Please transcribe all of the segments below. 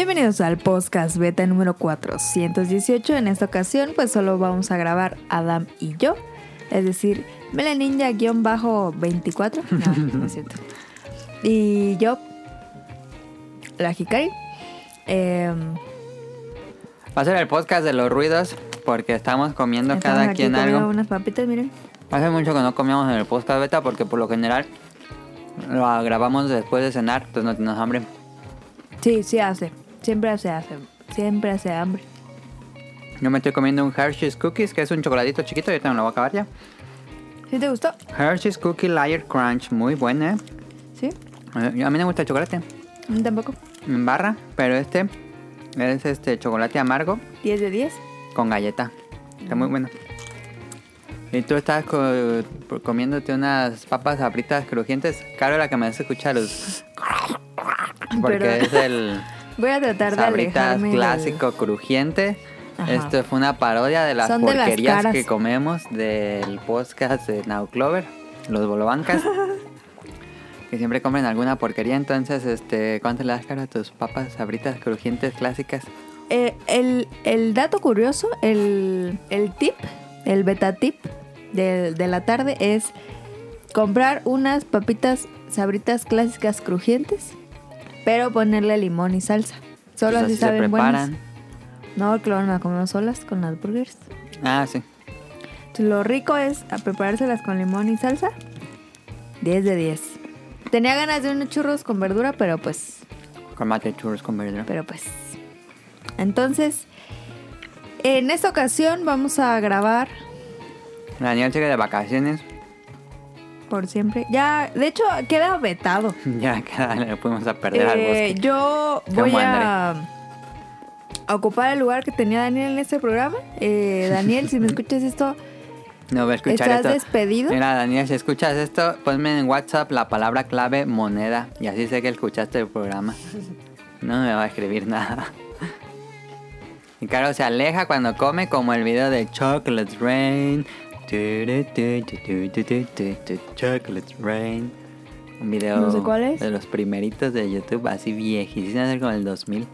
Bienvenidos al podcast beta número 418. En esta ocasión, pues solo vamos a grabar Adam y yo. Es decir, Melaninja-24. No, no es cierto. Y yo, la Hikari. Em, Va a ser el podcast de los ruidos porque estamos comiendo estamos cada aquí quien algo. unas papitas, miren. Hace mucho que no comíamos en el podcast beta porque por lo general lo grabamos después de cenar, entonces no tenemos hambre. Sí, sí hace. Siempre hace, hace. Siempre hace hambre. Yo me estoy comiendo un Hershey's Cookies, que es un chocolatito chiquito, yo también lo voy a acabar ya. ¿Sí te gustó? Hershey's Cookie Layer Crunch, muy bueno, ¿eh? Sí. Eh, A mí me gusta el chocolate Tampoco. en barra, pero este es este chocolate amargo 10 de 10. con galleta. Está muy bueno. Y tú estás co- comiéndote unas papas abritas crujientes. Caro la que me hace escuchar los... Porque Perdón. es el Voy a tratar de sabritas alejarme del- clásico crujiente. Ajá. Esto fue una parodia de las Son de las porquerías que comemos del podcast de Now Clover, los bolobancas. que siempre comen alguna porquería. Entonces, este, ¿cuánto le das cara a tus papas sabritas crujientes clásicas? Eh, el, el dato curioso, el, el tip, el beta tip de, de la tarde es comprar unas papitas sabritas clásicas crujientes, pero ponerle limón y salsa. Solo Pues así se saben buenas. preparan. No, claro, no las comemos solas con las burgers. Ah, sí. Entonces, lo rico es a preparárselas con limón y salsa. 10 de 10. Tenía ganas de unos churros con verdura, pero pues Con mate churros con verdura. Pero pues. Entonces, en esta ocasión vamos a grabar Daniel sigue de vacaciones. Por siempre. Ya, de hecho, queda vetado. ya que le fuimos a perder al Eh, bosque. yo voy a, a ocupar el lugar que tenía Daniel en este programa. Eh, Daniel, si me escuchas esto, No voy a escuchar estás esto. despedido. Mira, Daniel, si escuchas esto, ponme en WhatsApp la palabra clave moneda. Y así sé que escuchaste el programa. No me va a escribir nada. Y claro, se aleja cuando come como el video de Chocolate Rain. Chocolate Rain. Un video de los primeritos de YouTube, así viejísimo, hacer como el 2000.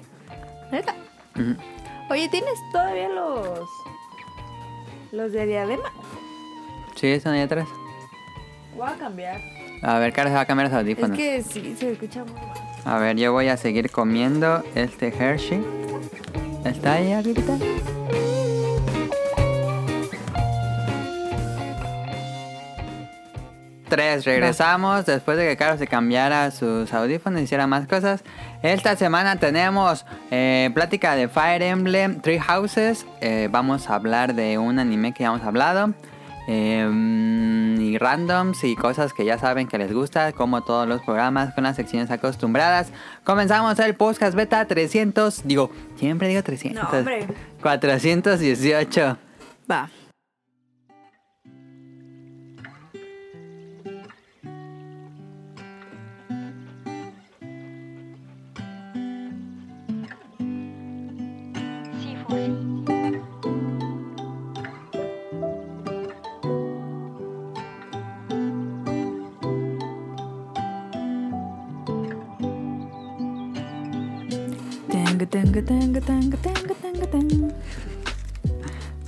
Oye, ¿tienes todavía los. los de diadema? Sí, están ahí atrás. Voy a cambiar. A ver, Cara se va a cambiar los audífonos. Es que sí, se escucha muy mal. A ver, yo voy a seguir comiendo este Hershey. ¿Está ahí ahorita? 3. Regresamos después de que Carlos se cambiara sus audífonos y hiciera más cosas. Esta semana tenemos eh, plática de Fire Emblem Three Houses. Eh, vamos a hablar de un anime que ya hemos hablado. Em, y randoms y cosas que ya saben que les gusta, como todos los programas con las secciones acostumbradas. Comenzamos el podcast beta 300, digo, siempre digo 300. No, hombre. 418. Va.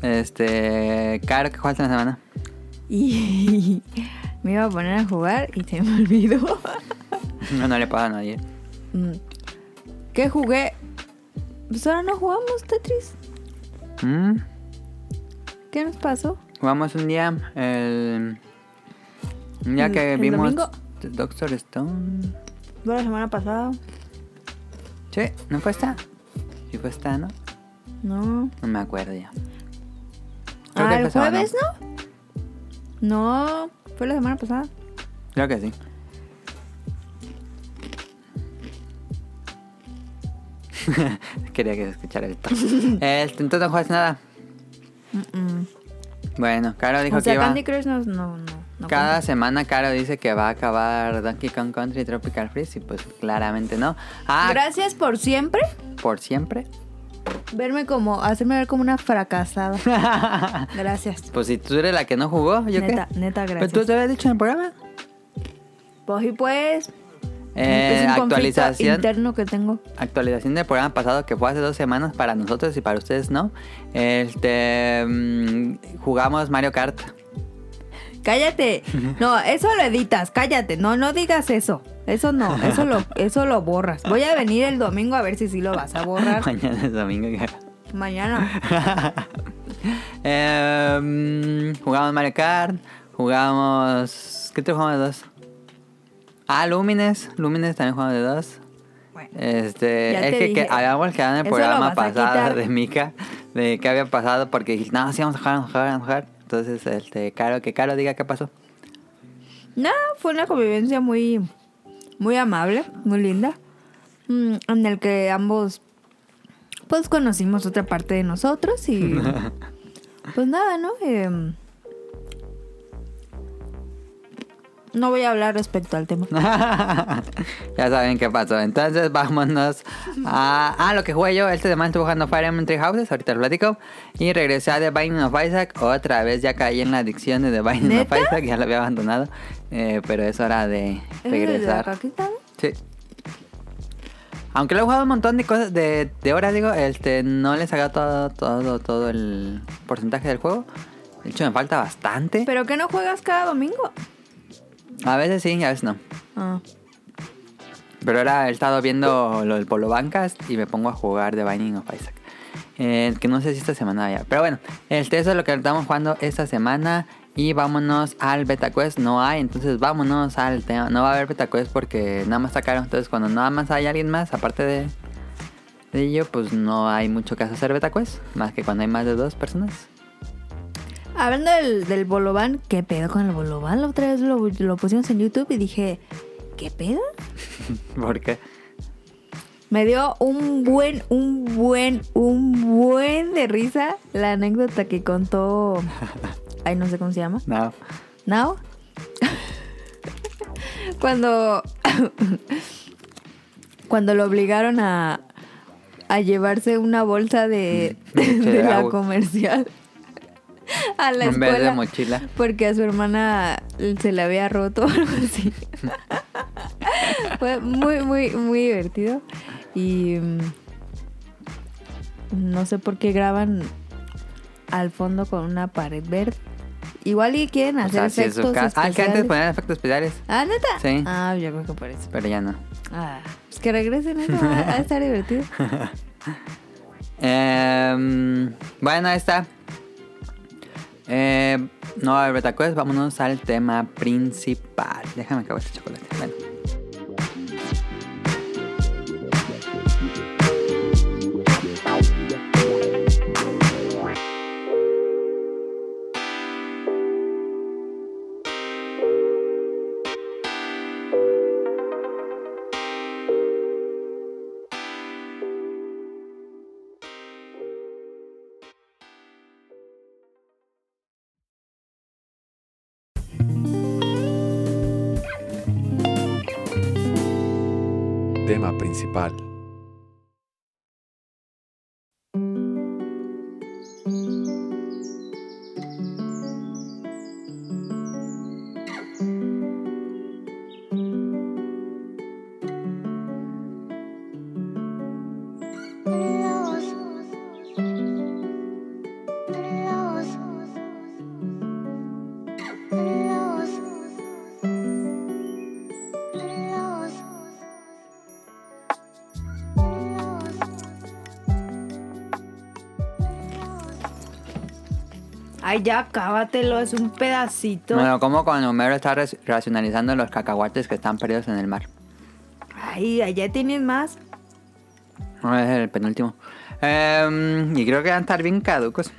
Este, Caro, ¿qué jugaste en la semana? Y me iba a poner a jugar y se me olvidó. No, no le pasa a nadie. Mm. ¿Qué jugué? Pues ahora no jugamos Tetris. Mm, ¿Qué nos pasó? Jugamos un día, el, un día ¿El- que el vimos domingo? Doctor Stone. Fue la semana pasada. Sí, ¿no fue esta? Sí fue esta, ¿no? No. No me acuerdo ya. Creo que Ah, el jueves, ¿no? No, fue la semana pasada. Creo que sí. Quería que se escuchara esto. este, entonces no juegas nada. Bueno, Caro dijo O sea, que iba. Candy Crush no, no, Cada cuenta. semana Caro dice que va a acabar Donkey Kong Country Tropical Freeze y pues claramente no. Ah, Gracias por siempre por siempre. verme como, hacerme ver como una fracasada. Gracias. Pues si tú eres la que no jugó, ¿yo Neta, qué? neta, ¿Pero gracias. tú te habías dicho en el programa? Pues y pues. Eh, un actualización. interno que tengo. Actualización del programa pasado que fue hace dos semanas para nosotros y para ustedes no. Este mm, jugamos Mario Kart. Cállate. No, eso lo editas. Cállate. No, no digas eso. Eso no. Eso lo, eso lo borras. Voy a venir el domingo a ver si sí lo vas a borrar. Mañana es domingo. Mañana. Em, jugamos Mario Kart. Jugamos. ¿Qué otro jugamos dos? Ah, Lumines. Lumines también jugamos de dos. Bueno. Este, Ya es te que, dije. que habíamos quedado en el programa pasado de Mika de qué había pasado porque dijiste, no, sí, vamos a jugar, vamos a jugar, vamos a jugar. Entonces, este, Caro, que Caro diga qué pasó. No, fue una convivencia muy, muy amable, muy linda. mm, En el que ambos, pues, conocimos otra parte de nosotros y, pues nada, ¿no? Em, no voy a hablar respecto al tema. ya saben qué pasó. Entonces, vámonos a, a lo que jugué yo. Este semana estuve jugando Fire Emblem Three Houses, ahorita lo platico. Y regresé a The Binding of Isaac. Otra vez ya caí en la adicción de The Binding of. Isaac, ya lo había abandonado. Eh, pero es hora de ¿Es el de la regresar. Sí. Aunque lo he jugado un montón de cosas, de, de horas, digo, este, no les haga todo, todo, todo el porcentaje del juego. De hecho, me falta bastante. ¿Pero que no juegas cada domingo? A veces sí, a veces no. Ah. Pero ahora he estado viendo lo del Polo Bancas y me pongo a jugar The Binding of Isaac. Eh, que no sé si esta semana vaya. Pero bueno, este, eso es lo que estamos jugando esta semana. Y vámonos al Beta Quest. No hay, entonces vámonos al tema. No va a haber Beta Quest porque nada más sacaron. Entonces, cuando nada más hay alguien más, aparte de, de ello, pues no hay mucho caso hacer Beta Quest. Más que cuando hay más de dos personas. Hablando del, del Bolovan, ¿qué pedo con el Bolovan? La otra vez lo, lo pusimos en YouTube y dije, ¿qué pedo? Porque Me dio un buen, un buen, un buen de risa la anécdota que contó. Ay, no sé cómo se llama. no. ¿Now? cuando. cuando lo obligaron a. a llevarse una bolsa de. Leche de de la comercial. A la En vez de mochila. Porque a su hermana se le había roto o algo así. Fue muy, muy, muy divertido. Y mm, no sé por qué graban al fondo con una pared verde. Igual y quieren O hacer sea, si es su efectos. Ah, que antes ponían efectos especiales. Ah, neta. Sí. Ah, yo creo que por eso. Pero ya no. Ah, pues que regresen eso. Va va a estar divertido. Em, bueno, ahí está. Eh, no va a haber beta vámonos al tema principal. Déjame acabar este chocolate. Bueno. Tema Ay, ya cábatelo, es un pedacito. Bueno, como cuando Homero está racionalizando los cacahuates que están perdidos en el mar. Ay, allá tienes más. No, es el penúltimo. Em, y creo que van a estar bien caducos.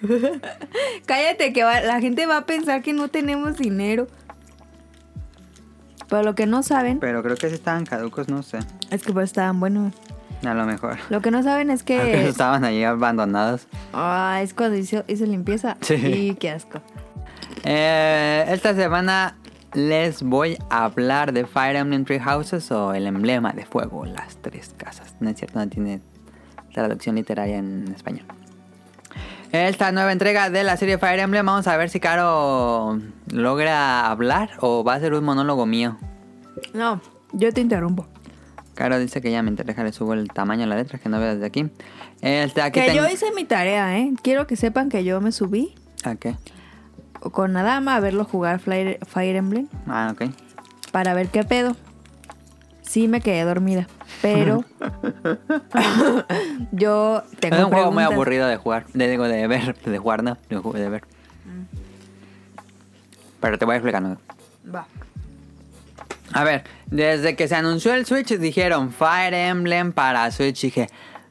Cállate, que va- la gente va a pensar que no tenemos dinero. Pero lo que no saben Pero creo que sí estaban caducos, no sé. es que pues estaban buenos. A lo mejor. Lo que no saben es que estaban allí abandonados. Ah, es cuando hizo, hizo limpieza. Sí. Y qué asco. Eh, esta semana les voy a hablar de Fire Emblem Three Houses o el emblema de fuego, las tres casas. No es cierto, no tiene traducción literaria en español. Esta nueva entrega de la serie Fire Emblem, vamos a ver si Caro logra hablar o va a ser un monólogo mío. No, Yo te interrumpo. Caro dice que ya me interesa, le subo el tamaño de la letra que no veo desde aquí. Este, aquí Que yo hice mi tarea, ¿eh? Quiero que sepan que yo me subí ¿A qué? con Adama a verlo jugar Fire, Fire Emblem Ah, ok. para ver qué pedo. Sí me quedé dormida, pero yo tengo es un juego muy aburrido de jugar. De, digo, de ver. De jugar, no. De, ver. Pero te voy explicando. Va. A ver, desde que se anunció el Switch dijeron Fire Emblem para Switch. Dije,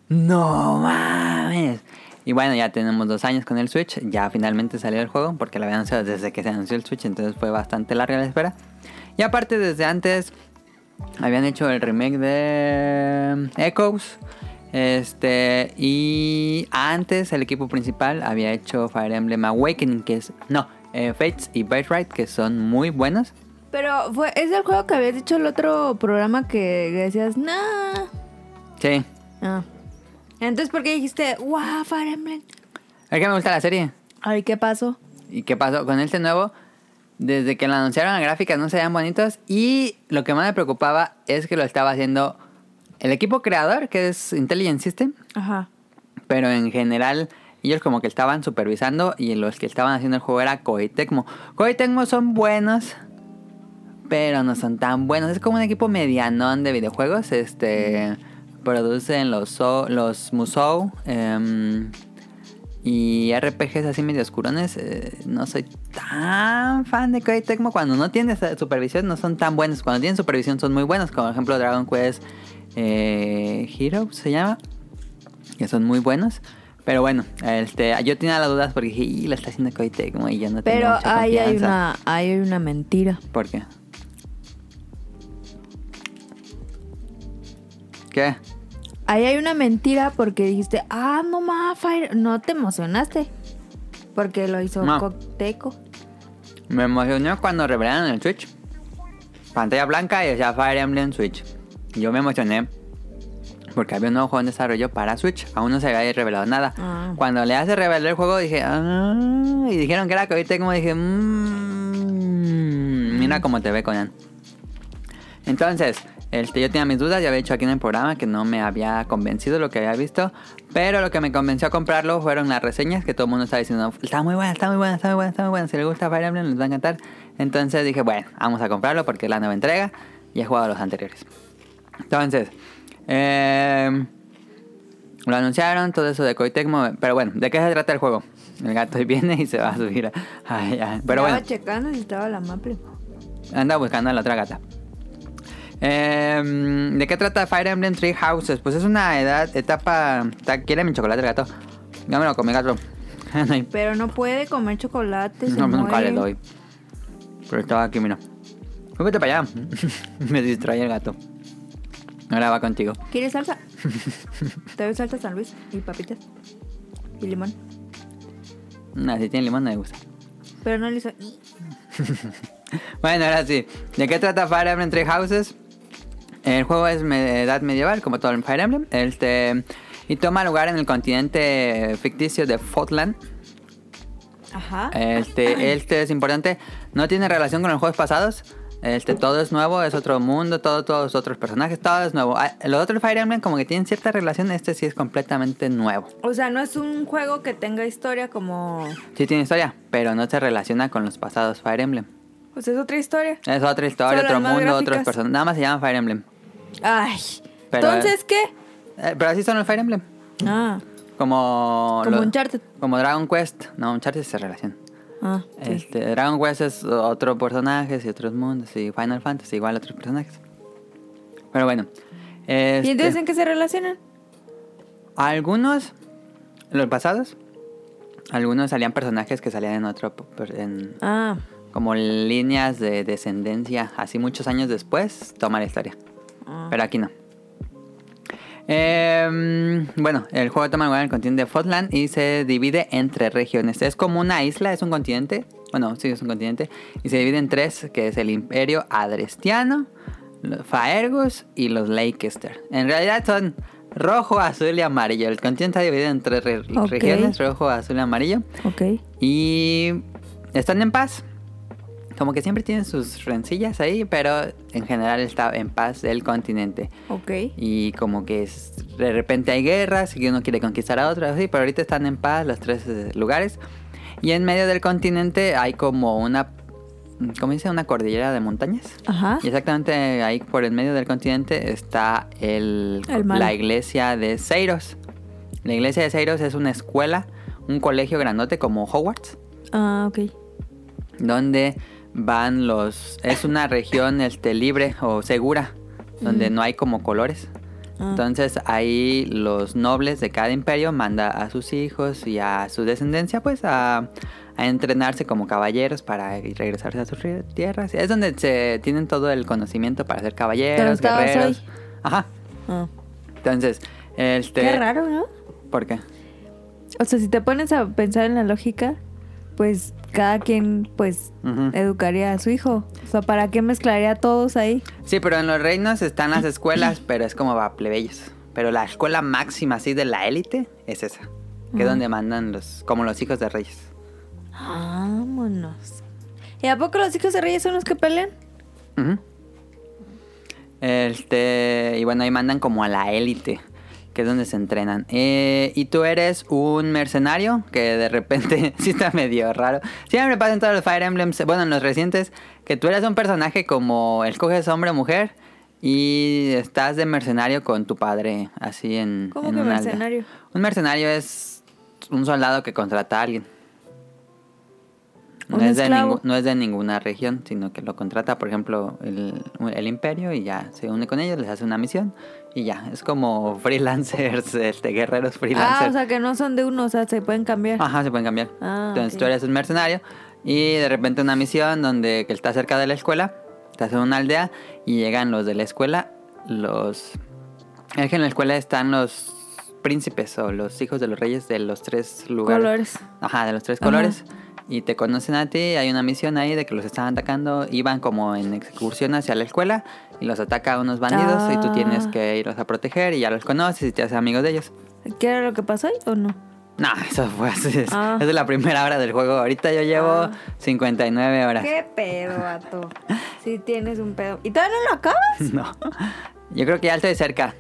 no mames. Y bueno, ya tenemos dos años con el Switch. Ya finalmente salió el juego porque lo habían anunciado desde que se anunció el Switch. Entonces fue bastante larga la espera. Y aparte, desde antes habían hecho el remake de Echoes. Este, y antes el equipo principal había hecho Fire Emblem Awakening, que es. No, eh, Fates y Birthright, que son muy buenos. Pero fue, es el juego que habías dicho el otro programa que decías, nah. Sí. Ah. Entonces, ¿por qué dijiste, wow, Fire Emblem? Es que me gusta la serie. Ay, ¿qué pasó? ¿Y qué pasó con este nuevo? Desde que lo anunciaron las gráficas no se veían bonitos. Y lo que más me preocupaba es que lo estaba haciendo el equipo creador, que es Intelligent System. Ajá. Pero en general, ellos como que estaban supervisando. Y los que estaban haciendo el juego era Koei Tecmo. Koei Tecmo son buenos. Pero no son tan buenos. Es como un equipo medianón de videojuegos. Este. Producen los, los Musou. em, y RPGs así medio oscurones. eh, no soy tan fan de Koei Tecmo. Cuando no tienen supervisión no son tan buenos. Cuando tienen supervisión son muy buenos. Como por ejemplo Dragon Quest eh, Heroes se llama. Que son muy buenos. Pero bueno, este, yo tenía las dudas porque dije, "Y, lo está haciendo Koei Tecmo y yo no tengo Pero mucha ahí hay confianza". una, hay una mentira. ¿Por qué? ¿Qué? Ahí hay una mentira porque dijiste, ah, no más, Fire. No te emocionaste. Porque lo hizo No. Cocteco. Me emocionó cuando revelaron el Switch. Pantalla blanca y decía Fire Emblem Switch. Yo me emocioné porque había un nuevo juego en desarrollo para Switch. Aún no se había revelado nada. Ah. Cuando le hace revelar el juego dije, ah, y dijeron que era Koei Tecmo, dije, mmm, mira cómo te ve Conan. Entonces, este, yo tenía mis dudas, ya había dicho aquí en el programa que no me había convencido lo que había visto, pero lo que me convenció a comprarlo fueron las reseñas que todo el mundo estaba diciendo, está muy buena, está muy buena, está muy buena, está muy buena, si les gusta Fire Emblem les va a encantar. Entonces dije, bueno, vamos a comprarlo porque es la nueva entrega y he jugado los anteriores. Entonces, eh, lo anunciaron, todo eso de Koei Tecmo, pero bueno, ¿de qué se trata el juego? El gato viene y se va a subir. a- ay, ay, Pero Estaba bueno, checando si estaba la maple. anda buscando a la otra gata. Eh, ¿De qué trata Fire Emblem Three Houses? Pues es una edad, etapa. ta- ¿Quiere mi chocolate el gato? Ya me lo comí, gato. Pero no puede comer chocolate. no, nunca le muere. doy. Pero estaba aquí, mira. Vete para allá. me distrae el gato. Ahora va contigo. ¿Quieres salsa? Te doy salsa San Luis y papitas. Y limón. No, si tiene limón no me gusta. Pero no le hizo... Bueno, ahora sí. ¿De qué trata Fire Emblem Three Houses? El juego es me- edad medieval, como todo el Fire Emblem. Este, y toma lugar en el continente ficticio de Fotland. Ajá. Este, este es importante. No tiene relación con los juegos pasados. Este, todo es nuevo, es otro mundo, todo, todos otros personajes, todo es nuevo. Ah, Los otros Fire Emblem como que tienen cierta relación, este sí es completamente nuevo. O sea, no es un juego que tenga historia como... Sí tiene historia, pero no se relaciona con los pasados Fire Emblem. Pues es otra historia. Es otra historia, Solo otro mundo, otros gráficas. personajes. Nada más se llama Fire Emblem. Ay. Pero- Entonces, ¿qué? Eh, pero así son los Fire Emblem. Ah. Como... Como Uncharted. Como Dragon Quest. No, Uncharted se relaciona. Ah, sí. Este, Dragon Quest es otro personaje y otros mundos. Y Final Fantasy igual otros personajes. Pero bueno. ¿Y este, entonces en qué se relacionan? Algunos, los pasados, algunos salían personajes que salían en otro... En, Ah. como líneas de descendencia. Así muchos años después toma la historia. Ah. Pero aquí no. Em, bueno, el juego toma lugar en el continente de Fotland y se divide entre regiones. Es como una isla, es un continente. Bueno, sí, es un continente. Y se divide en tres, que es el Imperio Adrestiano, los Faergus y los Leicester. En realidad son rojo, azul y amarillo. El continente está dividido en tres re- regiones, rojo, azul y amarillo. Ok. Y están en paz. Como que siempre tienen sus rencillas ahí, pero en general está en paz el continente. Ok. Y como que es- de repente hay guerras y uno quiere conquistar a otro, así, pero ahorita están en paz los tres eh, lugares. Y en medio del continente hay como una, ¿cómo dice? Una cordillera de montañas. Ajá. Y exactamente ahí por el medio del continente está el, la iglesia de Seiros. La iglesia de Seiros es una escuela, un colegio grandote como Hogwarts, Ah, ok. donde van los... Es una región este, libre o segura, donde no hay como colores. Ah. Entonces ahí los nobles de cada imperio manda a sus hijos y a su descendencia pues a, a entrenarse como caballeros para regresarse a sus tierras. Es donde se tienen todo el conocimiento para ser caballeros, guerreros. Ajá. Ah. Entonces, este... Qué raro, ¿no? ¿Por qué? O sea, si te pones a pensar en la lógica, pues cada quien, pues, educaría a su hijo. O sea, ¿para qué mezclaría a todos ahí? Sí, pero en los reinos están las escuelas, pero es como para plebeyos. Pero la escuela máxima así de la élite es esa. Que es Ah. donde mandan los... como los hijos de reyes. Vámonos. ¿Y a poco los hijos de reyes son los que pelean? Este, y bueno, ahí mandan como a la élite, que es donde se entrenan. Eh, y tú eres un mercenario, que de repente sí está medio raro. Siempre pasa en todos los Fire Emblems, bueno, en los recientes, que tú eres un personaje como escoges hombre o mujer y estás de mercenario con tu padre, así en, ¿Cómo en que aldea. mercenario? Un mercenario es un soldado que contrata a alguien. No es, de no es de ninguna región, sino que lo contrata, por ejemplo, el, el imperio y ya se une con ellos, les hace una misión y ya. Es como freelancers, este, guerreros Ah, freelancers. o sea, que no son de uno, o sea, se pueden cambiar. Ajá, se pueden cambiar. Ah, Entonces ok. tú eres un mercenario y de repente una misión donde que está cerca de la escuela, estás en una aldea y llegan los de la escuela, los... Es que en la escuela están los príncipes o los hijos de los reyes de los tres lugares. Colores. Ajá, de los tres Ajá. Y te conocen a ti, hay una misión ahí de que los están atacando, iban como en excursión hacia la escuela y los ataca unos bandidos y tú tienes Ah. que irlos a proteger y ya los conoces y te haces amigos de ellos. ¿Qué era lo que pasó ahí o no? No, eso fue así. Es, Ah. es de la primera hora del juego. Ahorita yo llevo Ah. 59 horas. ¿Qué pedo, vato? Sí tienes un pedo. ¿Y todavía no lo acabas? No. Yo creo que ya estoy cerca.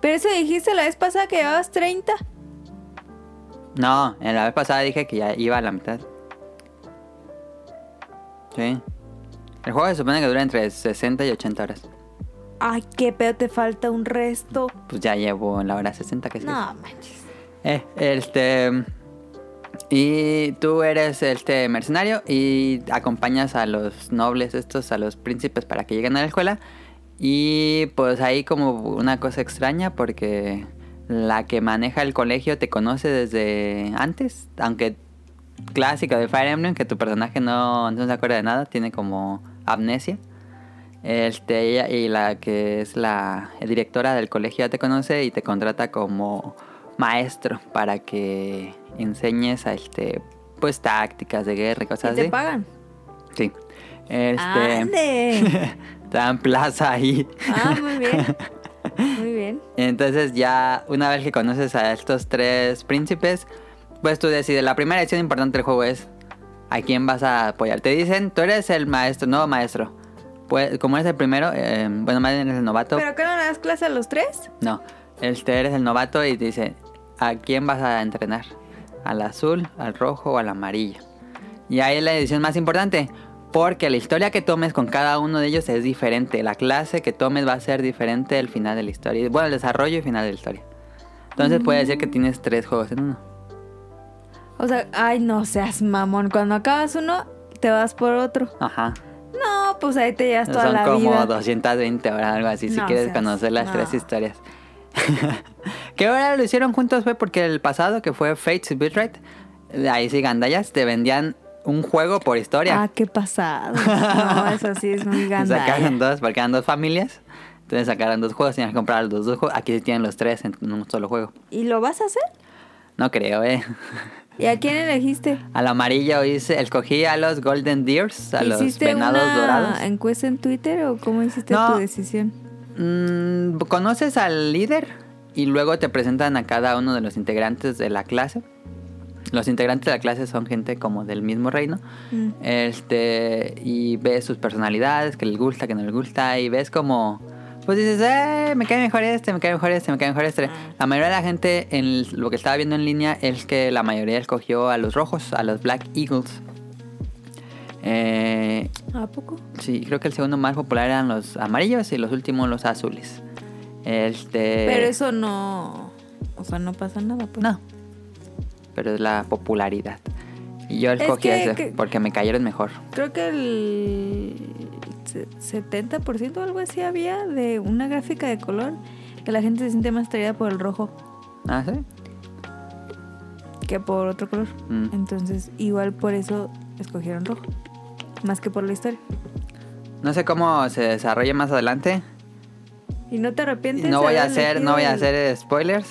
Pero eso dijiste la vez pasada que llevabas 30. No, en la vez pasada dije que ya iba a la mitad. Sí. El juego se supone que dura entre 60 y 80 horas. Ay, qué pedo, te falta un resto. Pues ya llevo en la hora 60 que sí. No manches. Eh, este. Y tú eres este mercenario y acompañas a los nobles estos, a los príncipes para que lleguen a la escuela. Y pues ahí como una cosa extraña porque la que maneja el colegio te conoce desde antes, aunque clásico de Fire Emblem, que tu personaje no, no se acuerda de nada, tiene como amnesia. Este, ella y la que es la directora del colegio ya te conoce y te contrata como maestro para que enseñes a este pues tácticas de guerra y ¿Y cosas te así. pagan? Sí. Este te dan plaza ahí. Ah, muy bien. Muy bien. Entonces ya una vez que conoces a estos tres príncipes, pues tú decides, la primera decisión importante del juego es a quién vas a apoyar. Te dicen, tú eres el maestro, nuevo maestro. Pues, como eres el primero, eh, bueno, más bien eres el novato. ¿Pero qué no le das clase a los tres? No, este eres el novato y te dice, ¿a quién vas a entrenar? ¿Al azul, al rojo o al amarillo? Y ahí es la decisión más importante, porque la historia que tomes con cada uno de ellos es diferente. La clase que tomes va a ser diferente al final de la historia. Bueno, el desarrollo y final de la historia. Entonces puede ser que tienes tres juegos en uno. O sea, ay, no seas mamón. Cuando acabas uno, te vas por otro. Ajá. No, pues ahí te llevas toda Son la como vida. 220 horas, algo así, si quieres seas- conocer las no. tres historias. que ahora lo hicieron juntos fue porque el pasado, que fue Fates Bitrate, ahí sí, gandallas, te vendían un juego por historia. Ah, qué pasado. No, eso sí es muy gandalla. Sacaron dos, porque eran dos familias. Entonces sacaron dos juegos, tenían que comprar los dos juegos. Aquí sí tienen los tres en un solo juego. ¿Y lo vas a hacer? No creo, eh. ¿Y a quién elegiste? Al amarillo hice, escogí a los Golden Deers, a los ¿Hiciste venados una dorados. encuesta en Twitter o cómo hiciste No. tu decisión? Mm, conoces al líder y luego te presentan a cada uno de los integrantes de la clase. los integrantes de la clase son gente como del mismo reino. Mm. Este, y ves sus personalidades, que les gusta, que no les gusta, y ves como, pues dices, eh, me cae mejor este, me cae mejor este, me cae mejor este. La mayoría de la gente, en lo que estaba viendo en línea, es que la mayoría escogió a los rojos, a los Black Eagles. Eh, ¿A poco? sí, creo que el segundo más popular eran los amarillos y los últimos los azules. Este, Pero eso no. O sea, no pasa nada, pues. no, pero es la popularidad. Y yo Es escogí que- ese que- porque me cayeron mejor. Creo que el 70% o algo así había de una gráfica de color que la gente se siente más atraída por el rojo ¿Ah, sí? que por otro color. Mm. Entonces, igual por eso escogieron rojo. Más que por la historia. No sé cómo se desarrolla más adelante. ¿Y no te arrepientes? No voy a hacer, no voy a el- hacer spoilers.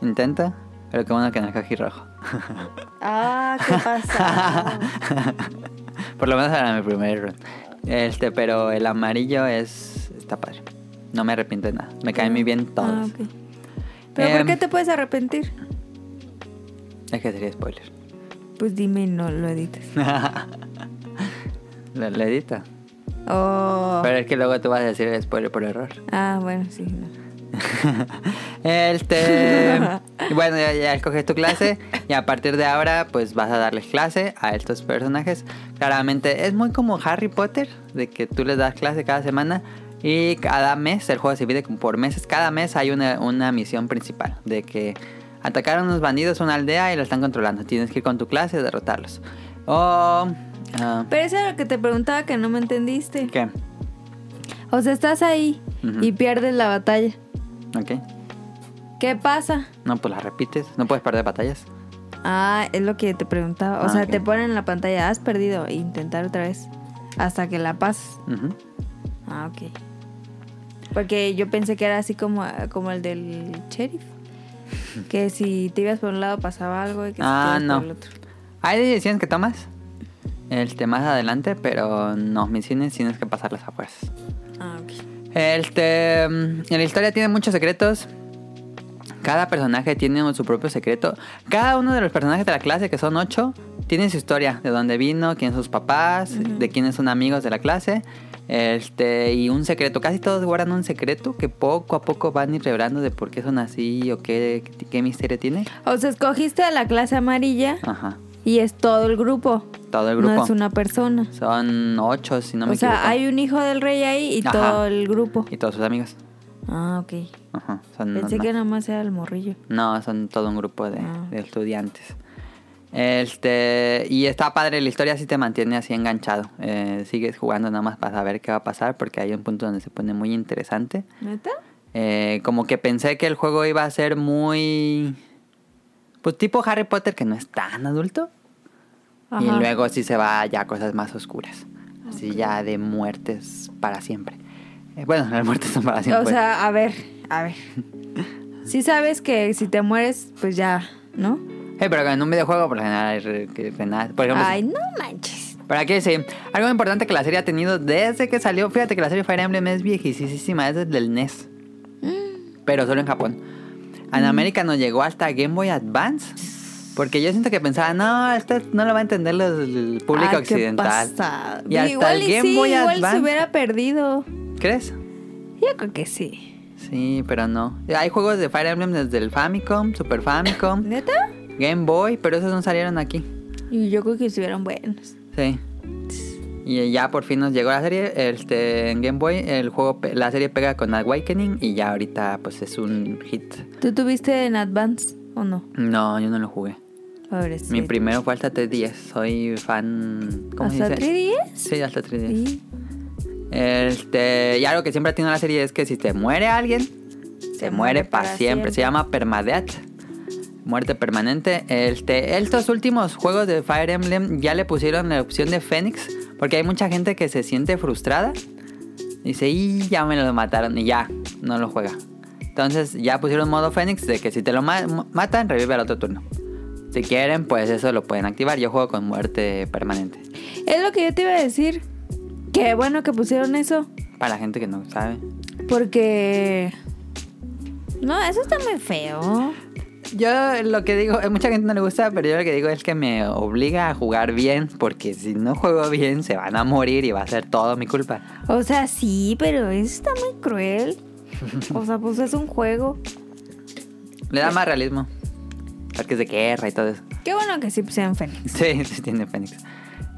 Intenta. Pero qué bueno que no escogí rojo. Ah, ¿qué pasa? Por lo menos era mi primer run. Este, pero el amarillo es. está padre. No me arrepiento de nada. Me caen muy bien todos. Ah. ¿Pero Em, por qué te puedes arrepentir? Es que sería spoiler. Pues dime y no lo edites. Lo, lo edita. Oh. Pero es que luego tú vas a decir el spoiler por error. Ah, bueno, sí. no. Este. bueno, ya, ya escoges tu clase. Y a partir de ahora, pues vas a darles clase a estos personajes. Claramente es muy como Harry Potter, de que tú les das clase cada semana. Y cada mes, el juego se divide por meses. Cada mes hay una, una misión principal. De que atacaron unos bandidos a una aldea y lo están controlando. Tienes que ir con tu clase y derrotarlos. O. ah, Pero eso era lo que te preguntaba que no me entendiste. ¿Qué? O sea, estás ahí y pierdes la batalla. Ok. ¿Qué pasa? No, pues la repites. No puedes perder batallas. Ah, es lo que te preguntaba. O Ah, sea, te ponen en la pantalla, has perdido, e intentar otra vez. Hasta que la pases. Ah, ok. Porque yo pensé que era así como, como el del sheriff. Que si te ibas por un lado pasaba algo y que si Ah, te ibas no. por el otro. Hay decisiones que tomas este, más adelante, pero no, misiones tienes que pasarlas a fuerzas. Ah, ok. Este, mm, la historia tiene muchos secretos. Cada personaje tiene su propio secreto. Cada uno de los personajes de la clase, que son ocho, tiene su historia. De dónde vino, quién son sus papás, de quiénes son amigos de la clase. Este, y un secreto. Casi todos guardan un secreto que poco a poco van a ir revelando de por qué son así o qué, qué misterio tiene. O sea, escogiste a la clase amarilla Ajá. y es todo el grupo. Todo el grupo. No es una persona. Son ocho, si no me o sea, equivoco. hay un hijo del rey ahí y Ajá. todo el grupo. Y todos sus amigos. Ah, ok. Ajá. Son Pensé no, que nada más era el morrillo. no, son todo un grupo de, Ah. de estudiantes. Este, y está padre, la historia sí te mantiene así enganchado. Eh, sigues jugando nada más para saber qué va a pasar porque hay un punto donde se pone muy interesante. ¿Neta? Eh, como que pensé que el juego iba a ser muy... Pues tipo Harry Potter que no es tan adulto. Y luego sí se va ya a cosas más oscuras. Así ya de muertes para siempre. Eh, bueno, las muertes son para siempre. O sea, a ver, a ver. Sí sabes que si te mueres, pues ya, ¿no? Eh, pero en un videojuego por lo general. Por ejemplo, Ay, no manches. Pero aquí sí, algo importante que la serie ha tenido desde que salió. Fíjate que la serie Fire Emblem es viejísima, es desde el NES. Pero solo en Japón. En América nos llegó hasta Game Boy Advance. Porque yo siento que pensaba, no, esto no lo va a entender el público Ay, qué occidental. pasada. Y hasta igual el y Game sí, Boy igual Advance. se hubiera perdido. ¿Crees? Yo creo que sí. Sí, pero no. Hay juegos de Fire Emblem desde el Famicom, Super Famicom, ¿Neta? Game Boy, pero esos no salieron aquí. Y yo creo que estuvieron buenos. Sí. Y ya por fin nos llegó la serie. Este, en Game Boy, el juego, la serie pega con Awakening y ya ahorita pues es un hit. ¿Tú tuviste en Advance o no? No, yo no lo jugué. Pobrecito. Mi primero fue hasta 3DS. Soy fan. ¿Cómo se ¿Hasta dice? 3DS? Sí, hasta 3DS. Sí. Este, y algo que siempre ha tenido la serie es que si te muere alguien, se, muere para siempre. Se llama permadeath. Muerte permanente. Este, estos últimos juegos de Fire Emblem ya le pusieron la opción de Fénix. Porque hay mucha gente que se siente frustrada. Dice, y ya me lo mataron. Y ya, no lo juega. Entonces ya pusieron modo Fénix de que si te lo ma- matan, revive al otro turno. Si quieren, pues eso lo pueden activar. Yo juego con muerte permanente. Es lo que yo te iba a decir. Qué bueno que pusieron eso. Para la gente que no sabe. Porque... No, eso está muy feo. Yo lo que digo, a mucha gente no le gusta, pero yo lo que digo es que me obliga a jugar bien, porque si no juego bien se van a morir y va a ser todo mi culpa. O sea, sí, pero eso está muy cruel. O sea, pues es un juego. Le da más realismo. Porque es de guerra y todo eso. Qué bueno que sí pusieron Fénix. Sí, sí tiene Fénix.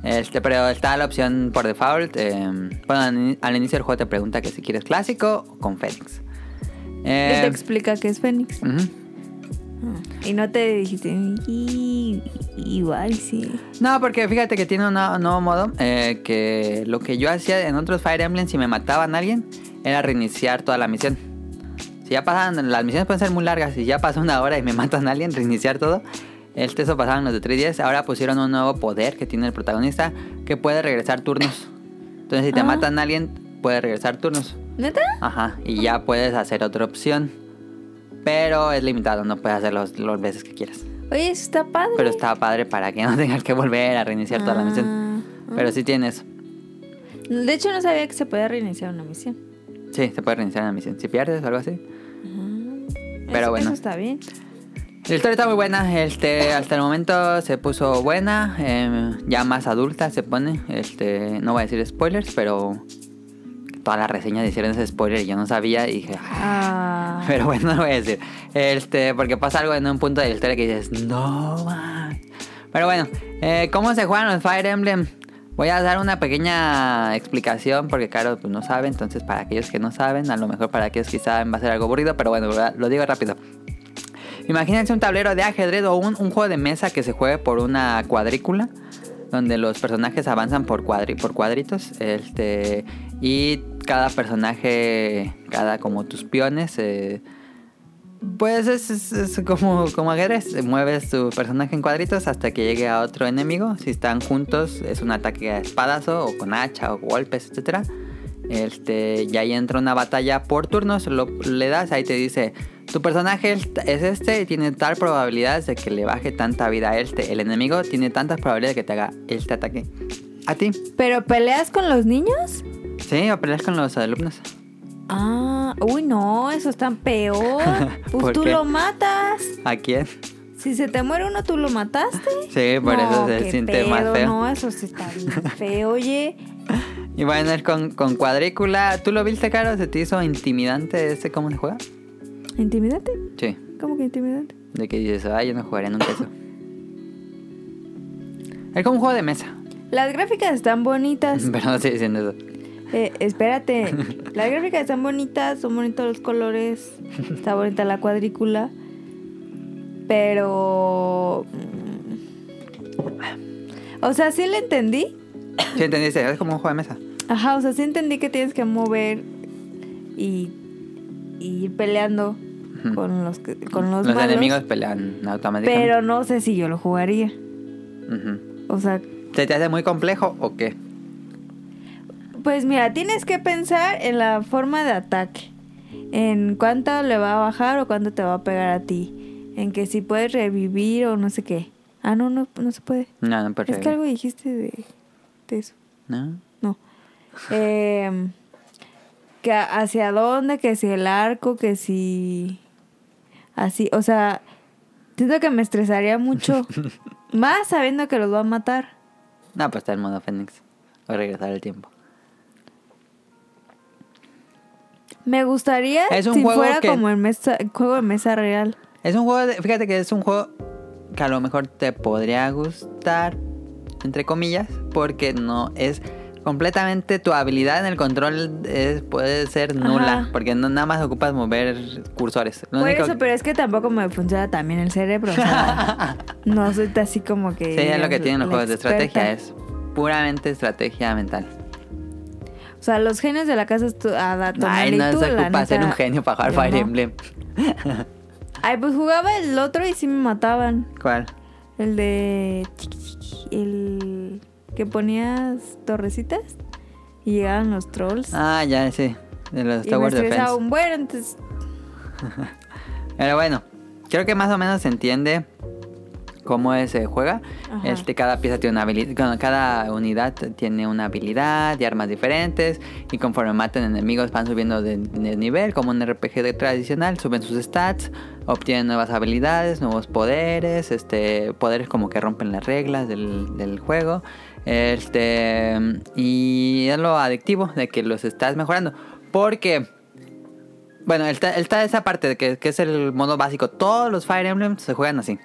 Este, pero está la opción por default. eh, bueno, al, inicio del juego te pregunta que si quieres clásico o con Fénix. Eh, te explica que es Fénix. ujú. Y no te dijiste, "Y- igual sí. No, porque fíjate que tiene un nuevo- modo eh, que lo que yo hacía en otros Fire Emblem si me mataban a alguien era reiniciar toda la misión. Si ya pasaban, las misiones pueden ser muy largas, si ya pasó una hora y me matan a alguien, reiniciar todo. Este, eso pasaban los de 3DS, ahora pusieron un nuevo poder que tiene el protagonista que puede regresar turnos. Entonces si te Ah. matan a alguien, puede regresar turnos. ¿Neta? Ajá, y ya puedes hacer otra opción. Pero es limitado, no puedes hacer los, los veces que quieras. Oye, eso está padre. Pero está padre para que no tengas que volver a reiniciar toda la misión. Ah, Pero sí tienes. De hecho, no sabía que se podía reiniciar una misión. Sí, se puede reiniciar la misión. Si pierdes o algo así. Pero Eso- bueno. Eso está bien. La historia está muy buena. Este, hasta el momento se puso buena. eh, ya más adulta se pone. Este, no voy a decir spoilers, pero todas las reseñas hicieron ese spoiler y yo no sabía. Y dije, "Ah". Ah, pero bueno, no lo voy a decir. Este, porque pasa algo en un punto de la historia que dices, no man. Pero bueno, eh, ¿cómo se juegan los Fire Emblem? Voy a dar una pequeña explicación porque claro, pues no sabe, entonces para aquellos que no saben, a lo mejor para aquellos que saben va a ser algo aburrido, pero bueno, lo digo rápido. Imagínense un tablero de ajedrez o un, un juego de mesa que se juegue por una cuadrícula, donde los personajes avanzan por, cuadri por cuadritos, este, y cada personaje, cada como tus peones, eh, pues es, es- es como, como ajedrez. Mueves tu personaje en cuadritos hasta que llegue a otro enemigo. Si están juntos, es un ataque a espadazo o con hacha o golpes, etc. Este, y ahí entra una batalla por turnos. Lo, le das, ahí te dice: Tu personaje es es este y tiene tal probabilidad de que le baje tanta vida a este. El enemigo tiene tantas probabilidades de que te haga este ataque. A ti. ¿pero peleas con los niños? Sí, o peleas con los alumnos. Ah, uy, no, eso está peor. ¿Por Pues tú qué? lo matas. ¿A quién? Si se te muere uno, tú lo mataste. Sí, por eso se siente más feo. No, eso sí está bien feo, oye. Y bueno, es con, con cuadrícula. ¿Tú lo viste, Caro? ¿Se te hizo intimidante este cómo se juega? ¿Intimidante? Sí. ¿Cómo que intimidante? De que dices, ay, yo no jugaría nunca eso. Es como un juego de mesa. Las gráficas están bonitas. Pero no estoy diciendo eso. Eh, espérate. Las gráficas están bonitas, son bonitos los colores. Está bonita la cuadrícula. Pero. mm, O sea, sí le entendí. Sí, entendiste. Es como un juego de mesa. Ajá, o sea, sí entendí que tienes que mover y, y ir peleando Con los, que- con los, Los malos, enemigos pelean automáticamente. Pero no sé si yo lo jugaría. O sea, ¿Se te hace muy complejo o qué? pues mira, tienes que pensar en la forma de ataque. En cuánto le va a bajar o cuánto te va a pegar a ti. En que si puedes revivir o no sé qué. Ah, no, no, no se puede. No, no puedes Es que algo dijiste de, de eso. ¿No? No. Em, que hacia dónde, que si el arco, que si... Así, o sea, siento que me estresaría mucho. Más sabiendo que los va a matar. No, pues está el modo Fénix. Voy a regresar el tiempo. Me gustaría Es un si juego fuera que- como el mesa, juego de mesa real. Es un juego, de- fíjate que es un juego que a lo mejor te podría gustar, entre comillas, porque no es completamente tu habilidad en el control es, puede ser nula, Ajá. porque no nada más ocupas mover cursores. Lo Por único- eso, pero es que tampoco me funciona también el cerebro. o sea, no soy así como que... Sí, es lo que tienen los juegos de estrategia, es puramente estrategia mental. O sea, los genios de la casa tu, a Ay, no se ocupa ser un genio para jugar Fire no. Emblem. Ay, pues jugaba el otro y sí me mataban. ¿Cuál? El de. El. Que ponías torrecitas y llegaban los trolls. Ah, ya, sí. De los y me Tower estresaba Defense. un buen, entonces. Pero bueno, creo que más o menos se entiende cómo se juega. Ajá. Este, cada pieza tiene una habilidad, cada unidad tiene una habilidad y armas diferentes. Y conforme maten enemigos van subiendo de, de nivel, como un RPG de tradicional, suben sus stats. obtienen nuevas habilidades, nuevos poderes, este, poderes como que rompen las reglas del, del juego. Este, y es lo adictivo de que los estás mejorando. Porque, bueno, está, está esa parte de que, es el modo básico. Todos los Fire Emblems se juegan así.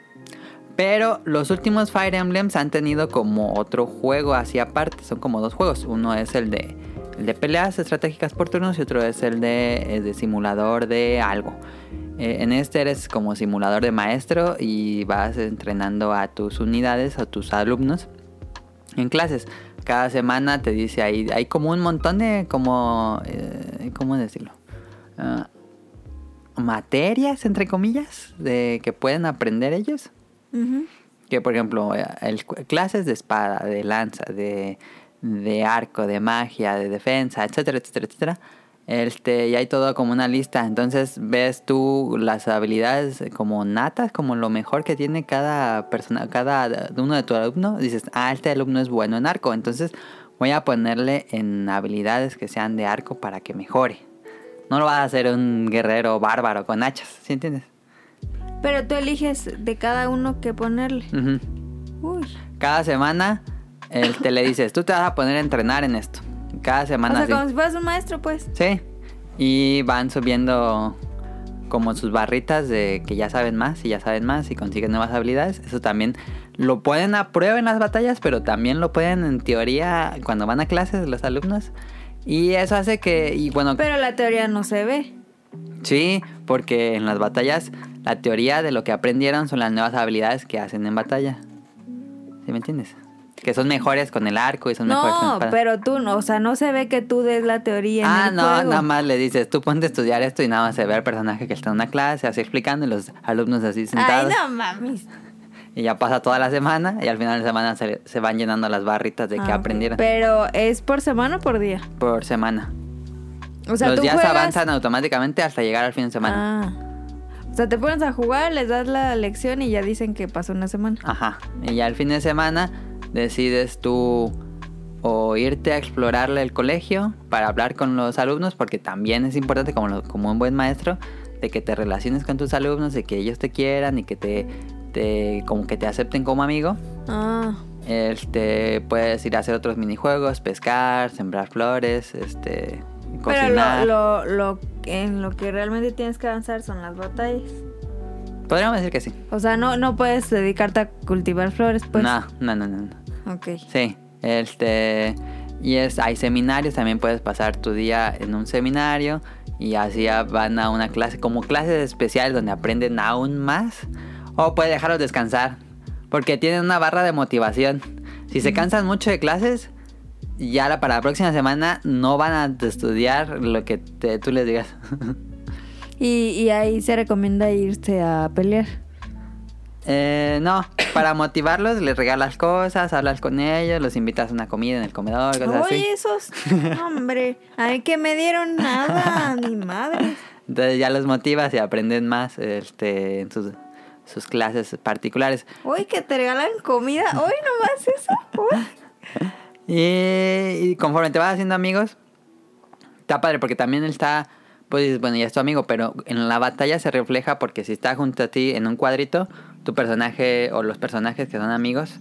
Pero los últimos Fire Emblems han tenido como otro juego así aparte. Son como dos juegos. Uno es el de, el de peleas estratégicas por turnos y otro es el de, de simulador de algo. Eh, en este eres como simulador de maestro y vas entrenando a tus unidades, a tus alumnos en clases. Cada semana te dice ahí, hay como un montón de, como, eh, ¿cómo decirlo? Ah, materias, entre comillas, de que pueden aprender ellos. Que por ejemplo, eh, el- clases de espada, de lanza, de, de arco, de magia, de defensa, etcétera, etcétera, etcétera. Este, y hay todo como una lista. Entonces ves tú las habilidades como natas, como lo mejor que tiene cada persona, cada uno de tu alumno. Dices, ah, este alumno es bueno en arco. Entonces voy a ponerle en habilidades que sean de arco para que mejore. No lo vas a hacer un guerrero bárbaro con hachas, ¿sí entiendes? Pero tú eliges de cada uno que ponerle. Uy. Cada semana este, le dices, tú te vas a poner a entrenar en esto. Cada O semana sea, sí. como si fueras un maestro, pues. Sí. Y van subiendo como sus barritas de que ya saben más y ya saben más y consiguen nuevas habilidades. Eso también lo pueden a prueba en las batallas, pero también lo pueden en teoría cuando van a clases los alumnos. Y eso hace que, y bueno, Pero la teoría no se ve. sí, porque en las batallas la teoría de lo que aprendieron son las nuevas habilidades que hacen en batalla. ¿Sí me entiendes? Que son mejores con el arco y son mejores con No, pero tú no, o sea, no se ve que tú des la teoría Ah, en el no, juego. nada más le dices, tú ponte a estudiar esto y nada más se ve al personaje que está en una clase, así explicando y los alumnos así Ay, sentados. no mames. Y ya pasa toda la semana y al final de la semana se, se van llenando las barritas de que Ah, ok. aprendieron Pero es por semana o por día. por semana. O sea, los tú días juegas... avanzan automáticamente hasta llegar al fin de semana. Ah. O sea, te pones a jugar, les das la lección y ya dicen que pasó una semana. Ajá. Y ya al fin de semana decides tú o irte a explorarle el colegio para hablar con los alumnos, porque también es importante como, lo- como un buen maestro, de que te relaciones con tus alumnos, de que ellos te quieran y que te, te como que te acepten como amigo. Ah. Este, puedes ir a hacer otros minijuegos, pescar, sembrar flores, este, Pero cocinar. lo, lo, lo en lo que realmente tienes que avanzar son las batallas. Podríamos decir que sí. O sea, no, no puedes dedicarte a cultivar flores, pues. No, no, no, no. no. Ok. Sí, este y es hay seminarios, también puedes pasar tu día en un seminario y así van a una clase como clases especiales donde aprenden aún más o puedes dejarlos descansar porque tienen una barra de motivación. Si se cansan mucho de clases, ya para la próxima semana no van a estudiar lo que te- tú les digas. Y, y ahí se recomienda irse a pelear. Eh, no, para motivarlos les regalas cosas, hablas con ellos, los invitas a una comida en el comedor, cosas así. Esos. Hombre, ay, que me dieron nada, ni madre. Entonces ya los motivas y aprenden más este, en sus, sus clases particulares. Uy, que te regalan comida. Hoy nomás eso. Uy. Y, y conforme te vas haciendo amigos, está padre porque también él está, pues dices, bueno, ya es tu amigo, pero en la batalla se refleja porque si está junto a ti en un cuadrito, tu personaje o los personajes que son amigos,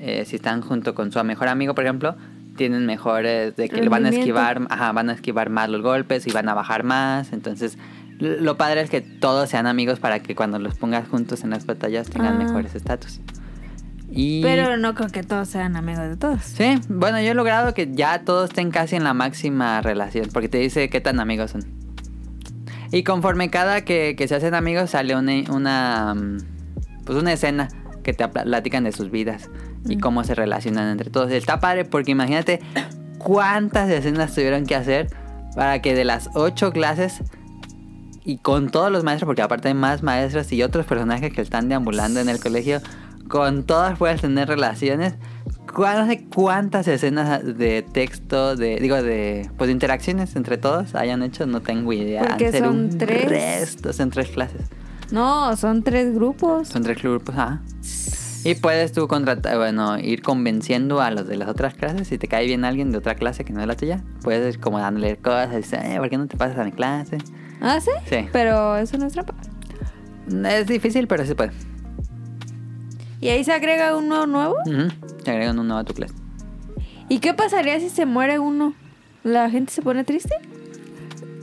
eh, si están junto con su mejor amigo, por ejemplo, tienen mejores de que le van a esquivar, ajá, van a esquivar más los golpes y van a bajar más, entonces lo padre es que todos sean amigos para que cuando los pongas juntos en las batallas tengan Ah. mejores estatus. Y Pero no creo que todos sean amigos de todos. Sí, bueno, yo he logrado que ya todos estén casi en la máxima relación, porque te dice qué tan amigos son. Y conforme cada que, que se hacen amigos sale una, una, mm, pues una escena que te platican de sus vidas y cómo se relacionan entre todos. Está padre porque imagínate cuántas escenas tuvieron que hacer para que de las ocho clases y con todos los maestros, porque aparte hay más maestros y otros personajes que están deambulando en el colegio, con todas puedes tener relaciones. ¿Cuál- No sé cuántas escenas de texto, de digo, de pues de interacciones entre todos hayan hecho, no tengo idea. Porque Han son un tres. resto, son tres clases. No, son tres grupos. Son tres grupos, ajá. Y puedes tú contratar, bueno, ir convenciendo a los de las otras clases. Si te cae bien alguien de otra clase que no es la tuya, puedes ir como dándole cosas. Dices, eh, ¿por qué no te pasas a mi clase? ¿Ah, sí? Sí. Pero eso no es trampa. Es difícil, pero sí se puede. ¿Y ahí se agrega uno nuevo? Ujú, Te agregan un nuevo a tu clase. ¿Y qué pasaría si se muere uno? ¿La gente se pone triste?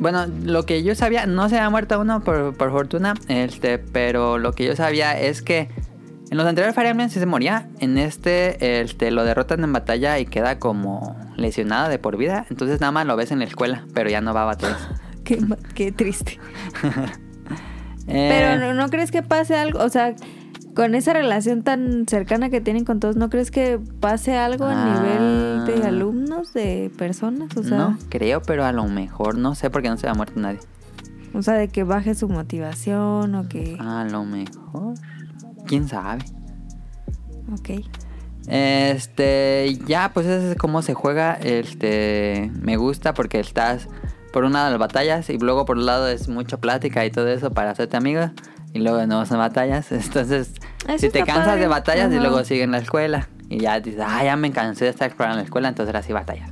Bueno, lo que yo sabía, no se ha muerto uno por, por fortuna, este, pero lo que yo sabía es que en los anteriores Fire Emblem sí se moría. En este, este, lo derrotan en batalla y queda como lesionado de por vida. Entonces nada más lo ves en la escuela, pero ya no va a batallas. Qué, qué triste. Eh, Pero ¿no, ¿no crees que pase algo? O sea, con esa relación tan cercana que tienen con todos, ¿no crees que pase algo a nivel de Ah. alumnos, de personas? O sea, no creo, pero a lo mejor no sé porque no se ha muerto nadie. o sea, de que baje su motivación o que... A lo mejor. ¿Quién sabe? Ok. Este, ya, pues ese es cómo se juega. Este, me gusta porque estás por un lado las batallas y luego por un lado es mucha plática y todo eso para hacerte amiga. Y luego no son batallas. Entonces, Eso si te cansas padre. de batallas y luego siguen la escuela. Y ya dices, ah, ya me cansé de estar explorando la escuela, entonces ahora sí batallas.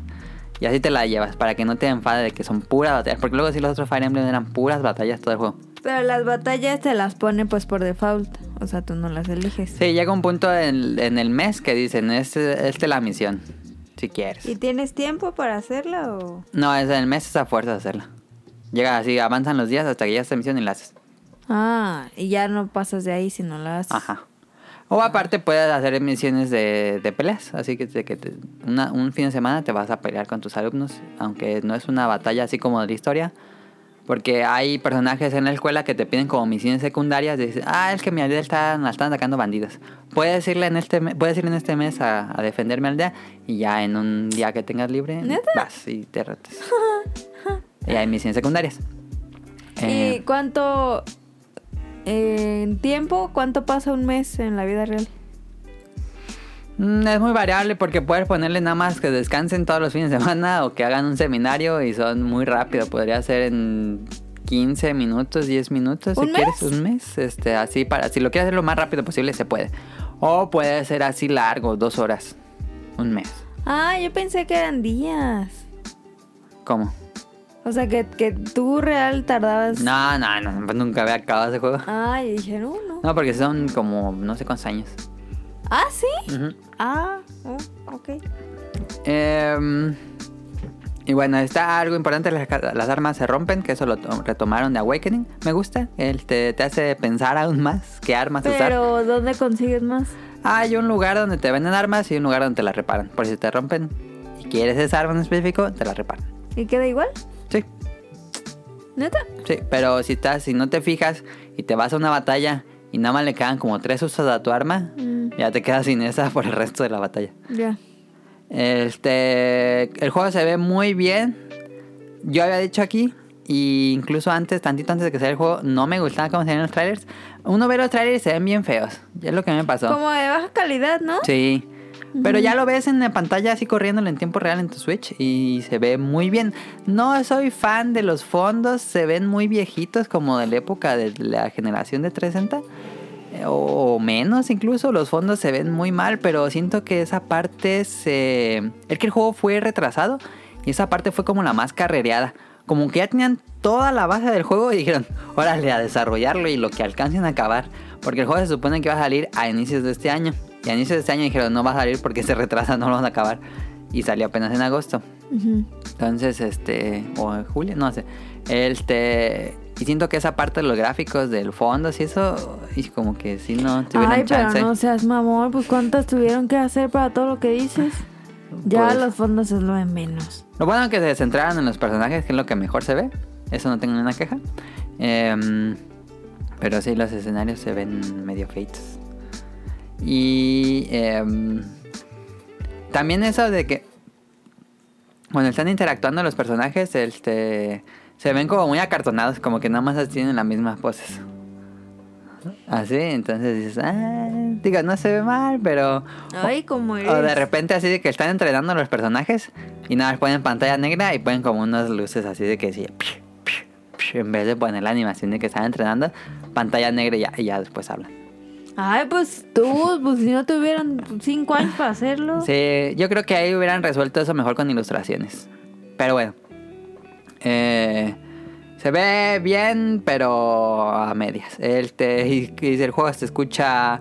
Y así te la llevas para que no te enfades de que son puras batallas. Porque luego sí los otros Fire Emblem eran puras batallas todo el juego. Pero las batallas te las pone pues por default. O sea, tú no las eliges. Sí, llega un punto en, en el mes que dicen, este, esta es la misión. Si quieres. ¿Y tienes tiempo para hacerla o...? No, es en el mes es a fuerza de hacerla. Llega así, avanzan los días hasta que ya esta misión y la haces. Ah, y ya no pasas de ahí si no la haces. Ajá. O aparte puedes hacer misiones de, de peleas. Así que, que te- una- un fin de semana te vas a pelear con tus alumnos. Aunque no es una batalla así como de la historia. Porque hay personajes en la escuela que te piden como misiones secundarias. Y dices, ah, es que mi aldea está, la están atacando bandidos. Puedes irle en este, puedes ir en este mes a, a defender mi aldea. Y ya en un día que tengas libre, ¿Neta? vas y te retas. y hay misiones secundarias. ¿Y Eh, cuánto... en tiempo, cuánto pasa un mes en la vida real? Mm, Es muy variable porque puedes ponerle nada más que descansen todos los fines de semana o que hagan un seminario y son muy rápido. Podría ser en 15 minutos, 10 minutos si ¿Un quieres mes? un mes. Este, así para, si lo quieres hacer lo más rápido posible se puede. O puede ser así largo, dos horas, un mes. Ah, yo pensé que eran días. ¿Cómo? O sea, que, que tú real tardabas... No, no, no, pues nunca había acabado ese juego. Ah, y dije, no, no. No, porque son como no sé cuántos años. Ah, ¿sí? Ah, oh, ok. Em, y bueno, está algo importante, las, las armas se rompen, que eso lo to- retomaron de Awakening. Me gusta, el te, te hace pensar aún más qué armas usar. Pero, ¿dónde consigues más? Hay un lugar donde te venden armas y un lugar donde te las reparan. Por si te rompen y quieres esa arma en específico, te la reparan. ¿Y queda igual? Sí, ¿Neta? sí, pero si estás, si no te fijas y te vas a una batalla y nada más le quedan como tres usos a tu arma, Mm, ya te quedas sin esa por el resto de la batalla. ya. Este, el juego se ve muy bien. Yo había dicho aquí, y incluso antes, tantito antes de que saliera el juego, no me gustaba cómo se veían los trailers. Uno ve los trailers y se ven bien feos. Ya es lo que me pasó. Como de baja calidad, ¿no? Sí. Pero ya lo ves en la pantalla así corriéndolo en tiempo real en tu Switch y se ve muy bien. No soy fan de los fondos, se ven muy viejitos como de la época de la generación de 360 eh, o menos incluso. Los fondos se ven muy mal, pero siento que esa parte se... Es que el juego fue retrasado y esa parte fue como la más carrereada. Como que ya tenían toda la base del juego y dijeron, órale, a desarrollarlo y lo que alcancen a acabar. Porque el juego se supone que va a salir a inicios de este año. Y a inicios de este año dijeron, no va a salir porque se retrasa, no lo van a acabar. Y salió apenas en agosto. Ujú. Entonces, este, o en julio, no sé. Este, y siento que esa parte de los gráficos del fondo, y eso, y como que si no tuvieron Ay, pero chance. no seas mamón, pues cuántas tuvieron que hacer para todo lo que dices. Ya Pues- los fondos es lo de menos. Lo bueno es que se centraron en los personajes, que es lo que mejor se ve. Eso no tengo ninguna queja. Em, pero sí, los escenarios se ven medio feitos. Y em, también eso de que cuando están interactuando los personajes, este, se ven como muy acartonados, como que nada más tienen las mismas poses. Así, entonces dices, ah, digo, no se ve mal, pero Ay, como eres. o de repente así de que están entrenando a los personajes y nada más ponen pantalla negra y ponen como unas luces así de que sí, en vez de poner la animación de que están entrenando, pantalla negra y ya, y ya después hablan. Ay, pues tú, pues si no tuvieran cinco años para hacerlo. Sí, yo creo que ahí hubieran resuelto eso mejor con ilustraciones. Pero bueno. Eh, Se ve bien, pero a medias. El, te, el juego se escucha...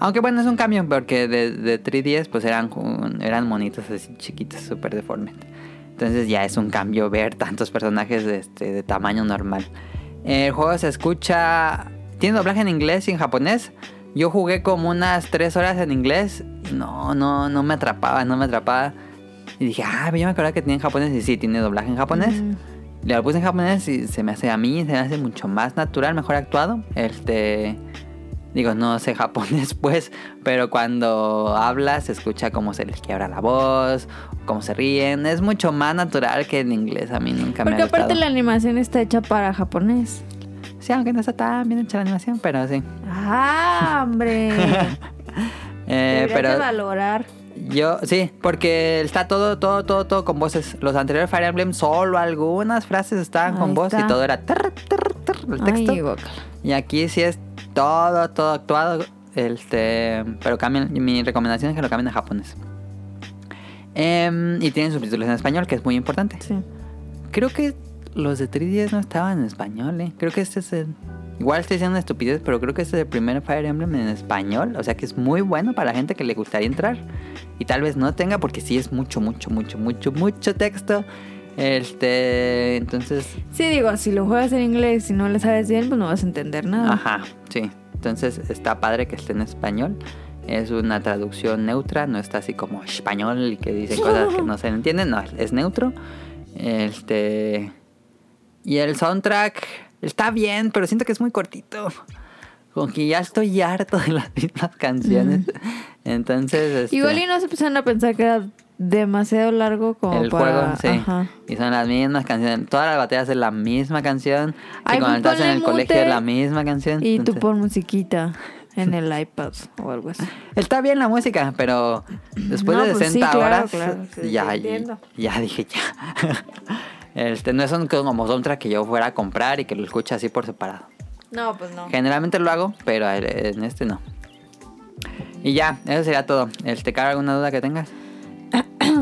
Aunque bueno, es un cambio porque de, de 3DS pues eran, eran monitos así chiquitos, súper deformes. Entonces ya es un cambio ver tantos personajes de, este, de tamaño normal. El juego se escucha... Tiene doblaje en inglés y en japonés. Yo jugué como unas 3 horas en inglés. No, no, no me atrapaba, no me atrapaba. Y dije, ah, yo me acordaba que tenía en japonés. Y sí, tiene doblaje en japonés. Mm. Le lo puse en japonés y se me hace a mí, se me hace mucho más natural, mejor actuado. Este. Digo, no sé japonés, pues, pero cuando habla se escucha cómo se les quiebra la voz, cómo se ríen. Es mucho más natural que en inglés. A mí nunca me Porque ha gustado. aparte la animación está hecha para japonés. Sí, aunque no está tan bien hecha la animación, pero sí. Ah, hombre. Eh, pero valorar. yo, sí, porque está todo, todo, todo, todo con voces. Los anteriores Fire Emblem, solo algunas frases estaban Ahí con voz y todo era tar, tar, tar, el texto. Ay. Y aquí sí es todo, todo actuado. Este, pero cambian. Mi recomendación es que lo cambien a japonés. Em, y tienen subtítulos en español, que es muy importante. Sí. Creo que los de 3DS no estaban en español, ¿eh? Creo que este es el. Igual estoy diciendo estupidez, pero creo que este es el primer Fire Emblem en español. O sea que es muy bueno para la gente que le gustaría entrar. Y tal vez no tenga, porque sí es mucho, mucho, mucho, mucho, mucho texto. Este. Entonces. Sí, digo, si lo juegas en inglés y no le sabes bien, pues no vas a entender nada. Ajá, sí. Entonces está padre que esté en español. Es una traducción neutra, no está así como español y que dicen cosas que no se entienden. No, es neutro. Este. Y el soundtrack está bien, pero siento que es muy cortito. Como que ya estoy harto de las mismas canciones. Entonces. este, Igual y no se empezaron a pensar que era demasiado largo como el para... juego, sí. Ajá. Y son las mismas canciones. Todas las batallas es la misma canción. Ay, y cuando estás en el colegio es la misma canción. Y tú Entonces- pon musiquita en el iPad o algo así. Está bien la música, pero después No, de pues sí, 60 claro, horas, claro, sí, ya, ya dije ya. este, no es un como soundtrack que yo fuera a comprar y que lo escuche así por separado. No, pues no. Generalmente lo hago, pero en este no. Y ya, eso sería todo. Este, Cara, ¿alguna duda que tengas?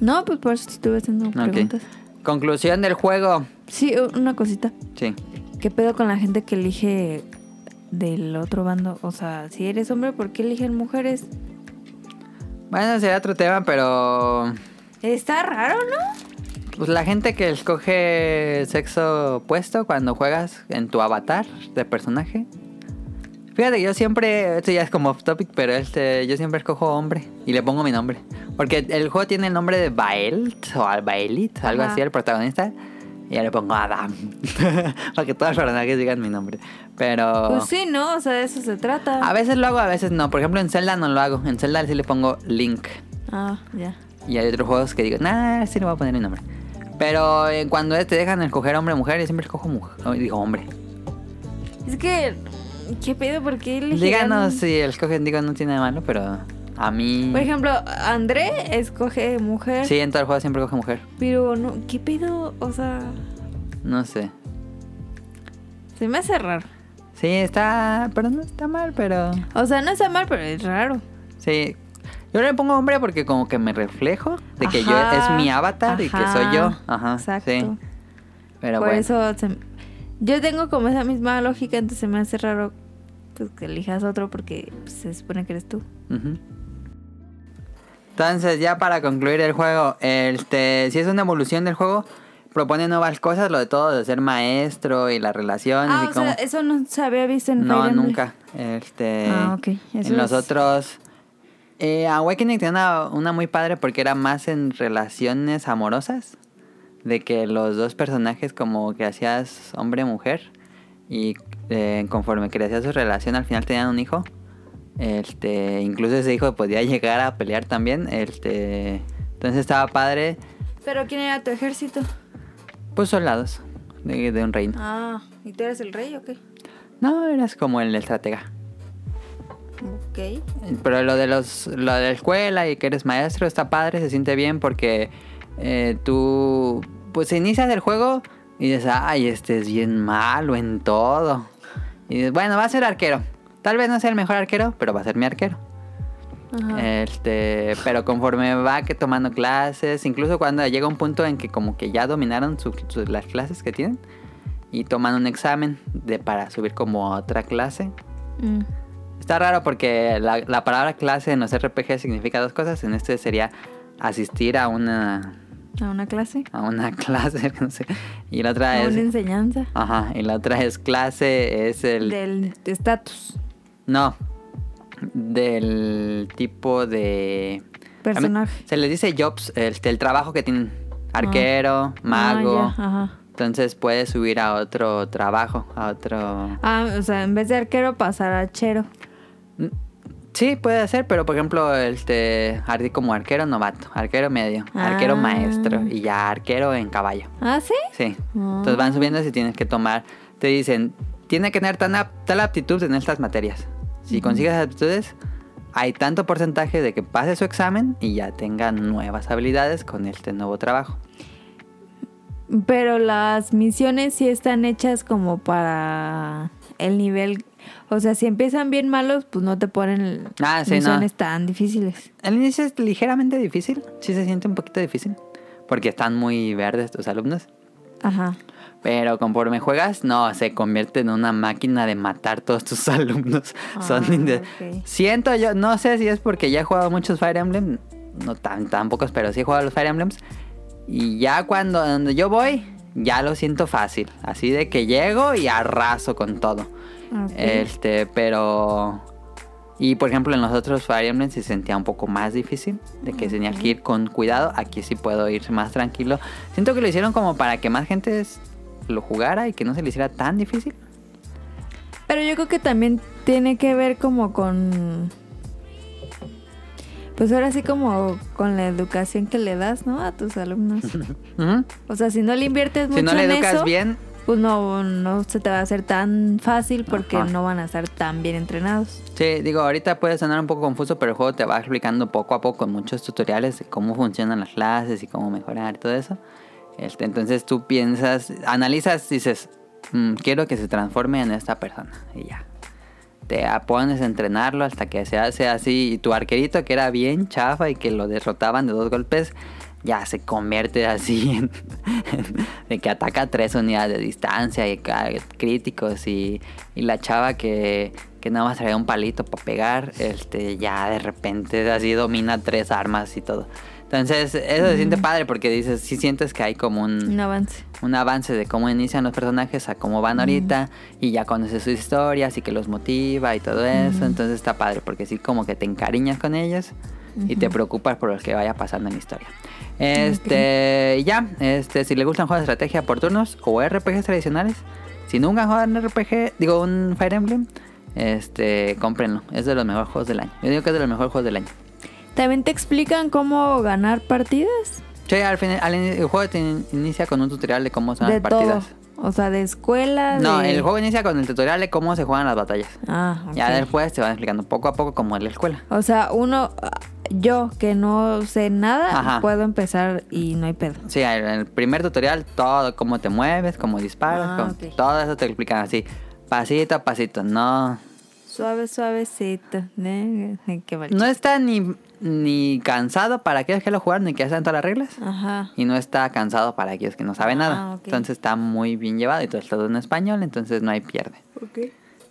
No, pues por eso te estuve haciendo Ok. preguntas. Conclusión del juego. Sí, una cosita. Sí. ¿Qué pedo con la gente que elige del otro bando? O sea, si eres hombre, ¿por qué eligen mujeres? Bueno, sería otro tema, pero Está raro, ¿no? Pues la gente que escoge sexo opuesto cuando juegas en tu avatar de personaje. Fíjate, yo siempre, esto ya es como off topic, pero este, yo siempre escojo hombre y le pongo mi nombre. Porque el juego tiene el nombre de Baelt o Baelit, algo Ajá. así, el protagonista. Y ya le pongo Adam. Para que todos los personajes digan mi nombre. Pero Pues sí, ¿no? O sea, de eso se trata. a veces lo hago, a veces no. Por ejemplo, en Zelda no lo hago. En Zelda sí le pongo Link. Ah, ya. Y hay otros juegos que digo, nah, sí le voy a poner mi nombre. Pero eh, cuando te dejan escoger hombre o mujer, yo siempre escojo mujer. Digo hombre. Es que, ¿qué pedo? ¿Por qué? Díganos si el escogen, digo, no tiene nada malo, pero a mí. Por ejemplo, André escoge mujer. Sí, en todo el juego siempre coge mujer. Pero no, ¿qué pedo? O sea, No sé. se me hace raro. Sí, está. Pero no está mal, pero. O sea, no está mal, pero es raro. Sí. Yo le pongo hombre porque como que me reflejo de que yo es mi avatar y que soy yo. Ajá. Exacto. Sí. Pero Por bueno. eso se- yo tengo como esa misma lógica, entonces se me hace raro pues, que elijas otro porque pues, se supone que eres tú. Ujú. Entonces, ya para concluir el juego, este, si es una evolución del juego, propone nuevas cosas, lo de todo, de ser maestro y las relaciones Ah, y o cómo. sea, eso no se había visto en no, nunca. Este, Ah, ok. Eso En los es- otros. Eh, Awakening tenía una, una muy padre porque era más en relaciones amorosas. De que los dos personajes, como que hacías hombre-mujer. Y eh, conforme crecía su relación, al final tenían un hijo. Este, incluso ese hijo podía llegar a pelear también. Este, entonces estaba padre. Pero ¿quién era tu ejército? Pues soldados de, de un reino. Ah, ¿y tú eres el rey o qué? No, eras como el estratega. Ok. Pero lo de los lo de la escuela y que eres maestro está padre, se siente bien porque eh, tú pues inicias el juego y dices, ay, este es bien malo en todo. Y dices, bueno, va a ser arquero. Tal vez no sea el mejor arquero, pero va a ser mi arquero. Ajá. Este, pero conforme va que tomando clases, incluso cuando llega un punto en que como que ya dominaron su- su- las clases que tienen, y toman un examen de, para subir como a otra clase. Mm. Está raro porque la, la palabra clase en los RPG significa dos cosas. En este sería asistir a una ¿A una clase? a una clase, no sé. Y la otra ¿A es una enseñanza? ajá, y la otra es clase es el Del estatus. no del tipo de Personaje. se les dice jobs, el, el trabajo que tienen arquero, mago. Ah, ya, ajá. Entonces puedes subir a otro trabajo, a otro Ah, o sea, en vez de arquero pasar a chero. Sí, puede ser, pero por ejemplo, este, ardi como arquero novato, arquero medio, arquero Ah. maestro y ya arquero en caballo. ¿Ah, sí? Sí. Ah. Entonces van subiendo si tienes que tomar. Te dicen, tiene que tener tan tal aptitud en estas materias. Si consigues aptitudes, hay tanto porcentaje de que pase su examen y ya tenga nuevas habilidades con este nuevo trabajo. Pero las misiones sí están hechas como para el nivel. O sea, si empiezan bien malos, pues no te ponen Ah, sí, no. misiones tan difíciles. El inicio es ligeramente difícil, sí se siente un poquito difícil, porque están muy verdes tus alumnos. Ajá. Pero conforme juegas, no, se convierte en una máquina de matar todos tus alumnos. Son Ah, inde- ok. Siento yo, no sé si es porque ya he jugado muchos Fire Emblem, no tan, tan pocos, pero sí he jugado los Fire Emblems. Y ya cuando donde yo voy, ya lo siento fácil. Así de que llego y arraso con todo. Este, pero. Y por ejemplo, en los otros Fire Emblem se sentía un poco más difícil, de que tenía que ir con cuidado. Aquí sí puedo ir más tranquilo. Siento que lo hicieron como para que más gente lo jugara y que no se le hiciera tan difícil. Pero yo creo que también tiene que ver como con... Pues ahora sí como con la educación que le das, ¿no? A tus alumnos. O sea, si no le inviertes mucho Si no le en educas eso, bien, pues no, no se te va a hacer tan fácil porque Ajá. no van a estar tan bien entrenados. Sí, digo, ahorita puede sonar un poco confuso, pero el juego te va explicando poco a poco con muchos tutoriales de cómo funcionan las clases y cómo mejorar y todo eso. Este, entonces tú piensas, analizas, dices, "Mm, quiero que se transforme en esta persona y ya. Te pones a entrenarlo hasta que se hace así y tu arquerito que era bien chafa y que lo derrotaban de dos golpes, ya se convierte así en, de que ataca tres unidades de distancia y críticos y, y la chava que, que nada más traía un palito para pegar, este ya de repente así domina tres armas y todo. Entonces eso se siente padre porque dices, sí sientes que hay como un, Un avance. un avance de cómo inician los personajes a cómo van ahorita y ya conoces sus historias y que los motiva y todo eso. Entonces está padre porque sí como que te encariñas con ellos y te preocupas por lo que vaya pasando en la historia. Este, y ya, este, si le gustan juegos de estrategia por turnos o RPGs tradicionales, si nunca han jugado un RPG, digo un Fire Emblem, este, cómprenlo. Es de los mejores juegos del año. Yo digo que es de los mejores juegos del año. ¿También te explican cómo ganar partidas? Sí, al final, al in- el juego te in- inicia con un tutorial de cómo son de las partidas. todo. O sea, de escuela. No, de- el juego inicia con el tutorial de cómo se juegan las batallas. Ah, ok. Ya después te van explicando poco a poco cómo es la escuela. O sea, uno, yo que no sé nada, Ajá. puedo empezar y no hay pedo. Sí, en el primer tutorial todo, cómo te mueves, cómo disparas, Ah, cómo- ok. todo eso te explican así, pasito a pasito. No, Suave, suavecito. No está ni, ni cansado para aquellos que lo jugaron y que saben todas las reglas. Ajá. Y no está cansado para aquellos que no saben Ah, nada. ok. Entonces está muy bien llevado y todo es todo en español, entonces no hay pierde. Ok.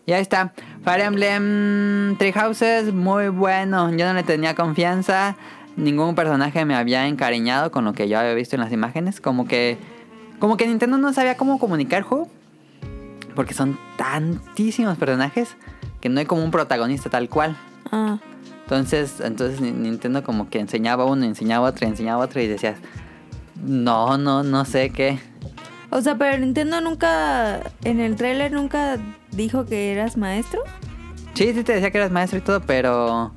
Y ahí está. Fire Emblem Three Houses, muy bueno. Yo no le tenía confianza. Ningún personaje me había encariñado con lo que yo había visto en las imágenes. Como que. Como que Nintendo no sabía cómo comunicar el juego. Porque son tantísimos personajes que no hay como un protagonista tal cual. Ah, Entonces, entonces Ni- Nintendo como que enseñaba uno, enseñaba otro, enseñaba otro y decías. No, no, no sé qué. o sea, pero Nintendo nunca, en el tráiler nunca dijo que eras maestro. Sí, sí te decía que eras maestro y todo, pero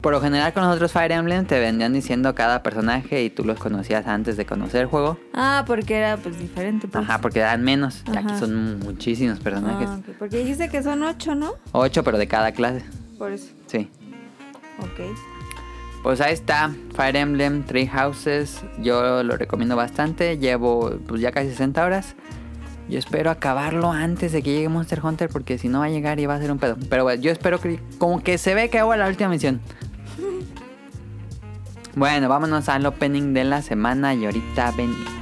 por lo general con los otros Fire Emblem te vendían diciendo cada personaje y tú los conocías antes de conocer el juego. Ah, porque era pues diferente. Pues. Ajá, porque dan menos. Y aquí Ajá. son muchísimos personajes. Ah. Porque dijiste que son ocho, ¿no? Ocho, pero de cada clase. Por eso. Sí. Ok. Pues ahí está, Fire Emblem Three Houses. Yo lo recomiendo bastante. Llevo pues ya casi 60 horas. Yo espero acabarlo antes de que llegue Monster Hunter porque si no va a llegar y va a ser un pedo. Pero bueno, yo espero que como que se ve que hago la última misión. Bueno, vámonos al opening de la semana y ahorita venimos.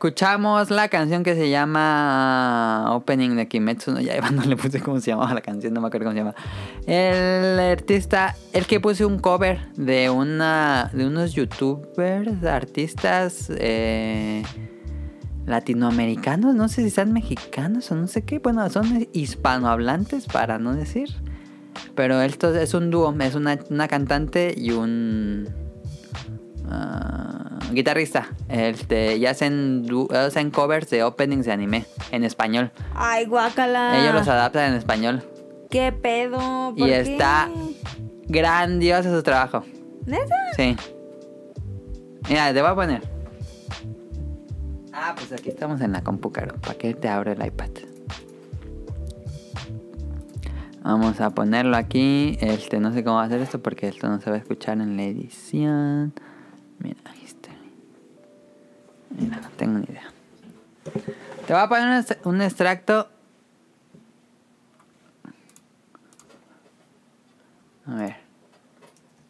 escuchamos la canción que se llama ah, Opening de Kimetsu no Yaiba, no le puse cómo se llamaba la canción, no me acuerdo cómo se llama. El artista, el que puse un cover de una de unos youtubers, artistas eh, latinoamericanos, no sé si son mexicanos o no sé qué, bueno, son hispanohablantes para no decir. Pero esto es un dúo, es una, una cantante y un Ah, guitarrista. Este, y hacen, covers de openings de anime en español. Ay, guacala. Ellos los adaptan en español. ¿Qué pedo? ¿Por y está grandioso su trabajo. ¿Neta? Sí. Mira, te voy a poner. Ah, pues aquí estamos en la compu computadora. ¿Para qué te abro el iPad? Vamos a ponerlo aquí. Este, no sé cómo va a hacer esto porque esto no se va a escuchar en la edición. Mira, ahí está. Mira, no tengo ni idea. Te voy a poner un extracto. A ver.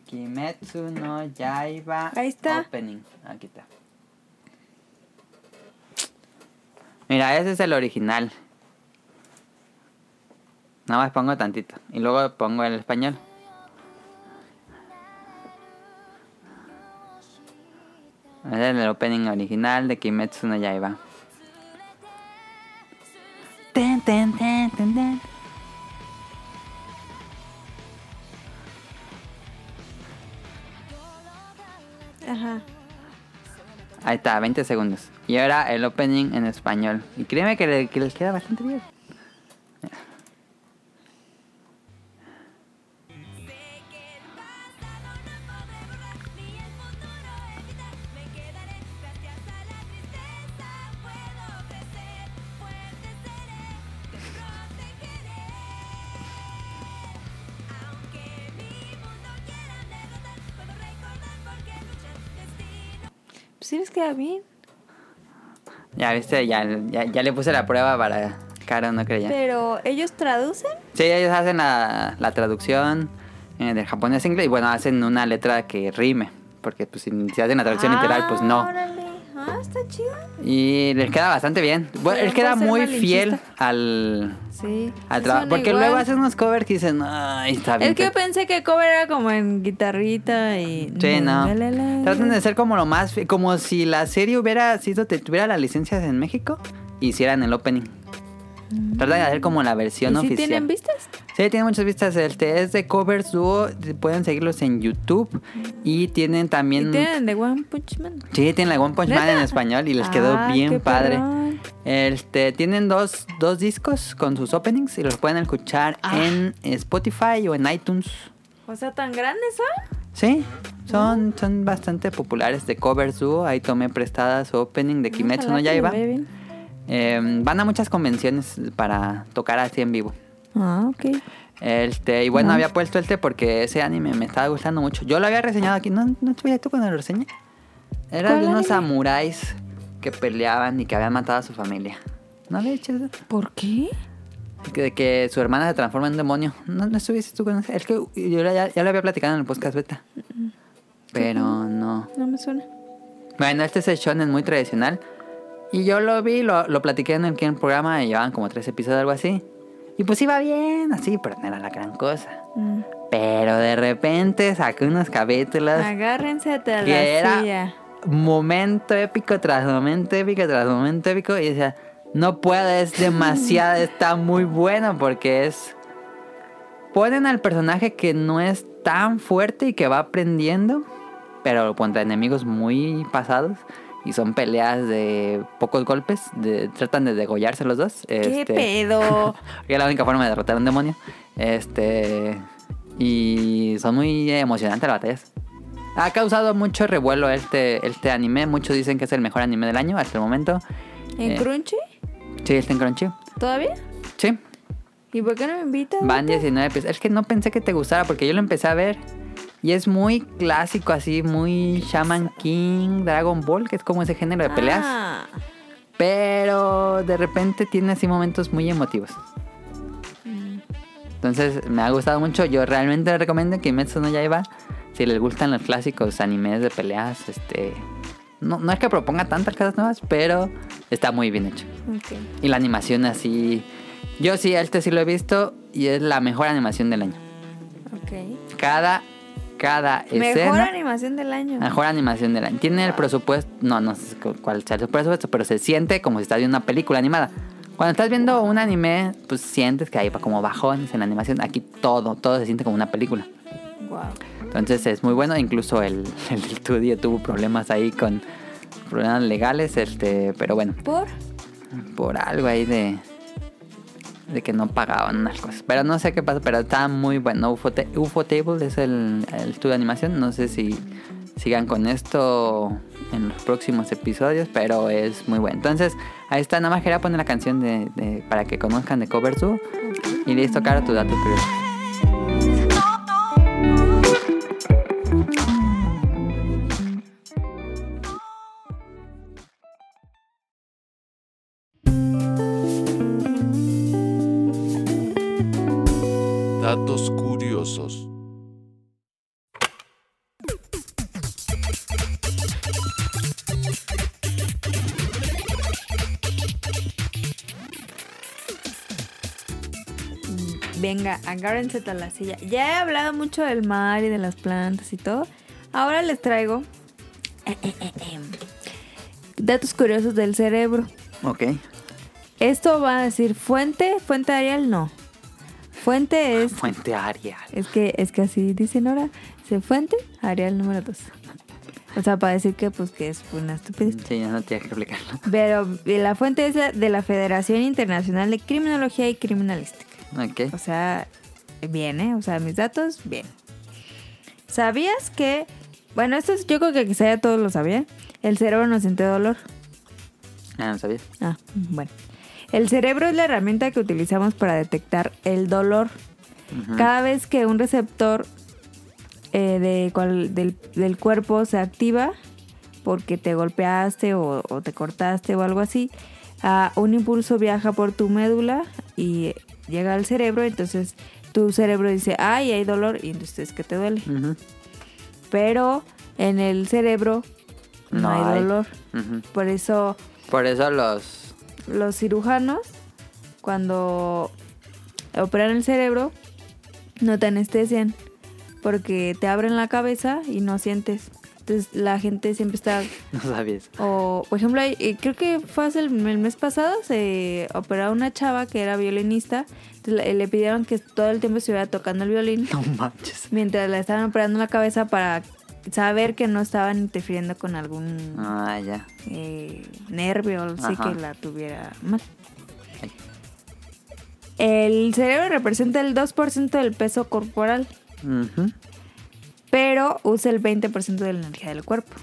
Kimetsu no Yaiba Ahí está. Opening. Aquí está. Mira, ese es el original. Nada más pongo tantito. Y luego pongo el español. Es el opening original de Kimetsu no Yaiba. Ten, ten, ten, ten, ten. Ajá. Ahí está, 20 segundos. Y ahora el opening en español. Y créeme que, le- que les queda bastante bien. Queda bien. Ya viste, ya, ya, ya le puse la prueba para Caro, no creía. Pero, ¿ellos traducen? Sí, ellos hacen la, la traducción eh, del japonés a inglés y bueno, hacen una letra que rime. Porque pues si, hacen la traducción literal, pues no. Ah, órale. Chido. Y les queda bastante bien. Bueno, él queda muy fiel al, Sí. al trabajo. Porque igual. luego hacen unos covers que dicen, ay, está bien. Es que yo pero-". pensé que cover era como en guitarrita y... Sí, no. La, la, la, Tratan de ser como lo más... Como si la serie hubiera sido... te- Tuviera las licencias en México. Hicieran el opening. Tratan de hacer como la versión ¿Y si oficial. tienen vistas? Sí, tiene muchas vistas. Este es de covers dúo. Pueden seguirlos en YouTube. Y tienen también... ¿Y tienen de One Punch Man? Sí, tienen la One Punch Man en español y les quedó Ah, bien padre. Este, tienen dos, dos discos con sus openings y los pueden escuchar Ah. en Spotify o en iTunes. O sea, ¿tan grandes son? Sí, son, son bastante populares de covers dúo. Ahí tomé prestada su opening de Kimetsu no Ojalá Yaiba. Eh, van a muchas convenciones para tocar así en vivo. Ah, ok. Este, y bueno, Ah. había puesto este porque ese anime me estaba gustando mucho. Yo lo había reseñado aquí, ¿no, no estuviste tú cuando lo reseñé? Era ¿Cuál de unos samuráis que peleaban y que habían matado a su familia. ¿No había dicho eso? ¿Por qué? Que, de que su hermana se transforma en un demonio. ¿No, no estuviste tú con ese? Es que yo ya, ya lo había platicado en el podcast beta. Pero no. No me suena. Bueno, este es el shonen muy tradicional. Y yo lo vi, lo, lo platiqué en el, en el programa y llevaban como tres episodios algo así. Y pues iba bien, así, pero no era la gran cosa. Mm. Pero de repente saqué unos capítulos Agárrense de la que era silla. momento épico tras momento épico tras momento épico. Y decía, no puedo, es demasiado, está muy bueno porque es... Ponen al personaje que no es tan fuerte y que va aprendiendo, pero contra enemigos muy pasados. Y son peleas de pocos golpes, de, tratan de degollarse los dos. ¿Qué este, pedo? que es la única forma de derrotar a un demonio. Este. Y son muy emocionantes las batallas. Ha causado mucho revuelo este, este anime. Muchos dicen que es el mejor anime del año hasta el momento. ¿En Eh, Crunchy? Sí, está en Crunchy. ¿Todavía? Sí, ¿Y por qué no me invitan? van 19 episodios. Es que no pensé que te gustara porque yo lo empecé a ver. Y es muy clásico, así, muy Shaman King, Dragon Ball, que es como ese género de peleas. Ah, Pero de repente tiene así momentos muy emotivos. Entonces me ha gustado mucho. Yo realmente les recomiendo que Kimetsu no Yaiba. Si les gustan los clásicos animes de peleas, este. No, no es que proponga tantas cosas nuevas, pero está muy bien hecho. Y la animación así. Yo sí, este sí lo he visto y es la mejor animación del año. Ok. Cada, cada Mejor escena. animación del año. Mejor animación del año. Tiene el presupuesto. No, no sé cu- cuál sea el presupuesto, pero se siente como si estás viendo una película animada. Cuando estás viendo un anime, pues sientes que hay como bajones en la animación. Aquí todo, todo se siente como una película. Wow. Entonces es muy bueno. Incluso el, el estudio tuvo problemas ahí con problemas legales. Este, pero bueno, ¿Por? por algo ahí de. De que no pagaban unas cosas. Pero no sé qué pasa, pero está muy bueno. UFO, UFO Table es el, el estudio de animación. No sé si sigan con esto en los próximos episodios, pero es muy bueno. Entonces, ahí está. Nada más quería poner la canción de, de- para que conozcan de Cover Zoo. Y listo, cara, tu dato curioso. Agárrense a la silla. Ya he hablado mucho del mar y de las plantas y todo. Ahora les traigo eh, eh, eh, em, datos curiosos del cerebro. Ok. Esto va a decir fuente, fuente Arial, no. Fuente es Fuente Arial. es que es que así dicen ahora. Se fuente Arial número 2. O sea, para decir que pues que es una estupidez. Sí, ya no tienes que explicarlo. Pero la fuente es de la Federación Internacional de Criminología y Criminalística. Ok. O sea, bien, ¿eh? O sea, mis datos, bien. ¿Sabías que... Bueno, esto es, yo creo que quizá ya todos lo sabían. El cerebro no siente dolor. Ah, no sabía. Ah, bueno. El cerebro es la herramienta que utilizamos para detectar el dolor. Cada vez que un receptor eh, de cual- del, del cuerpo se activa porque te golpeaste o, o te cortaste o algo así, ah, un impulso viaja por tu médula y llega al cerebro, entonces tu cerebro dice, ay, hay dolor, y entonces es que te duele. Pero en el cerebro no, No hay, hay. dolor. Por eso Por eso los... los cirujanos, cuando operan el cerebro, no te anestesian porque te abren la cabeza y no sientes. Entonces la gente siempre está... No sabías. O, por ejemplo, eh, creo que fue hace el, el mes pasado, se operó una chava que era violinista. Entonces le, le pidieron que todo el tiempo estuviera tocando el violín No manches. mientras le estaban operando la cabeza para saber que no estaban interfiriendo con algún Ah, ya. eh, nervio o Ajá. que la tuviera mal. Ay. El cerebro representa el 2% del peso corporal, Ujú. Pero usa el 20% de la energía del cuerpo,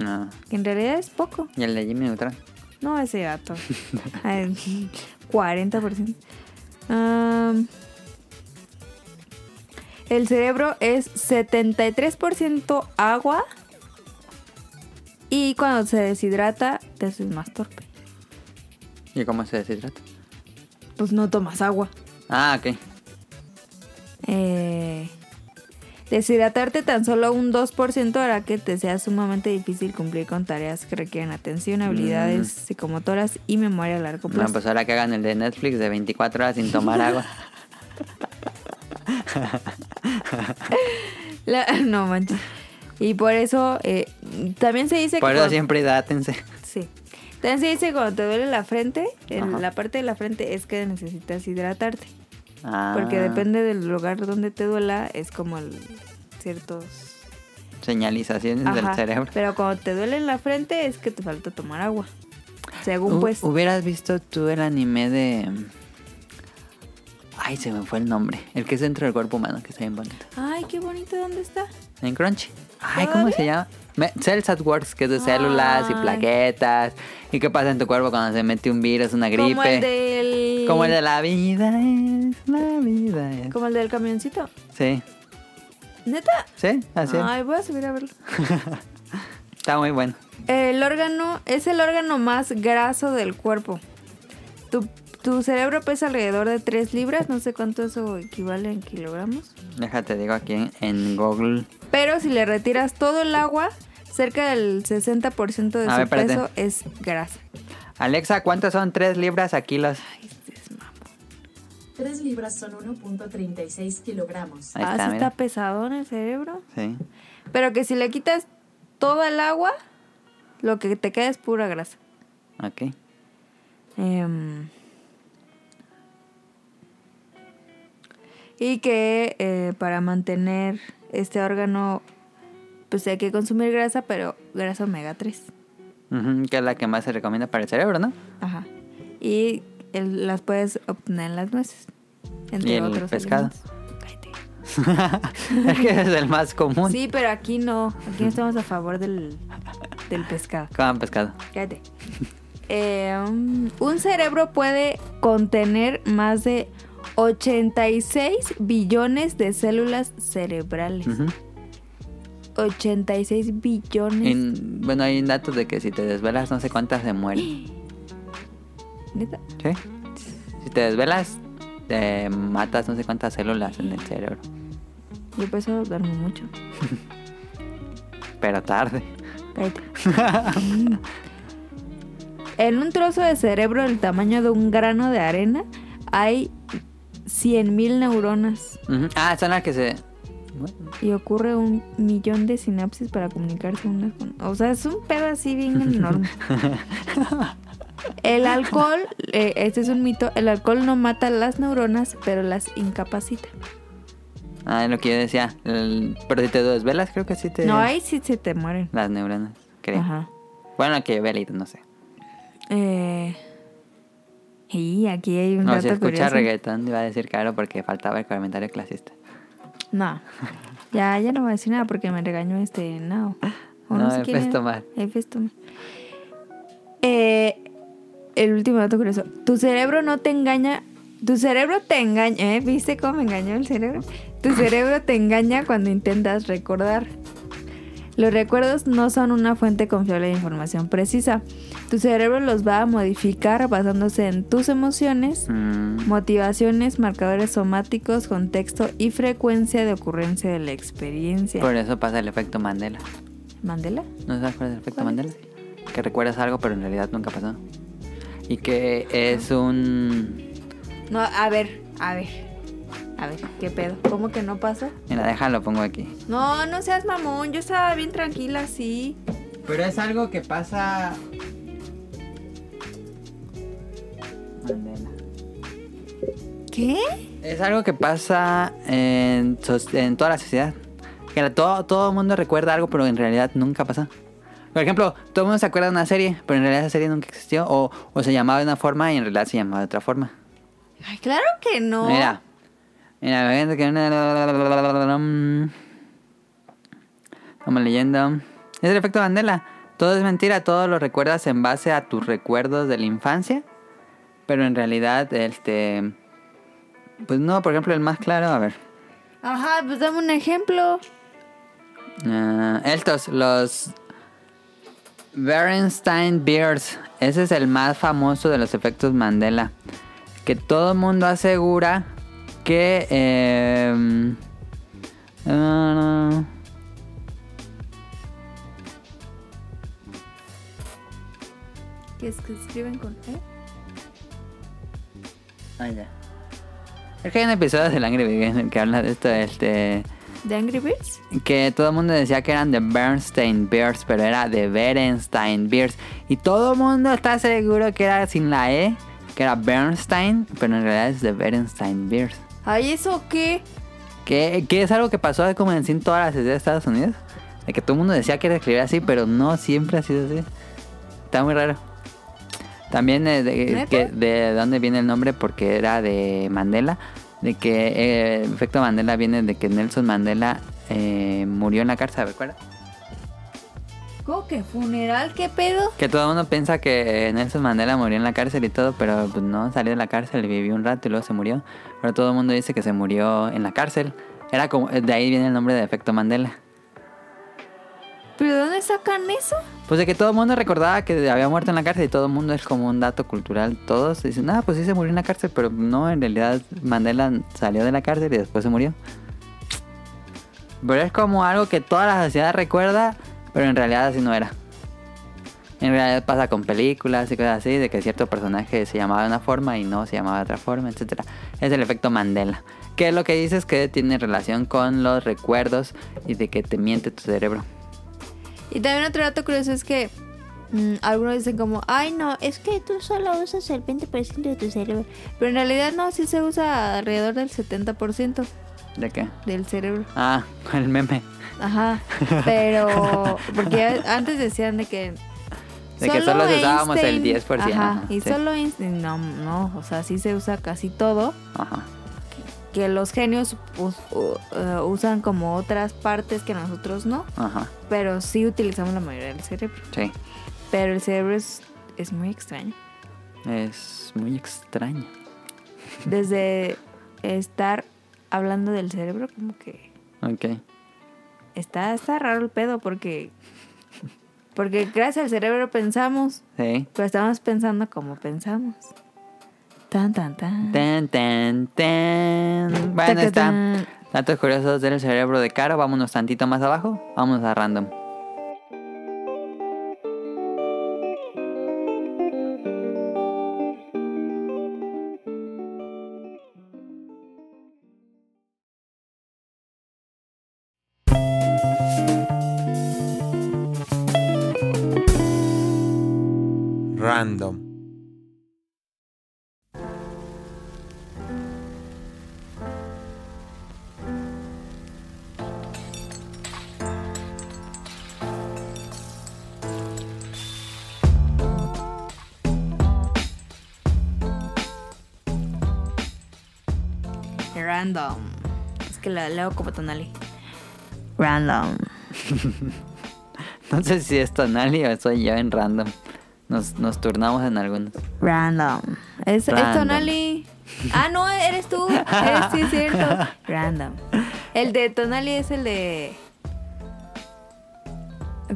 Ah, que en realidad es poco. Y el de Jimmy Neutron. No, ese gato. Ay, 40%. Am, el cerebro es 73% agua y cuando se deshidrata te haces más torpe. ¿Y cómo se deshidrata? Pues no tomas agua. Ah, ok. Eh, deshidratarte tan solo un 2% hará que te sea sumamente difícil cumplir con tareas que requieren atención, habilidades psicomotoras y memoria a largo No, plazo. pues ahora que hagan el de Netflix de 24 horas sin tomar agua. La- no manches. Y por eso eh, también se dice Por que eso cuando- siempre hidrátense. sí. También se dice que cuando te duele la frente, Ajá. la parte de la frente es que necesitas hidratarte. Ah, Porque depende del lugar donde te duela, es como el, ciertos Señalizaciones del cerebro. Pero cuando te duele en la frente es que te falta tomar agua. Según pues. Hubieras visto tú el anime de... Ay, se me fue el nombre. El que es dentro del cuerpo humano, que está bien bonito. Ay, qué bonito, ¿dónde está? En Crunchy. Ay, ¿cómo se llama? Me- Cells at Works, que es de células y plaquetas. ¿Y qué pasa en tu cuerpo cuando se mete un virus, una gripe? Como el del. Como el de la vida es, la vida es. Como el del camioncito. Sí, ¿Neta? sí, así. Ay, voy a subir a verlo. Está muy bueno. El órgano es el órgano más graso del cuerpo. Tu, tu cerebro pesa alrededor de 3 libras, no sé cuánto eso equivale en kilogramos. Déjate, digo aquí en, en Google. Pero si le retiras todo el agua, cerca del 60% de A su ver, espérate. peso es grasa. Alexa, ¿cuántas son 3 libras a kilos? Ay, este es mamón. 3 libras son 1.36 kilogramos. Ahí ah, está, sí mira. está pesado en el cerebro. Sí. Pero que si le quitas toda el agua, lo que te queda es pura grasa. Ok. Em, y que eh, para mantener este órgano, pues hay que consumir grasa, pero grasa omega 3. Ujú, que es la que más se recomienda para el cerebro, ¿no? Ajá. Y el- las puedes obtener en las nueces. Entre ¿Y el otros pescado? es que es el más común. Sí, pero aquí no. Aquí no estamos a favor del, del pescado. Coman pescado. Cállate. Eh, um, un cerebro puede contener más de 86 billones de células cerebrales. Ujú. 86 billones. Y, bueno, hay datos de que si te desvelas no sé cuántas se mueren. ¿Neta? ¿Sí? Si te desvelas, te matas no sé cuántas células en el cerebro. Yo por eso duermo mucho. Pero tarde. En un trozo de cerebro del tamaño de un grano de arena hay 100.000 neuronas. Ah, son las que se... y ocurre un millón de sinapsis para comunicarse unas con... O sea, es un pedo así bien enorme. El alcohol, eh, este es un mito, el alcohol no mata las neuronas, pero las incapacita. Ah, es lo que yo decía. El- Pero si te desvelas, creo que sí te... No, ahí sí se te mueren. Las neuronas, creo. Ajá. Bueno, que leído, no sé. Eh, y aquí hay un No, dato si escucha curioso. reggaetón, iba a decir claro porque faltaba el comentario clasista. No. Ya, ya no voy a decir nada porque me regañó este no. O No, sé. El Festomar. Eh, el último dato curioso. Tu cerebro no te engaña. Tu cerebro te engaña. ¿eh? ¿Viste cómo me engañó el cerebro? Tu cerebro te engaña cuando intentas recordar. Los recuerdos no son una fuente confiable de información precisa. Tu cerebro los va a modificar basándose en tus emociones, Mm, motivaciones, marcadores somáticos, contexto y frecuencia de ocurrencia de la experiencia. por eso pasa el efecto Mandela. ¿Mandela? ¿No sabes cuál es el efecto ¿Cuál Mandela? Que recuerdas algo pero en realidad nunca pasó. Y que es un... No, a ver, a ver. A ver, ¿qué pedo? ¿Cómo que no pasó? Mira, déjalo, pongo aquí. No, no seas mamón. Yo estaba bien tranquila así. Pero es algo que pasa... Mandela. ¿Qué? Es algo que pasa en, toda la sociedad. Que la- todo, todo el mundo recuerda algo, pero en realidad nunca pasó. Por ejemplo, todo el mundo se acuerda de una serie, pero en realidad esa serie nunca existió. O, o se llamaba de una forma y en realidad se llamaba de otra forma. Ay, claro que no. Mira. Mira, fíjate que... Estamos leyendo. Es el efecto Mandela. Todo es mentira, todo lo recuerdas en base a tus recuerdos de la infancia. Pero en realidad, este... Pues no, por ejemplo, el más claro, a ver. Ajá, pues dame un ejemplo. Ah, estos, los Bernstein Bears. Ese es el más famoso de los efectos Mandela. Que todo el mundo asegura que... eh, ah, Que es que escriben con E. ah, ya. Es que hay un episodio de Angry Birds en el que habla de esto, este... ¿De Angry Birds? que todo el mundo decía que eran de Bernstein Bears, pero era de Berenstein Bears. Y todo el mundo está seguro que era sin la E, que era Bernstein, pero en realidad es de Berenstein Bears. Ay, ¿eso qué? Que, que es algo que pasó como en sí todas las ciudades de Estados Unidos. De que todo el mundo decía que era escribir así, pero no siempre ha sido así. Está muy raro. También eh, de, de dónde viene el nombre, porque era de Mandela. De que eh, el efecto Mandela viene de que Nelson Mandela eh, murió en la cárcel, ¿recuerda? ¿Cómo que funeral? ¿Qué pedo? Que todo el mundo piensa que Nelson Mandela murió en la cárcel y todo, pero pues no, salió de la cárcel vivió un rato y luego se murió. Pero todo el mundo dice que se murió en la cárcel. Era como, de ahí viene el nombre de efecto Mandela. ¿Pero de dónde sacan eso? Pues de que todo el mundo recordaba que había muerto en la cárcel y todo el mundo es como un dato cultural. Todos dicen, ah, pues sí se murió en la cárcel, pero no, en realidad Mandela salió de la cárcel y después se murió. Pero es como algo que toda la sociedad recuerda, pero en realidad así no era. En realidad pasa con películas y cosas así, de que cierto personaje se llamaba de una forma y no se llamaba de otra forma, etc. Es el efecto Mandela. Que lo que dices que tiene relación con los recuerdos y de que te miente tu cerebro. Y también otro dato curioso es que mm, algunos dicen como, ay no, es que tú solo usas el 20% de tu cerebro. Pero en realidad no, sí se usa alrededor del 70% ¿De qué? del cerebro. Ah, el meme. Ajá. Pero, porque antes decían de que... De que solo usábamos el 10%, Ajá, y sí. solo Einstein, no, no, o sea, sí se usa casi todo. Ajá. Que los genios us- u- eh, usan como otras partes que nosotros no. Ajá. Pero sí utilizamos la mayoría del cerebro. Sí. Pero el cerebro es, es muy extraño. Es muy extraño. Desde estar hablando del cerebro, como que Ok. Está, está raro el pedo porque... Porque gracias al cerebro pensamos, Sí. pero estamos pensando como pensamos. Tan, tan, tan. Ten, ten, ten. Bueno, está. Datos curiosos del cerebro de Caro. Vámonos tantito más abajo. Vamos a random. Random. Es que la leo como tonali. Random. No sé si es Tonali o soy yo en random. Nos, nos turnamos en algunos. Random. Es. Tonali. Ah, no, eres tú. Eres, sí, es cierto. Random. El de Tonali es el de.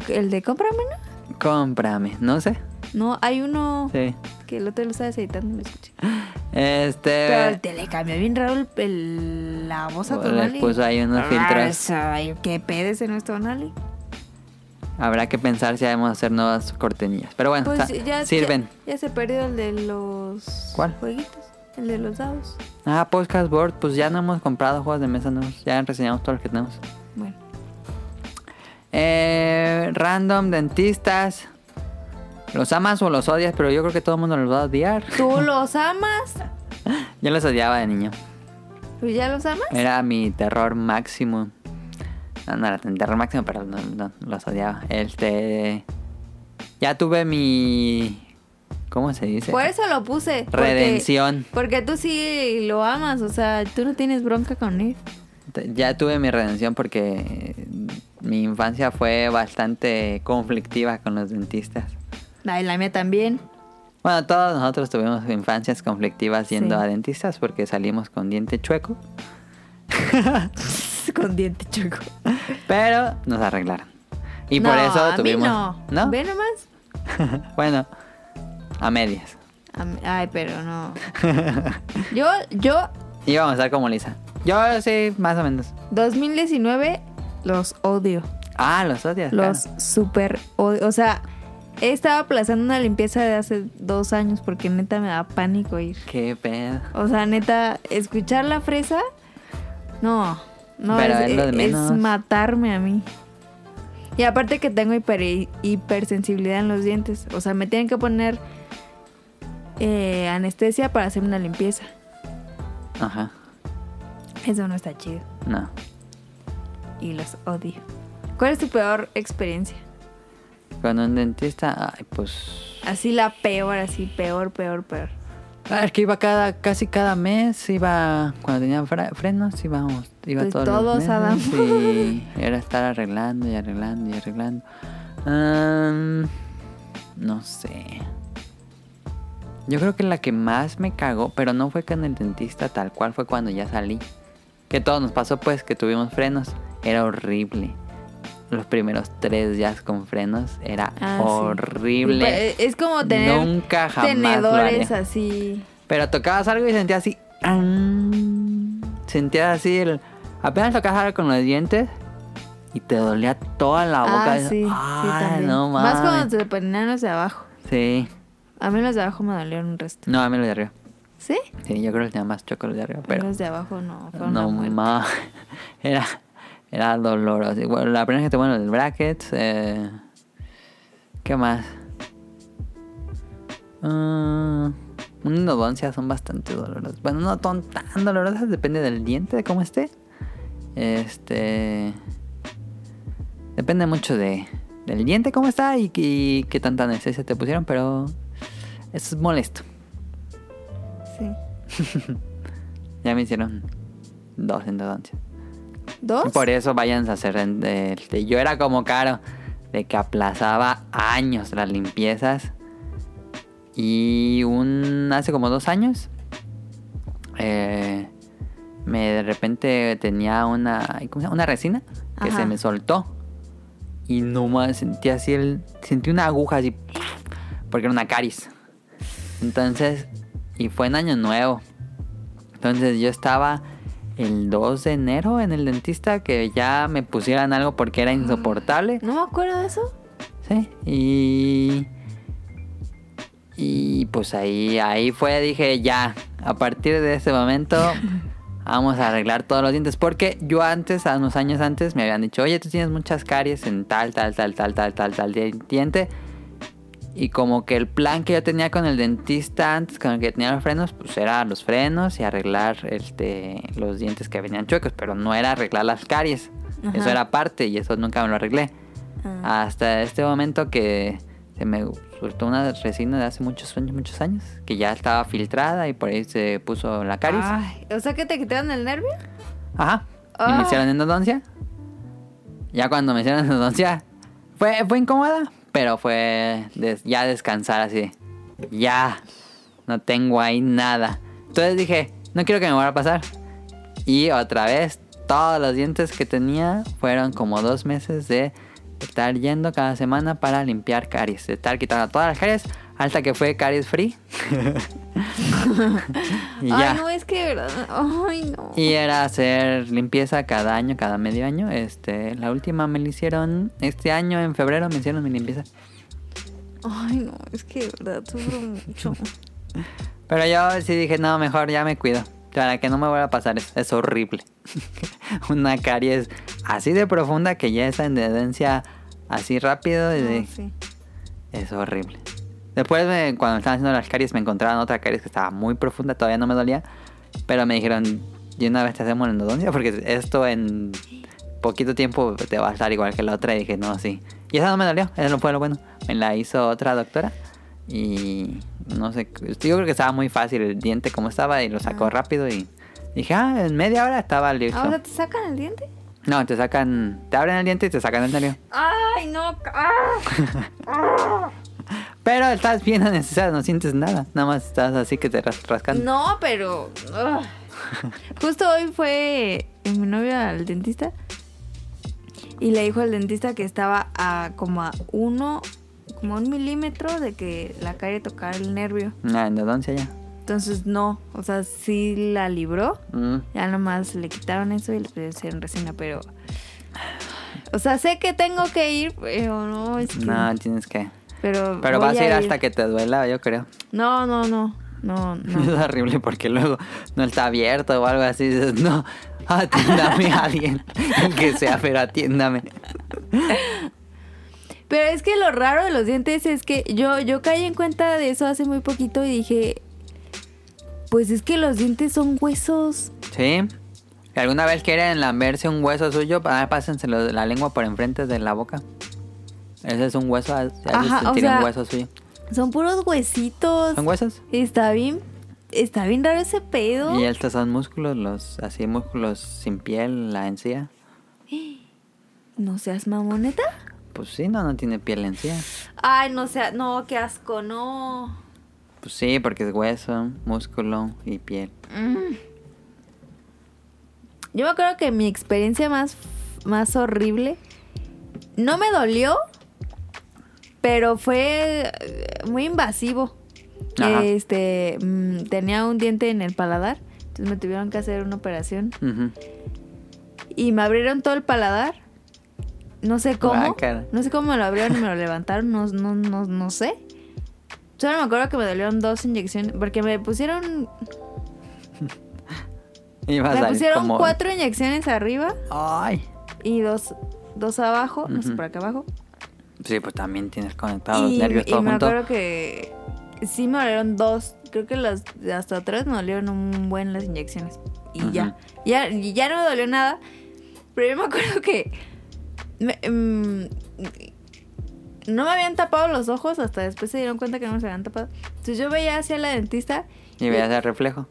El de cómprame, ¿no? Cómprame, no sé. No, hay uno Sí. que el otro lo estaba editando, lo escuché. Este. Pero te le cambió bien raro el, el- la voz a Pues, Tonali. le puso ahí unos Ah, filtros. ay, ¿Qué pedes en nuestro Tonali? Habrá que pensar si debemos hacer nuevas cortinillas. Pero bueno, Pues ya, sirven. Ya, ya se perdió el de los ¿Cuál? jueguitos. El de los dados. Ah, Podcast Board, pues ya no hemos comprado juegos de mesa nuevos. Ya reseñamos todos los que tenemos. Bueno. Eh, random, dentistas. Los amas o los odias, pero yo creo que todo el mundo los va a odiar. ¿Tú los amas? Yo los odiaba de niño. ¿Tú ya los amas? Era mi terror máximo. No, no era terror máximo, pero no, no, los odiaba. Este. Ya tuve mi. ¿Cómo se dice? Por eso lo puse. porque- Redención. Porque tú sí lo amas, o sea, tú no tienes bronca con él. Ya tuve mi redención porque mi infancia fue bastante conflictiva con los dentistas. La mía también. Bueno, todos nosotros tuvimos infancias conflictivas yendo Sí. a dentistas porque salimos con diente chueco, con diente chueco. pero nos arreglaron. Y por eso a mí tuvimos. no. ¿No? Ve nomás. bueno, a medias. Ay, pero no. Yo, yo, Íbamos a estar como Lisa. Yo sí, más o menos. 2019 los odio. Ah, los odias. Los claro. super odio. O sea, he estado aplazando una limpieza de hace dos años porque neta me da pánico ir. Qué pedo. O sea, neta, escuchar la fresa, no, no, Pero es, matarme a mí. Y aparte que tengo hiper, hipersensibilidad en los dientes. O sea, me tienen que poner eh, anestesia para hacer una limpieza. Ajá. Eso no está chido. No. Y los odio. ¿Cuál es tu peor experiencia? Con un dentista, ay, pues. Así la peor, así, peor, peor, peor. Ah, es que iba cada, casi cada mes, iba, cuando tenía fra- frenos, íbamos, iba Pues todos, todos, los meses y era estar arreglando y arreglando y arreglando. Am, no sé. Yo creo que la que más me cagó, pero no fue con el dentista tal cual, fue cuando ya salí. Que todo nos pasó pues, que tuvimos frenos. Era horrible. Los primeros tres días con frenos era Ah, horrible. Pues, Es como tener Nunca jamás tenedores así. Pero tocabas algo y sentías así. Sentías así el. Apenas tocabas algo con los dientes y te dolía toda la boca. Ah, sí, Ay, no Más mames. cuando te ponían los de abajo. Sí. A mí los de abajo me dolieron un resto. No, a mí los de arriba. ¿Sí? Sí, yo creo que tenía más choco los de arriba. Pero. los de abajo no, fueron No una muerte. ma. Era. Era doloroso. Bueno, la primera que te ponen los brackets. Eh, ¿Qué más? Ah, una endodoncia son bastante dolorosas. Bueno, no son tan dolorosas, depende del diente, de cómo esté. Este. Depende mucho de, del diente, cómo está y, y qué tanta anestesia te pusieron, pero. Eso es molesto. Sí. Ya me hicieron dos endodoncias. ¿Dos? Por eso vayan a hacer. de- yo era como caro, de que aplazaba años las limpiezas. Y un. hace como dos años. eh, me de repente tenía una. ¿cómo se llama? Una resina que Ajá. se me soltó. Y no más sentí así el. Sentí una aguja así. Porque era una caries. Entonces. Y fue en año nuevo. Entonces yo estaba el 2 de enero en el dentista que ya me pusieran algo porque era insoportable. No me acuerdo de eso. Sí. Y. Y pues ahí, ahí fue, dije, ya, a partir de este momento vamos a arreglar todos los dientes. Porque yo antes, unos años antes, me habían dicho, oye, tú tienes muchas caries en tal, tal, tal, tal, tal, tal, tal diente. Y como que el plan que yo tenía con el dentista antes, con el que tenía los frenos, pues era los frenos y arreglar este, los dientes que venían chuecos, pero no era arreglar las caries. Ajá. Eso era parte y eso nunca me lo arreglé. Ah. Hasta este momento que se me soltó una resina de hace muchos años, muchos años, que ya estaba filtrada y por ahí se puso la caries. Ay, o sea que te quitaron el nervio. Ajá. Y me Ah. hicieron endodoncia. Ya cuando me hicieron endodoncia, fue, fue incómoda, pero fue ya descansar así. Ya, no tengo ahí nada. Entonces dije, no quiero que me vuelva a pasar. Y otra vez, todos los dientes que tenía fueron como dos meses de estar yendo cada semana para limpiar caries. De estar quitando todas las caries hasta que fue caries free. y ya. Ay, no, es que de verdad. Ay, no. Y era hacer limpieza cada año, cada medio año. Este, la última me la hicieron este año, en febrero me hicieron mi limpieza. Ay, no, es que de verdad sufro mucho. Pero yo sí dije, no, mejor ya me cuido. Para que no me vuelva a pasar eso. Es horrible. Una caries así de profunda que ya esa tendencia así rápido. y de- No, sí. Es horrible. Después, me- cuando estaban haciendo las caries, me encontraron otra caries que estaba muy profunda, todavía no me dolía. Pero me dijeron, y una vez te hacemos la endodoncia, porque esto en poquito tiempo te va a estar igual que la otra. Y dije, no, sí. Y esa no me dolió, eso no fue lo bueno. Me la hizo otra doctora. Y no sé, yo creo que estaba muy fácil el diente como estaba y lo sacó Ah. rápido. Y dije, ah, en media hora estaba listo. Ah, o sea, ¿te sacan el diente? No, te sacan, te abren el diente y te sacan el nervio. Ay, no. ah. Pero estás bien anestesiado, no sientes nada. Nada más estás así que te ras- rascando. No, pero. ugh. Justo hoy fue mi novio al dentista. Y le dijo al dentista que estaba a como a uno, como un milímetro de que la calle tocara el nervio. Una endodoncia ya. Entonces no, o sea, sí la libró. Mm. Ya nomás le quitaron eso y le pusieron resina, pero. O sea, sé que tengo que ir, pero no, es que. No, tienes que. Pero, Pero vas a ir hasta que te duela, yo creo. No, no, no. No, no. Es horrible porque luego no está abierto o algo así. Dices, no, atiéndame a alguien. El que sea, pero atiéndame. Pero es que lo raro de los dientes es que yo, yo caí en cuenta de eso hace muy poquito y dije, pues es que los dientes son huesos. Sí. Si alguna vez quieren lamberse un hueso suyo, ah, pásenselo la lengua por enfrente de la boca. Ese es un hueso, a veces Ajá, o sea- un hueso suyo. Son puros huesitos. ¿Son huesos? Está bien, está bien raro ese pedo. Y estos son músculos, los así músculos sin piel, la encía. No seas mamoneta. Pues sí, no, no tiene piel la encía. Ay, no sea, no, qué asco, no. Pues sí, porque es hueso, músculo y piel. Mm. Yo me acuerdo que mi experiencia más, más horrible no me dolió, pero fue eh, muy invasivo. Ajá. Este, mm, tenía un diente en el paladar, entonces me tuvieron que hacer una operación y me abrieron todo el paladar. No sé cómo, Guácala. no sé cómo me lo abrieron y me lo levantaron, no, no, no, no sé. Solo me acuerdo que me dolieron dos inyecciones, porque me pusieron Me pusieron como- cuatro inyecciones arriba Ay. y dos, dos abajo, no sé por acá abajo. Sí, pues también tienes conectados los y nervios y todo me junto. acuerdo que sí me dolieron dos. Creo que las hasta tres me dolieron un buen las inyecciones. Y ya. ya. y ya no me dolió nada. Pero yo me acuerdo que me- mm, no me habían tapado los ojos. Hasta después se dieron cuenta que no me se habían tapado. Entonces yo veía hacia la dentista. Y veías el reflejo.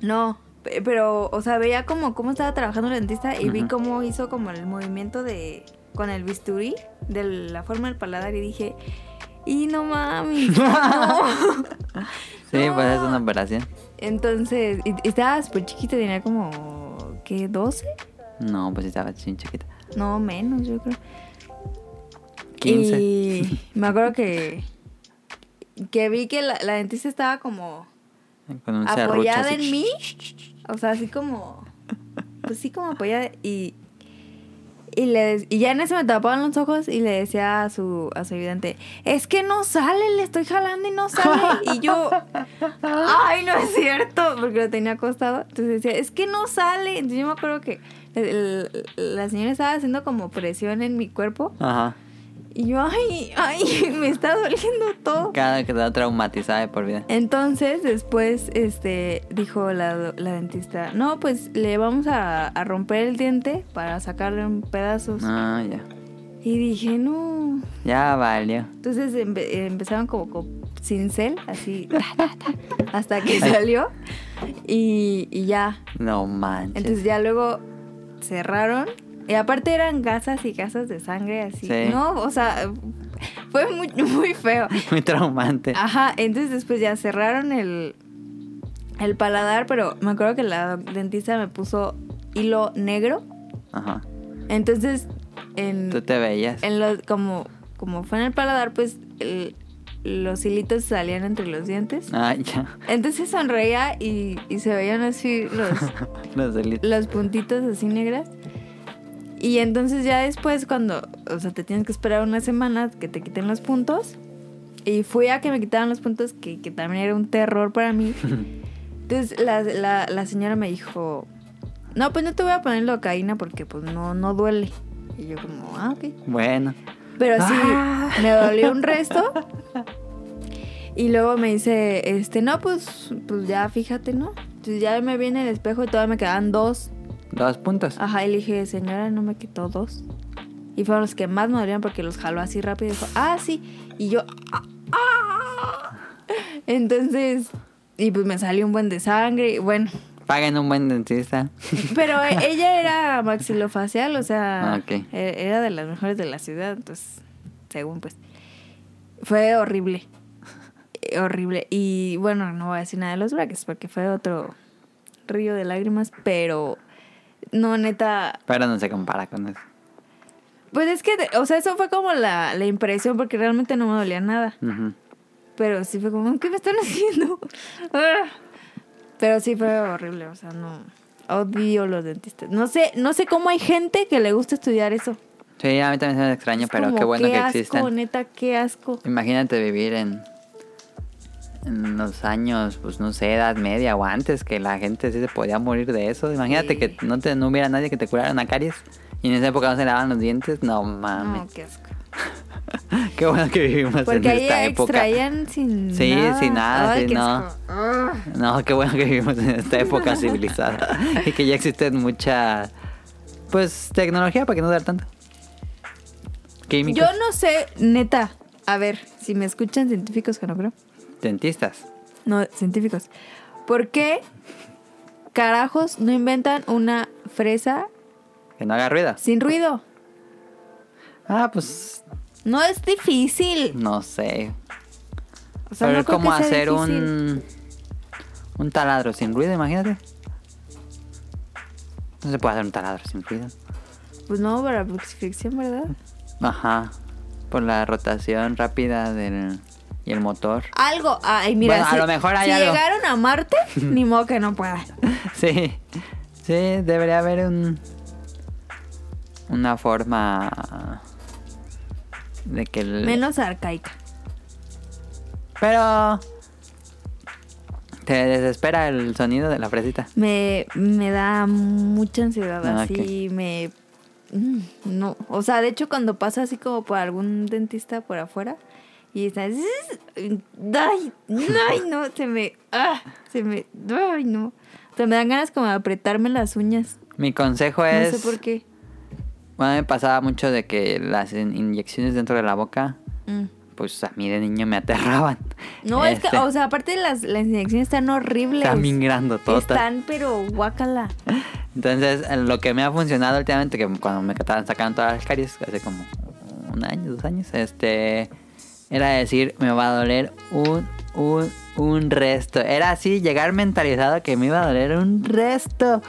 No, pe- pero, o sea, veía como cómo estaba trabajando el dentista y vi cómo hizo como el movimiento de con el bisturí de la forma del paladar y dije, y no mami. no". Sí, pues es una operación. Entonces, y, y estaba súper chiquita, tenía como, ¿qué? ¿12? No, pues estaba sin chiquita. No, menos, yo creo. 15. Y me acuerdo que, que vi que la, la dentista estaba como Con un serrucho apoyada así. en mí. O sea, así como. Pues sí, como apoyada. Y. Y, le, y ya en eso me tapaban los ojos y le decía a su, a su ayudante, es que no sale, le estoy jalando y no sale. Y yo, ay, no es cierto, porque lo tenía acostado. Entonces decía, es que no sale. Entonces yo me acuerdo que el- la señora estaba haciendo como presión en mi cuerpo Ajá. Y yo, ay, ay, me está doliendo todo. Cada que quedó traumatizada de por vida. Entonces, después, este, dijo la, la dentista, no, pues le vamos a, a romper el diente para sacarle en pedazos. Ah, ya. Y dije, no. Ya valió. Entonces empe- empezaron como con cincel, así, ta, ta, ta, hasta que salió. Y, y ya. No manches. Entonces ya luego cerraron. Y aparte eran gasas y gasas de sangre así. Sí. No, o sea, fue muy, muy feo. Muy traumante. Ajá, entonces después ya cerraron el, el paladar, pero me acuerdo que la dentista me puso hilo negro. Ajá. Entonces, en, Tú te veías. en los, como, como fue en el paladar, pues el- los hilitos salían entre los dientes. Ah, ya. Entonces sonreía y, y se veían así los, Los los puntitos así negras. Y entonces ya después cuando, o sea, te tienes que esperar una semana que te quiten los puntos. Y fui a que me quitaran los puntos, que, que también era un terror para mí. Entonces la, la, la señora me dijo, no, pues no te voy a poner locaína porque pues no, no duele. Y yo como, ah, ok. Bueno. Pero sí, Ah. me dolió un resto. Y luego me dice, este, no, pues, pues ya fíjate, ¿no? Entonces ya me vi en el espejo y todavía me quedaban dos. Dos puntos. Ajá, y le dije, señora, no me quitó dos. Y fueron los que más me porque los jaló así rápido y dijo, ah, sí. Y yo, "Ah, ah". Entonces, y pues me salió un buen de sangre. Y bueno, Paguen un buen dentista. pero e- ella era maxilofacial, o sea, Ah, ok. e- era de las mejores de la ciudad, entonces, según pues. Fue horrible. Horrible. Y bueno, no voy a decir nada de los brackets porque fue otro río de lágrimas, pero no, neta. Pero no se compara con eso. Pues es que, o sea, eso fue como la, la impresión porque realmente no me dolía nada. Pero sí fue como, ¿qué me están haciendo? Ah. Pero sí fue horrible, o sea, no. Odio los dentistas. No sé, no sé cómo hay gente que le gusta estudiar eso. Sí, a mí también se me extraño, Es pero como, qué bueno que asco, existan. neta, qué asco. Imagínate vivir en, en los años, pues no sé, edad media o antes, que la gente sí se podía morir de eso. Imagínate Sí. que no, te, no hubiera nadie que te curara una caries. Y en esa época no se lavaban los dientes. No No, mames. qué asco. Qué bueno que vivimos Porque en ahí esta época. sin Sí, nada. sin nada, Ay, sí, no. Ah. No, qué bueno que vivimos en esta época civilizada. y que ya existen mucha, pues, tecnología para que no dar tanto. Químicos. Yo no sé, neta. A ver, si me escuchan científicos que no creo. Dentistas. No, científicos. ¿Por qué carajos no inventan una fresa Que no haga ruido. sin ruido? Ah, pues, No es difícil. no sé. O sea, Pero no es como hacer difícil. un un taladro sin ruido, imagínate. No se puede hacer un taladro sin ruido. Pues no, para fricción, ¿verdad? Ajá. Por la rotación rápida del y el motor. Algo. Ay, mira. Bueno, a lo mejor hay si algo. llegaron a Marte, ni modo que no puedan. Sí. Sí, debería haber un una forma de que el Menos arcaica. pero te desespera el sonido de la fresita. Me, me da mucha ansiedad. Ah, así me. mm, No. O sea, de hecho, cuando pasa así como por algún dentista por afuera y está. Ay, ay, no, se me. Ah, se me. Ay, no. O sea, me dan ganas como de apretarme las uñas. Mi consejo No es sé por qué. Bueno, me pasaba mucho de que las in- inyecciones dentro de la boca, Mm. pues a mí de niño me aterraban. No, es que, Este, o sea, aparte las, las inyecciones están horribles. Están bien grandototas. Están, pero guácala. Entonces, lo que me ha funcionado últimamente, que cuando me estaban sacando todas las caries, hace como un año, dos años, este, era decir, me va a doler un, un, un resto. Era así, llegar mentalizado que me iba a doler un resto.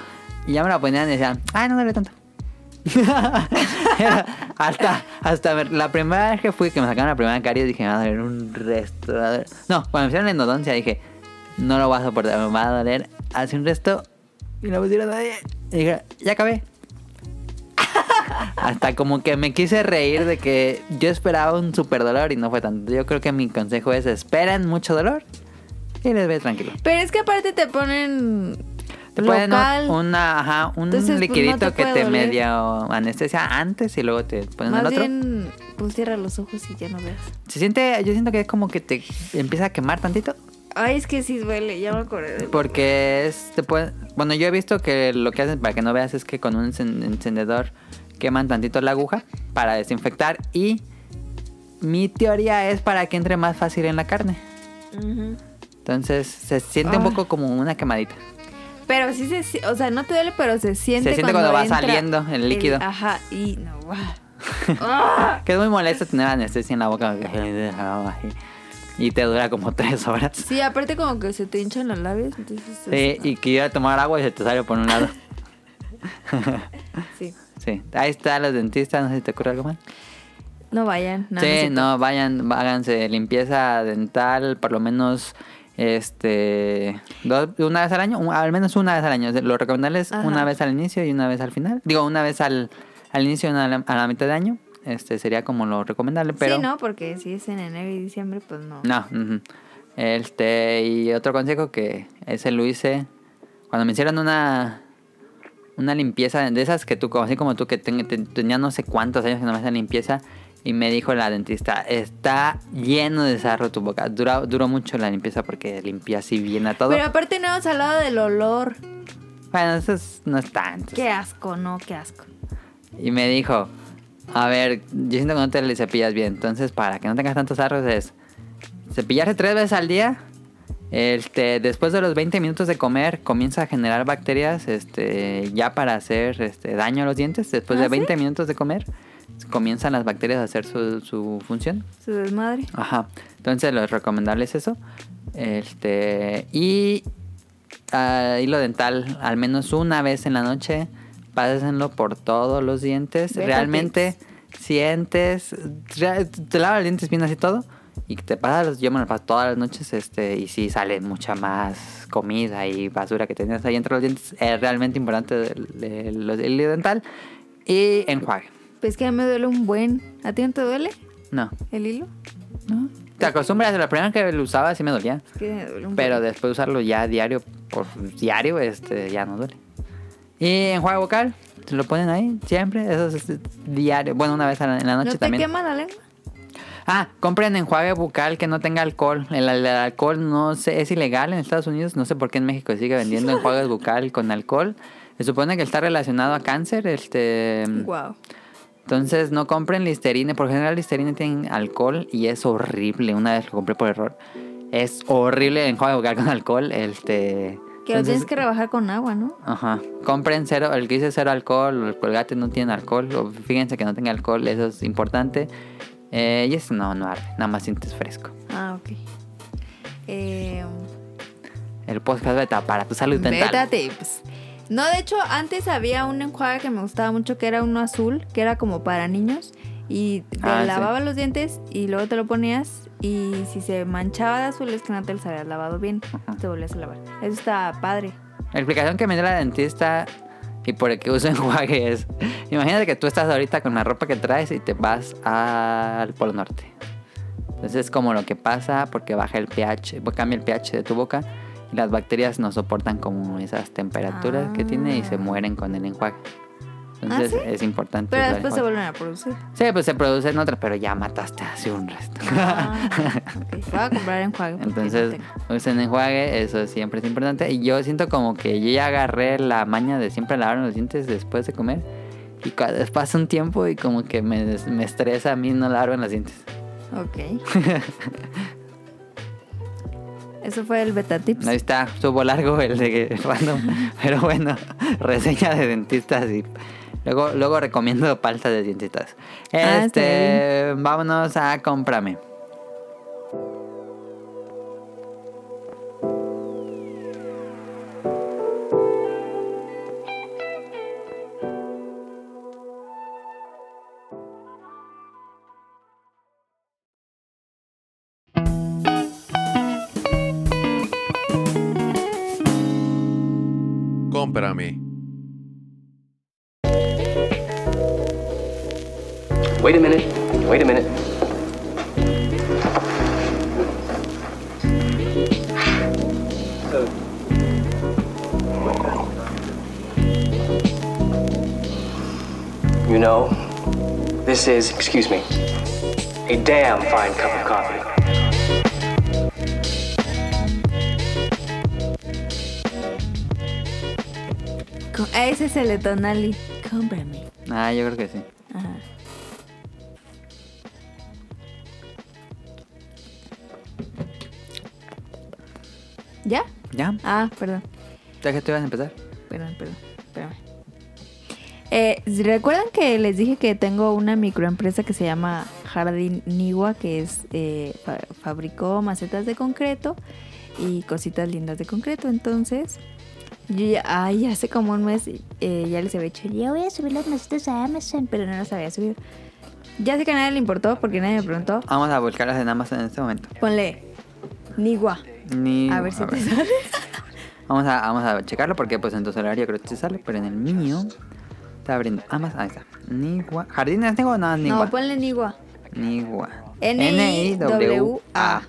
Y ya me la ponían y decían, ay, no duele tanto. Hasta, hasta la primera vez que fui, que me sacaron la primera caries, dije, me va a doler un resto. a doler". No, cuando me hicieron la endodoncia dije, no lo voy a soportar, me va a doler hace un resto. Y la pusieron ahí. Y dije, ya acabé. Hasta como que me quise reír de que yo esperaba un super dolor y no fue tanto. Yo creo que mi consejo es esperen mucho dolor y les ve tranquilo. Pero es que aparte te ponen. Te ponen un- una, ajá, un Entonces, pues, no liquidito te que te doler. medio anestesia antes y luego te ponen Más el otro. bien, pues cierra los ojos y ya no veas. Se siente, yo siento que es como que te empieza a quemar tantito. Ay, es que sí duele, ya me acordé. de- Porque es, te puede- bueno, yo he visto que lo que hacen para que no veas es que con un encen- encendedor queman tantito la aguja para desinfectar y mi teoría es para que entre más fácil en la carne. Entonces se siente un Ah. poco como una quemadita. Pero sí se, o sea, no te duele, pero se siente Se siente cuando va saliendo el líquido. ajá, y no. Ah. Que es muy molesto tener anestesia en la boca. Y te dura como tres horas. Sí, aparte como que se te hinchan los labios, entonces... Sí, es- y que ir a tomar agua y se te sale por un lado. sí. Sí, ahí está los dentistas, no sé si te ocurre algo más. No vayan. No, sí, no, vayan, háganse limpieza dental por lo menos este dos- una vez al año, un- al menos una vez al año. Lo recomendable es Ajá. una vez al inicio y una vez al final. Digo, una vez al, al inicio y una a la, a la mitad de año. Este sería como lo recomendable, pero Sí, no, porque si es en enero y diciembre, pues no. No, ujú. Este, y otro consejo que ese lo hice cuando me hicieron una una limpieza de esas que tú, así como tú, que ten- te- tenía no sé cuántos años que no me hacían limpieza, y me dijo la dentista, está lleno de sarro tu boca. Duró, duró mucho la limpieza porque limpia así bien a todo. Pero aparte no hemos hablado del olor. Bueno, eso es- no es tanto. Qué asco, no, qué asco. Y me dijo, a ver, yo siento que no te le cepillas bien, entonces para que no tengas tantos arros es cepillarse tres veces al día. Este, después de los 20 minutos de comer comienza a generar bacterias este, ya para hacer este, daño a los dientes. Después ¿Ah, de sí? 20 minutos de comer comienzan las bacterias a hacer su, su función. Su desmadre. Ajá. Entonces lo recomendable es eso. Este. Y ah, hilo dental, al menos una vez en la noche. Pásenlo por todos los dientes. Realmente sientes. rea- Te lavas los dientes bien así todo. Y te pasas, los- yo me lo paso todas las noches. Este, y si sale mucha más comida y basura que tenías ahí entre los dientes. Es realmente importante el, el- el hilo dental. Y enjuague. Pues que a mí me duele un buen. ¿A ti no te duele No. el hilo? No. Te acostumbras, la primera que lo usaba sí me dolía. Es que me duele un Pero buen. después de usarlo ya diario, por diario, este, ya no duele. Y enjuague vocal, se lo ponen ahí siempre, eso es diario. Bueno, una vez la- en la ¿No noche te también. quema la lengua? Ah, compren enjuague bucal que no tenga alcohol. El, el alcohol no sé, es ilegal en Estados Unidos. No sé por qué en México sigue vendiendo enjuagues bucal con alcohol. Se supone que está relacionado a cáncer. Este, Wow. entonces no compren Listerine. Por general Listerine tiene alcohol y es horrible. Una vez lo compré por error. Es horrible el enjuague bucal con alcohol. Este, Que lo tienes que rebajar con agua, ¿no? Ajá. Compren cero, el que dice cero alcohol, el colgate no tiene alcohol. o fíjense que no tenga alcohol, eso es importante. Eh, y eso no, no arde, nada más sientes fresco. Ah, ok. Eh, El podcast beta para tu salud dental. beta tips. No, de hecho, antes había un enjuague que me gustaba mucho que era uno azul, que era como para niños. Y te Ah, sí. lavabas los dientes y luego te lo ponías. Y si se manchaba de azul es que no te los habías lavado bien. Te volvías a lavar. Eso está padre. La explicación que me dio la dentista y por el que uso enjuague es: Imagínate que tú estás ahorita con la ropa que traes y te vas al Polo Norte. Entonces es como lo que pasa porque baja el pH, pues, cambia el pH de tu boca y las bacterias no soportan como esas temperaturas que tiene y se Ah. mueren con el enjuague. Entonces ¿Ah, sí? es importante. Pero después se vuelven a producir. Sí, pues se produce en otras, pero ya mataste así un resto. Ah. Voy a comprar enjuague. Entonces, no usen enjuague, eso siempre es importante. Y yo siento como que yo ya agarré la maña de siempre lavar los dientes después de comer. Y pasa un tiempo y como que me, me estresa a mí no lavarme los dientes. Ok. Eso fue el beta tips. Ahí está, estuvo largo el de random. Pero bueno, reseña de dentistas y luego, luego recomiendo palta de dentistas. Ah, Este, vámonos a cómprame. Cómprame. Is, excuse me, a damn fine cup of coffee. Co- Ese es el de Tonali. Cómprame. Ah, yo creo que sí. Ajá. ¿Ya? ¿Ya? Ah, perdón. ¿Ya que tú ibas a empezar? Perdón, perdón. Espérame. Eh, ¿Recuerdan que les dije que tengo una microempresa que se llama Jardín Niwa, que es eh, fa- fabricó macetas de concreto y cositas lindas de concreto? Entonces, yo ya, ay, hace como un mes eh, ya les había dicho, ya voy a subir las macetas a Amazon, pero no las había subido. Ya sé que a nadie le importó porque nadie me preguntó. Vamos a buscarlas en Amazon en este momento. Ponle Niwa. Ni... A ver si te ver. sale. Vamos a, vamos a checarlo porque pues en tu celular yo creo que te sale, pero en el mío está abriendo Amazon. Ahí está. Nigua. ¿Jardines Nigua o no? Nigua. No, ponle Niwa. Nigua. N-I-W-A.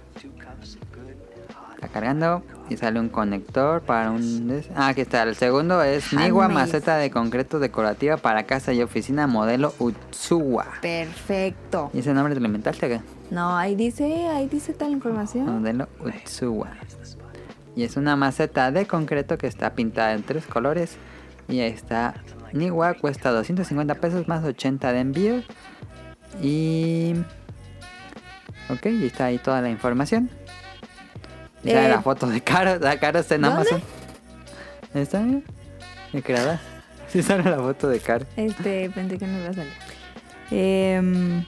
Está cargando y sale un conector para un... Ah, aquí está. El segundo es Nigua maceta de concreto decorativa para casa y oficina modelo Utsuwa. Perfecto. ¿Y ese nombre te lo inventaste qué? No, ahí dice, ahí dice tal información. Modelo Utsuwa. Y es una maceta de concreto que está pintada en tres colores. Y ahí está. Niwa cuesta 250 pesos más 80 de envío. Y. Ok, y está ahí toda la información. Y Eh, la foto de Caro. La Caro está en ¿dónde? Amazon. Está, mira. ¿Me creerás? Sí sale la foto de Caro. Este, pensé que no iba a salir. Em,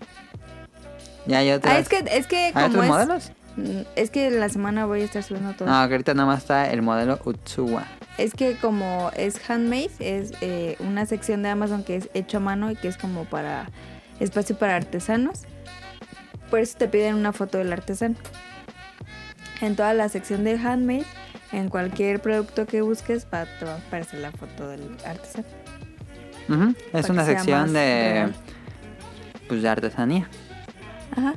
Ya hay otras. ah, es que, es que ¿Hay como otros es, modelos? Mm, es que la semana voy a estar subiendo todo. No, que ahorita nada más está el modelo Utsuwa. Es que como es handmade, es eh, una sección de Amazon que es hecho a mano y que es como para espacio para artesanos. Por eso te piden una foto del artesano. En toda la sección de handmade, en cualquier producto que busques, va, te va a aparecer la foto del artesano. Es una sección de. Pues de artesanía. Ajá.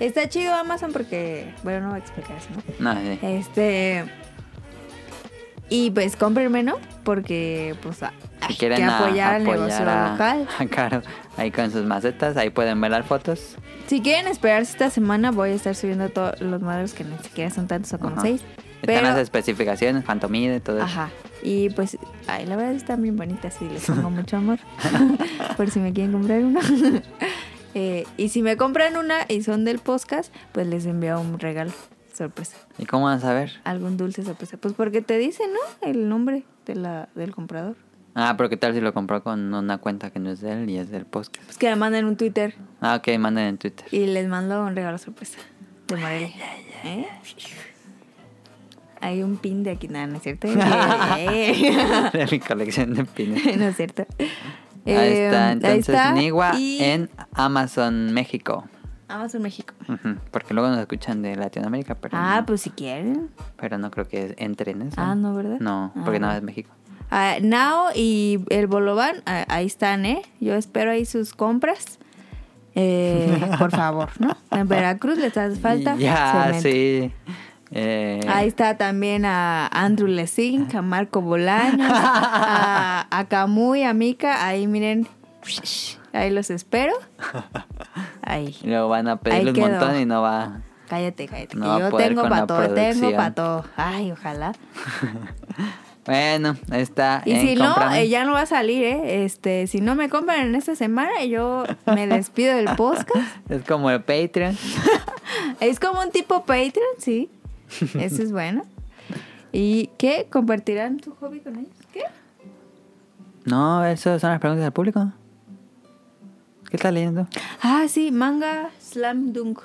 Está chido Amazon porque, bueno, no voy a explicar eso, ¿no? No, sí. Este. Y pues cómprenme, ¿no? Porque, pues, a- Si quieren que a- apoyar al apoyar negocio a- local. a Caro ahí con sus macetas, ahí pueden ver las fotos. Si quieren esperarse esta semana, voy a estar subiendo todos los modelos que ni siquiera son tantos, son como Ajá. seis. Están Pero, las especificaciones, cuánto mide, todo eso. ajá. Y pues, ay, la verdad están bien bonitas y les pongo mucho amor. Por si me quieren comprar una. Eh, y si me compran una y son del podcast, pues les envío un regalo sorpresa. ¿Y cómo van a saber? Algún dulce sorpresa. Pues porque te dice, ¿no? El nombre de la, del comprador. Ah, pero ¿qué tal si lo compró con una cuenta que no es de él y es del podcast? Pues que me manden un Twitter Ah, ok, manden en Twitter. y les mando un regalo sorpresa de Morelia. ¿Eh? Hay un pin de aquí, nada, ¿no es cierto? Eh, de mi colección de pines. no es cierto. ahí Eh, está, ahí entonces está. Niwa Y en Amazon México. Amazon México. Ujú, Porque luego nos escuchan de Latinoamérica, pero, Ah, no, pues si quieren. pero no creo que entre en eso. Ah, no, ¿verdad? No, Ah, porque nada bueno. es México. Ah, Nao y el Bolovan, ah, ahí están, ¿eh? Yo espero ahí sus compras. Eh, por favor, ¿no? En Veracruz les hace falta. Ya, cemento. sí. Eh, Ahí está también a Andrew Lesink, a Marco Bolaños, a, a Camuy, a Mika. Ahí miren, ahí los espero. Ahí. y luego van a pedirle un montón y no va. Cállate, cállate. No que yo tengo para todo, tengo para todo. Ay, ojalá. Bueno, está. Y en si no, eh, ya no va a salir, ¿eh? Este, si no me compran en esta semana, yo me despido del podcast. Es como el Patreon. Es como un tipo Patreon, sí. Eso es bueno. ¿Y qué? ¿Compartirán tu hobby con ellos? ¿Qué? No, eso son las preguntas del público. ¿Qué estás leyendo? Ah, sí, manga Slam Dunk.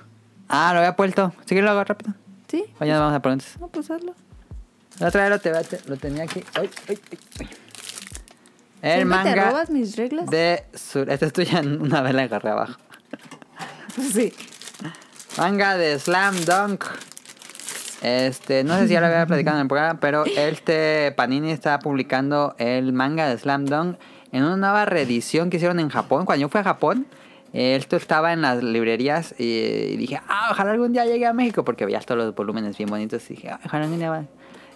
Ah, lo había puesto. Sí que lo hago rápido. ¿Sí? Nos vamos a preguntas. No, pues hazlo. La otra vez lo, te- lo tenía aquí. Ay, ay, ay. El ¿Siempre manga te robas mis reglas? de sur. Esta es tuya, una vez la agarré abajo. Sí. Manga de Slam Dunk. Este, no sé si ya lo había platicado en el programa, pero este Panini está publicando el manga de Slam Dunk en una nueva reedición que hicieron en Japón. Cuando yo fui a Japón, esto estaba en las librerías y dije, ah, ojalá algún día llegue a México porque veías todos los volúmenes bien bonitos y dije, "Ah, ojalá algún día va.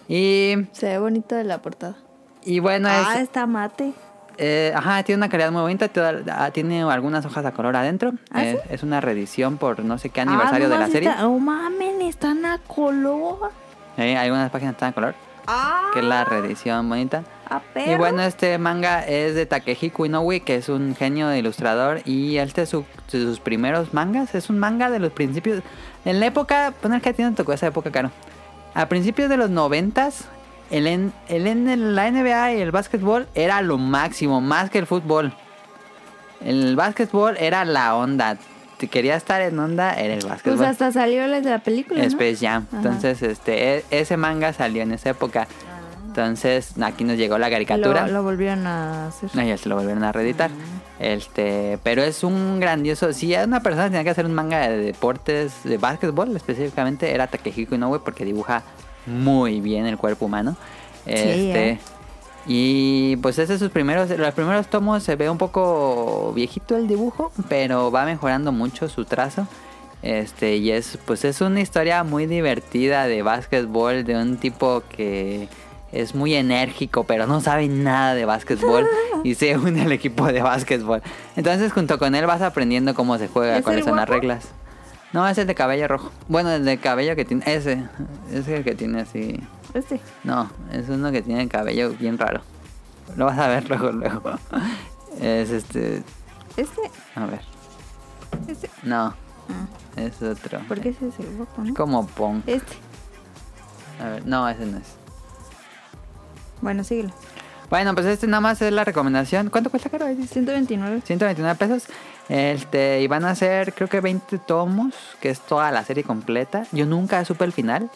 Y, Se ve bonito de la portada. y bueno, Ah, es, está mate. eh, ajá, tiene una calidad muy bonita. toda- ah, tiene algunas hojas a color adentro. ¿Ah, Eh, Es una reedición por no sé qué aniversario Ah, no de la serie. está- Oh, mamen, están a color. Eh, algunas páginas están a color. Ah, Que es la reedición bonita. A Y bueno, este manga es de Takehiko Inoue, que es un genio de ilustrador. Y este es su- de sus primeros mangas. Es un manga de los principios. En la época, poner que a ti no tocó esa época, caro. A principios de los noventas, el, en, el en la NBA y el básquetbol era lo máximo, más que el fútbol. El básquetbol era la onda. Si querías estar en onda, era el básquetbol. Pues hasta salió la de la película, ¿no? Space Jam. Ajá. Entonces, este, e- ese manga salió en esa época. Entonces, aquí nos llegó la caricatura. Lo, lo volvieron a hacer. No, ya se lo volvieron a reeditar. Este, pero es un grandioso. Si una persona tenía que hacer un manga de deportes, de básquetbol específicamente, era Takehiko Inoue porque dibuja muy bien el cuerpo humano. Este, ¿eh? y pues ese es sus primeros, los primeros tomos se ve un poco viejito el dibujo, pero va mejorando mucho su trazo. Este, y es, pues es una historia muy divertida de básquetbol de un tipo que es muy enérgico, pero no sabe nada de básquetbol y se une al equipo de básquetbol. Entonces, junto con él vas aprendiendo cómo se juega, ¿Es cuáles son las reglas. No, es el de cabello rojo. Bueno, el de cabello que tiene, ese, es el que tiene así. Este. No, es uno que tiene el cabello bien raro. Lo vas a ver luego, luego. Es este, Este. a ver, Este. no, Ah, es otro. ¿Por qué ese es el guapo, no? Es como Pong. Este. A ver, no, ese no es. Bueno, síguelo. Bueno, pues este nada más es la recomendación. ¿Cuánto cuesta caro? Ahí dice. 129. 129 pesos. Este, y van a ser creo que 20 tomos, que es toda la serie completa. Yo nunca supe el final.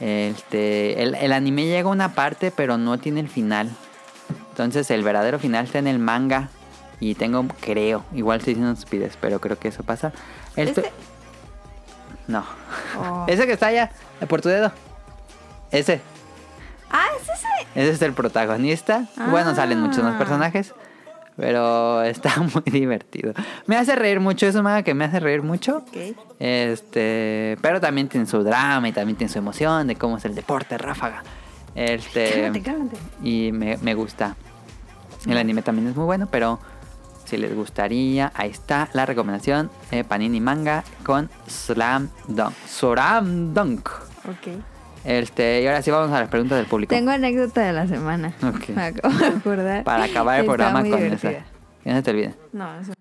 Este, el, el anime llega a una parte, pero no tiene el final. Entonces el verdadero final está en el manga. Y tengo, creo, igual estoy diciendo estupidez, pero creo que eso pasa. El ¿Este? to- No. Oh. Ese que está allá, por tu dedo. Ese. Ah, es ese. Ese es el protagonista. Bueno, salen muchos más Ah. personajes. Pero está muy divertido. Me hace reír mucho. Es un manga que me hace reír mucho. Este. Pero también tiene su drama y también tiene su emoción de cómo es el deporte ráfaga. Este. Cálmate, cálmate. Y me, me gusta. El anime también es muy bueno, pero si les gustaría, ahí está la recomendación eh, Panini Manga con Slam Dunk. Slam Dunk. Ok. Este, y ahora sí vamos a las preguntas del público. Tengo anécdota de la semana. Ok. Me acabo de acordar. Para acabar el Está programa con divertida. esa. Que no se te olvide. No, eso.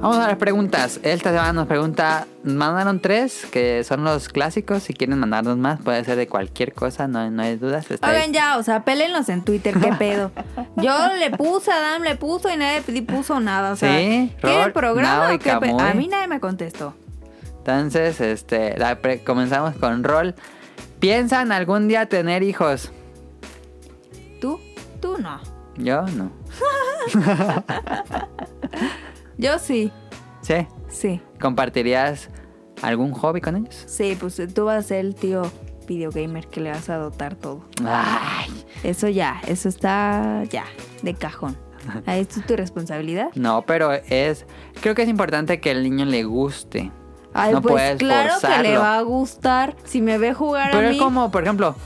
Vamos a las preguntas. Esta semana nos pregunta, mandaron tres, que son los clásicos. Si quieren mandarnos más, puede ser de cualquier cosa, no, no hay dudas. Está ahí. Oigan, ya, o sea, pélenlos en Twitter, qué pedo. Yo le puse, Adam le puso y nadie puso nada. O sea, Sí, ¿quieren Rol, programa o qué. A mí nadie me contestó. Entonces, este, la pre- comenzamos con Rol. ¿Piensan algún día tener hijos? ¿Tú? Tú no. Yo no. Yo sí. ¿Sí? Sí. ¿Compartirías algún hobby con ellos? Sí, pues tú vas a ser el tío videogamer que le vas a dotar todo. Ay, Eso ya, eso está ya, de cajón. Es tu responsabilidad. no, pero es. Creo que es importante que el niño le guste. Ay, no pues puedes claro que le va a gustar. Si me ve jugar Pero a es mí. como, por ejemplo,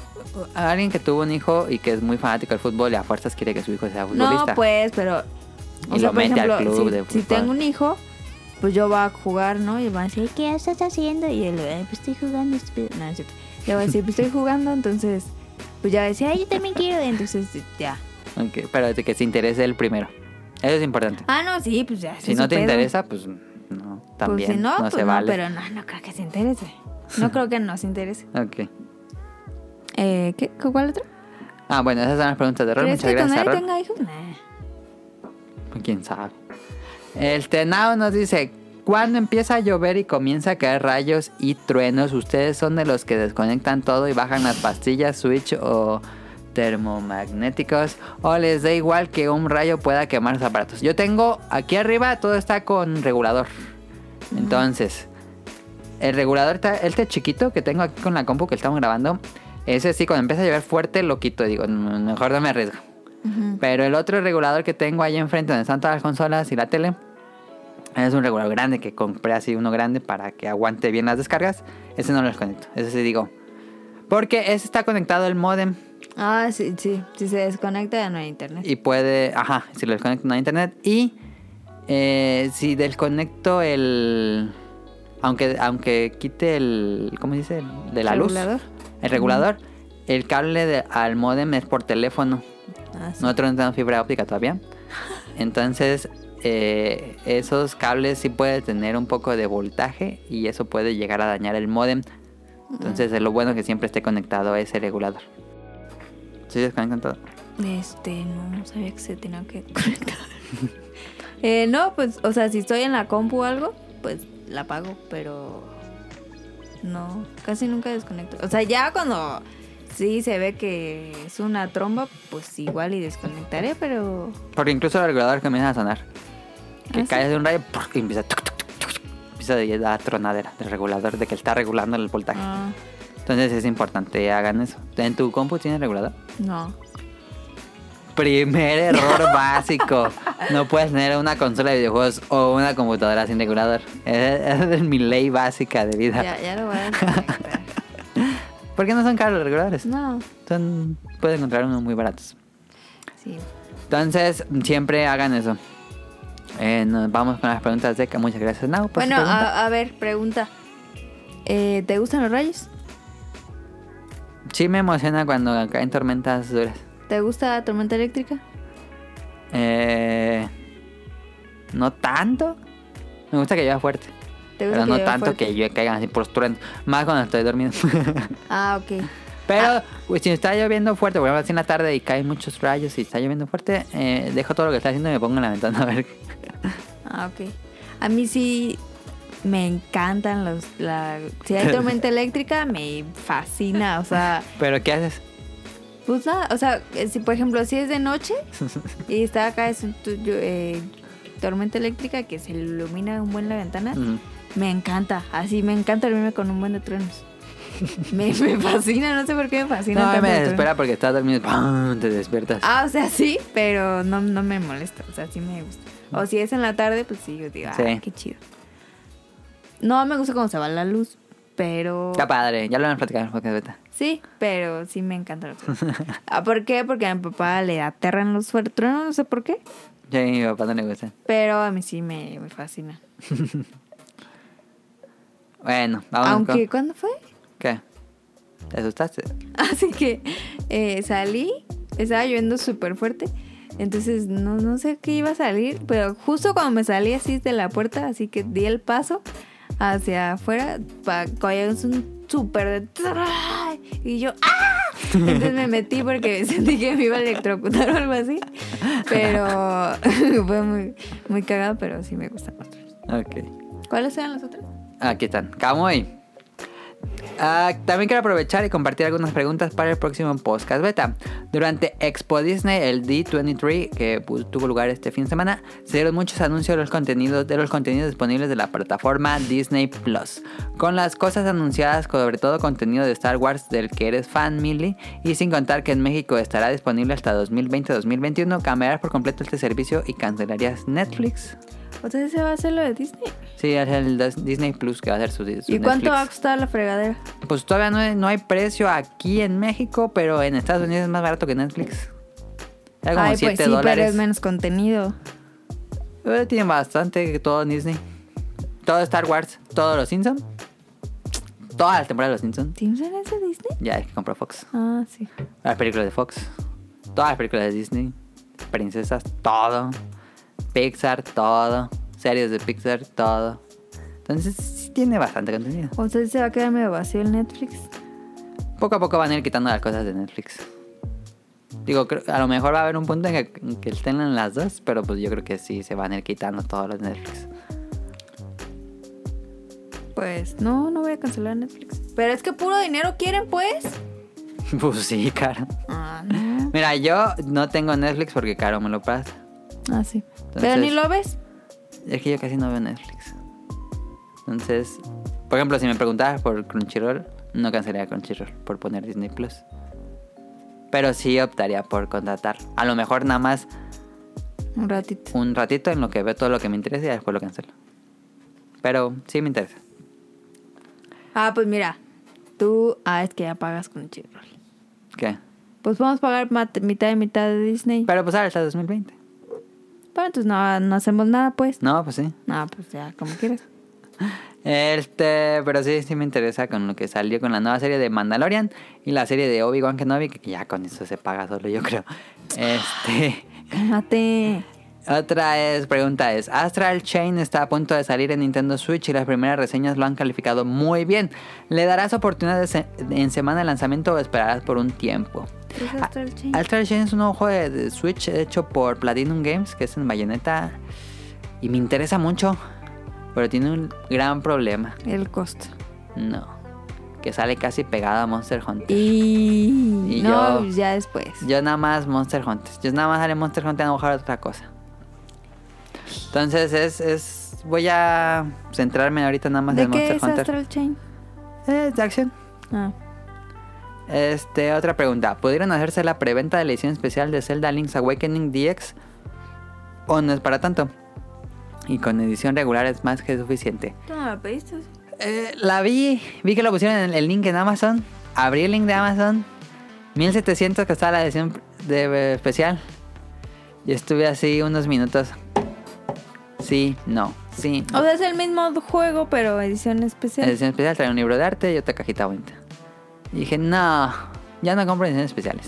alguien que tuvo un hijo y que es muy fanático del fútbol y a fuerzas quiere que su hijo sea futbolista. No, pues, pero. Y lo mete al club si, de si fútbol. tengo un hijo, pues yo voy a jugar, ¿no? Y van a decir, ¿qué estás haciendo? Y él, "Ay, pues estoy jugando. estúpido". No, es cierto. Le voy a decir, pues estoy jugando, entonces. Pues ya va a decir, ay, yo también quiero. Entonces, ya. Ok, pero que se interese el primero. Eso es importante. Ah, no, sí, pues ya. si no te pedo. interesa, pues no, también Pues si no, no, pues se no, vale. pero no, no creo que se interese. No creo que no se interese. Ok. Eh, ¿qué? ¿Cuál otro? Ah, bueno, esas son las preguntas de Rol. ¿Crees Muchas que gracias, nadie Rol. tenga hijos? Nah. Pues, ¿Quién sabe? El Tenao nos dice, cuando empieza a llover y comienza a caer rayos y truenos, ¿ustedes son de los que desconectan todo y bajan las pastillas, switch o termomagnéticos? ¿O les da igual que un rayo pueda quemar los aparatos? Yo tengo, aquí arriba todo está con regulador. Entonces, el regulador, está, este chiquito que tengo aquí con la compu que estamos grabando, ese sí, cuando empieza a llover fuerte lo quito. Digo, "Mm, mejor no me arriesgo. Pero el otro regulador que tengo ahí enfrente donde están todas las consolas y la tele, Es un regulador grande que compré así uno grande para que aguante bien las descargas. Ese no lo desconecto. Ese sí digo. Porque ese está conectado al modem Ah, sí, sí. Si se desconecta ya no hay internet. y puede. Ajá, si lo desconecto no hay internet. Y eh, si desconecto el. Aunque, aunque quite el. ¿Cómo se dice? El De la ¿Regulador? luz. El regulador. El cable de- al modem es por teléfono. Ah, sí. Nosotros no tenemos fibra óptica todavía. Entonces, eh, esos cables sí pueden tener un poco de voltaje y eso puede llegar a dañar el modem. Entonces, es lo bueno que siempre esté conectado a ese regulador. ¿Sí desconectan todo? Este, no sabía que se tenía que conectar. eh, no, pues, o sea, si estoy en la compu o algo, pues la apago, pero no, casi nunca desconecto. O sea, ya cuando sí se ve que es una tromba, pues igual y desconectaré, pero Porque incluso el regulador comienza a sonar. Que ¿Ah, sí? de un rayo y empieza... tuc, tuc, tuc, empieza a dar tronadera del regulador, de que está regulando el voltaje. ah, Entonces es importante hagan eso. ¿En tu compu tienes regulador? no. Primer error básico. No puedes tener una consola de videojuegos o una computadora sin regulador. Esa es mi ley básica de vida. Ya, ya lo voy a desconectar. ¿Por qué no son caros los reguladores? No, Son, puedes encontrar unos muy baratos. sí. Entonces, siempre hagan eso. Eh, nos vamos con las preguntas de Muchas gracias, Nau. por Bueno, a, a ver, pregunta. Eh, ¿Te gustan los rayos? Sí me emociona cuando caen tormentas duras. ¿Te gusta la tormenta eléctrica? Eh, no tanto. Me gusta que llueva fuerte. ¿Te Pero no tanto fuerte? que llueva, caigan así por los truenos. Más cuando estoy dormido. Ah, ok. Pero pues, si está lloviendo fuerte, por ejemplo, así en la tarde y caen muchos rayos y está lloviendo fuerte, eh, dejo todo lo que está haciendo y me pongo en la ventana a ver. Ah, ok. A mí sí me encantan los... La, si hay tormenta eléctrica, me fascina. O sea, Pero ¿qué haces? pues nada. O sea, eh, si por ejemplo, si es de noche y está acá es tu- yo- eh, tormenta eléctrica que se ilumina un buen la ventana. Me encanta. Así me encanta dormirme con un buen de truenos. Me, me fascina, no sé por qué me fascina. No, tanto me desespera porque estás dormido ¡pum! te despiertas. Ah, o sea, sí, pero no, no me molesta. O sea, sí me gusta. O si es en la tarde, pues sí, yo digo, Sí. ah, qué chido. No me gusta cuando se va la luz, pero... Está padre, ya lo hemos platicado en el podcast beta. Sí, pero sí me encanta luz. Ah, ¿Por qué? Porque a mi papá le aterran los truenos, no sé por qué. Sí, a mi papá no le gusta. Pero a mí sí me, me fascina. Bueno, vamos Aunque, con... ¿cuándo fue? ¿Qué? ¿Te asustaste? Así que eh, salí, estaba lloviendo súper fuerte. Entonces no, no sé qué iba a salir, pero justo cuando me salí así de la puerta, así que di el paso hacia afuera, para un súper de... Y yo, ¡ah! Entonces me metí porque sentí que me iba a electrocutar o algo así. Pero fue muy, muy cagado, pero sí me gustan los otros. Ok. ¿Cuáles eran los otros? Aquí están. Camuy. Ah, también quiero aprovechar y compartir algunas preguntas para el próximo podcast beta. Durante Expo Disney, el D23, que pu- tuvo lugar este fin de semana, se dieron muchos anuncios de los contenidos, de los contenidos disponibles de la plataforma Disney Plus. Con las cosas anunciadas, sobre todo contenido de Star Wars del que eres fan, Millie, y sin contar que en México estará disponible hasta 2020-2021, cambiarás por completo este servicio y cancelarías Netflix. Sea, ese va a ser lo de Disney. Sí, es el Dis- Disney Plus que va a ser su, su ¿Y cuánto va a costar la fregadera? Pues todavía no hay, no hay precio aquí en México, pero en Estados Unidos es más barato que Netflix. Era como Ay, 7 pues sí, pero dólares. es menos contenido. Eh, Tienen bastante que todo Disney. Todo Star Wars, todos los Simpsons. Todas las temporadas de los Simpsons. ¿Simpson es de Disney? Ya es que compró Fox. Ah, sí. Las películas de Fox. Todas las películas de Disney. Princesas, todo. Pixar, todo. Series de Pixar, todo. Entonces sí tiene bastante contenido. O sea, se va a quedar medio vacío el Netflix. Poco a poco van a ir quitando las cosas de Netflix. Digo, a lo mejor va a haber un punto en que, en que estén en las dos, pero pues yo creo que sí se van a ir quitando todos los Netflix. Pues no, no voy a cancelar Netflix. Pero es que puro dinero quieren, pues. Pues sí, Caro. Ah, no. Mira, yo no tengo Netflix porque Caro me lo pasa. Ah, sí. Pero Entonces- ni lo ves. Es que yo casi no veo Netflix. Entonces, por ejemplo, si me preguntabas por Crunchyroll, no cancelaría Crunchyroll por poner Disney Plus. Pero sí optaría por contratar. A lo mejor nada más Un ratito. un ratito en lo que veo todo lo que me interesa y después lo cancelo. Pero sí me interesa. Ah, pues mira. Tú, ah, es que ya pagas Crunchyroll. ¿Qué? Pues podemos pagar mat- mitad y mitad de Disney. Pero pues ahora está 2020. Pero entonces no, no hacemos nada, pues. No, pues sí. No, pues ya, como quieras. Este, pero sí, sí me interesa con lo que salió con la nueva serie de Mandalorian y la serie de Obi-Wan Kenobi, que ya con eso se paga solo, yo creo. Este, Cálmate. Otra es, pregunta es, Astral Chain está a punto de salir en Nintendo Switch y las primeras reseñas lo han calificado muy bien. ¿Le darás oportunidad de se- en semana de lanzamiento o esperarás por un tiempo? ¿Qué es Astral Chain? Astral Chain es un juego de, Switch hecho por Platinum Games, que es en Bayonetta. Y me interesa mucho, pero tiene un gran problema. El costo. No. Que sale casi pegado a Monster Hunter. Y, Y no, yo- ya después. Yo nada más Monster Hunter. Yo nada más sale Monster Hunter a jugar otra cosa. Entonces es, es. Voy a centrarme ahorita nada más ¿De en qué Monster es Hunter. Astral Chain? Es de acción. Ah. Este, otra pregunta. ¿Pudieron hacerse la preventa de la edición especial de Zelda Link's Awakening DX? ¿O no es para tanto? Y con edición regular es más que suficiente. ¿Tú no la pediste? Eh, la vi, vi que lo pusieron en el link en Amazon. Abrí el link de Amazon. 1700 que estaba la edición de eh, especial. Y estuve así unos minutos. Sí, no, sí. no. O sea, es el mismo juego, pero edición especial. Edición especial trae un libro de arte y otra cajita bonita. Y dije, no, ya no compro ediciones especiales.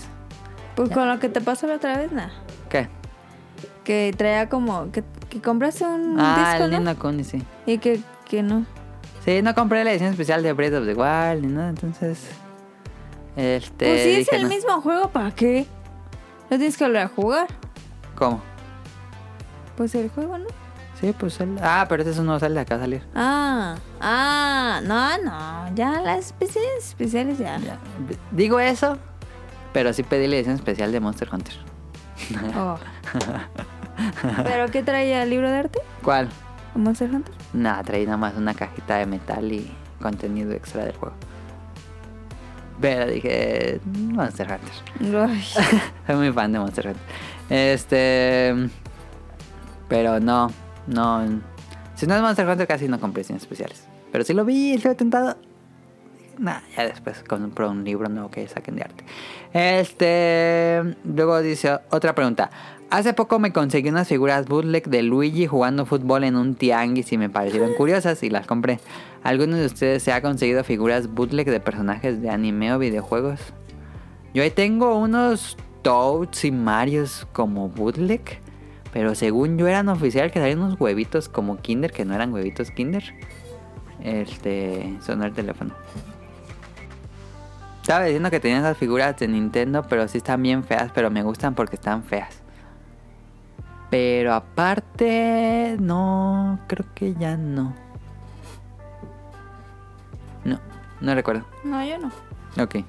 Pues con lo que te pasó la otra vez, nada. ¿Qué? Que traía como. Que, que compraste un Ah, disco, el ¿no? Kuni, sí. Y que, que no. Sí, no compré la edición especial de Breath of the Wild ni nada, entonces. Este. pues sí, es el no. mismo juego, ¿para qué? No tienes que volver a jugar. ¿Cómo? Pues el juego, ¿no? Sí, pues. el- Ah, pero es un nuevo Zelda que va a salir. Ah, ah, no, no. Ya las especiales, especiales ya. Ya. Digo eso, pero sí pedí la edición especial de Monster Hunter. Oh. ¿Pero qué traía el libro de arte? ¿Cuál? ¿O Monster Hunter? Nada, traí nada más una cajita de metal y contenido extra del juego. Pero dije, Monster Hunter. Soy muy fan de Monster Hunter. Este. Pero no, no. Si no es Monster Hunter, casi no compré ediciones especiales. Pero si lo vi, estuve tentado. Nah, ya después compro un libro nuevo que saquen de arte. Este. Luego dice otra pregunta. Hace poco me conseguí unas figuras bootleg de Luigi jugando fútbol en un tianguis y me parecieron curiosas y las compré. ¿Alguno de ustedes se ha conseguido figuras bootleg de personajes de anime o videojuegos? Yo ahí tengo unos Toads y Marios como bootleg. Pero según yo eran oficial que salían unos huevitos como Kinder, que no eran huevitos Kinder. Este. Sonó el teléfono. Estaba diciendo que tenía esas figuras de Nintendo, pero sí están bien feas, pero me gustan porque están feas. Pero aparte, no, creo que ya no. No, no recuerdo. no, yo no. Ok.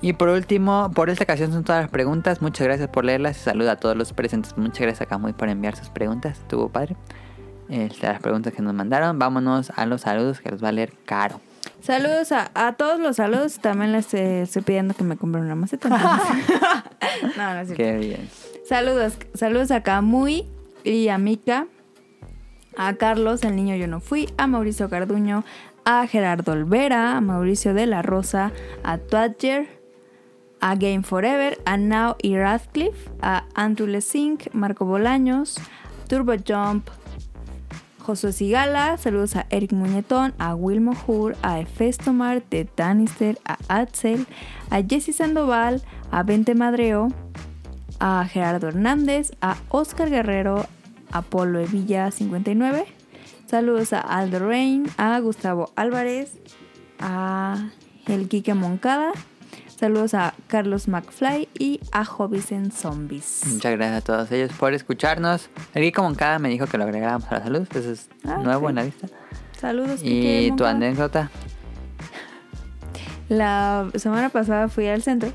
Y por último, por esta ocasión son todas las preguntas. Muchas gracias por leerlas y saluda a todos los presentes. Muchas gracias a Camuy por enviar sus preguntas. Estuvo padre. Este, las preguntas que nos mandaron. Vámonos a los saludos que los va a leer Caro. Saludos a, a todos los saludos. También les eh, estoy pidiendo que me compren una maceta. no, no es cierto. Qué bien. Saludos, saludos a Camuy y a Mika, a Carlos, el niño yo no fui, a Mauricio Carduño, a Gerardo Olvera, a Mauricio de la Rosa, a Twadger, a Game Forever, a Now y Radcliffe, a Andrew Lesink, Marco Bolaños, Turbo Jump, Josué Sigala, saludos a Eric Muñetón, a Wilmo Hur, a Efestomar de Tannister, a Axel, a Jesse Sandoval, a Vente Madreo, a Gerardo Hernández, a Oscar Guerrero, a Polo Evilla 59. Saludos a Aldo Rain, a Gustavo Álvarez, a El Quique Moncada. Saludos a Carlos McFly y a Hobbies en Zombies. Muchas gracias a todos ellos por escucharnos. El como cada me dijo que lo agregáramos a la salud. Eso es Ah, nuevo sí. en la lista. Saludos. Y tu anécdota. La semana pasada fui al centro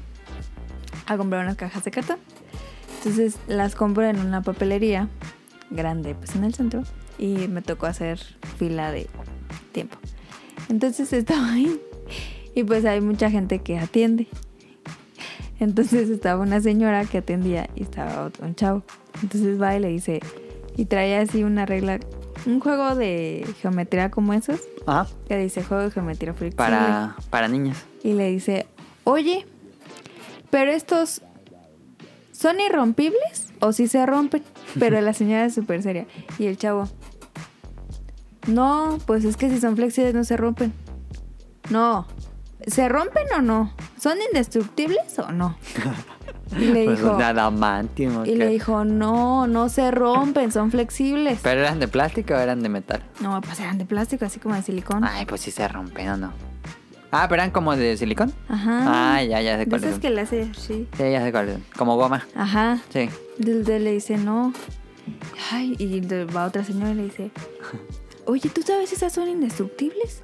a comprar unas cajas de cartón. Entonces las compro en una papelería grande, pues en el centro. Y me tocó hacer fila de tiempo. Entonces estaba ahí. Y pues hay mucha gente que atiende. Entonces estaba una señora que atendía y estaba otro- un chavo. Entonces va y le dice, y traía así una regla, un juego de geometría como esos, Ajá. que dice juego de geometría flexible. Para, para niños. Y le dice, oye, pero estos son irrompibles o si se rompen. Pero la señora es súper seria. Y el chavo, no, pues es que si son flexibles no se rompen. No, ¿se rompen o no? ¿Son indestructibles o no? Y le Pues dijo, adamantium. ¿o y le dijo, no, no se rompen, son flexibles. ¿Pero eran de plástico o eran de metal? No, pues eran de plástico, así como de silicón. Ay, pues sí se rompen o no. Ah, pero eran como de silicón. Ajá. Ah, ya, ya sé cuáles esas que le hace así. Sí, ya sé cuáles. Como goma. Ajá. Sí. Del de le dice, no. Ay, y va otra señora y le dice, oye, ¿tú sabes esas son indestructibles?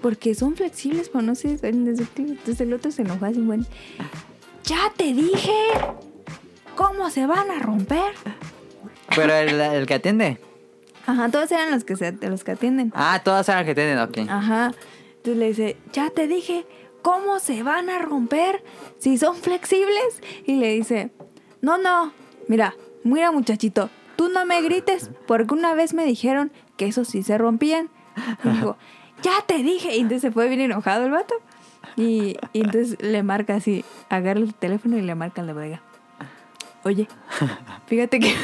Porque son flexibles, pero no sé si son indestructibles. Entonces el otro se enojó así, bueno. Ya te dije. ¿Cómo se van a romper? Pero el, el que atiende. Ajá, todos eran los que, se, los que atienden. Ah, todos eran los que atienden, ok. Ajá. Entonces le dice, ya te dije, ¿cómo se van a romper si son flexibles? Y le dice, no, no, mira, mira muchachito, tú no me grites porque una vez me dijeron que esos sí se rompían. Y dijo, ya te dije. Y entonces se fue bien enojado el vato. Y, y entonces le marca así, agarra el teléfono y le marca en la bodega. Oye, fíjate que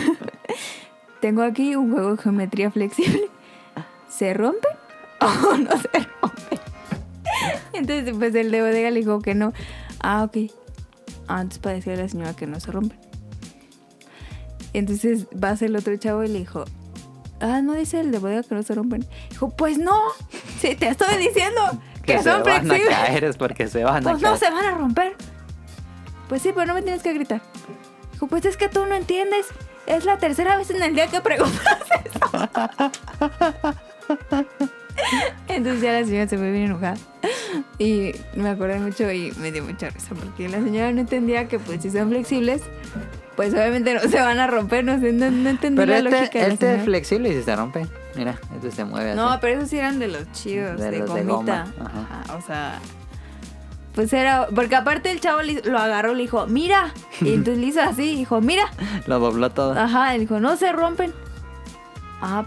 tengo aquí un juego de geometría flexible. ¿Se rompen o no se rompen? Entonces, pues el de bodega le dijo que no. Ah, ok. Ah, entonces para decirle a la señora que no se rompen. Entonces va a ser el otro chavo y le dijo, ah, no dice el de bodega que no se rompen. Dijo, pues no, sí, te estoy diciendo que, Que se son van a flexibles. caer es porque se van a Pues caer. no se van a romper. Pues sí, pero no me tienes que gritar. Dijo, pues es que tú no entiendes. Es la tercera vez en el día que preguntas eso. Entonces ya la señora se fue bien enojada. Y me acordé mucho y me dio mucha risa porque la señora no entendía que pues si son flexibles, pues obviamente no se van a romper. No, sé, no, no entendí Pero la este, lógica de este es flexible y si se rompe. Mira, este se mueve así. No, pero esos sí eran de los chidos, De de, los de gomita. goma, ajá. Ajá, o sea, pues era, porque aparte el chavo lo agarró, le dijo, mira, y entonces le hizo así, dijo, mira, Lo dobló todo. ajá, y dijo, no se rompen. Ah,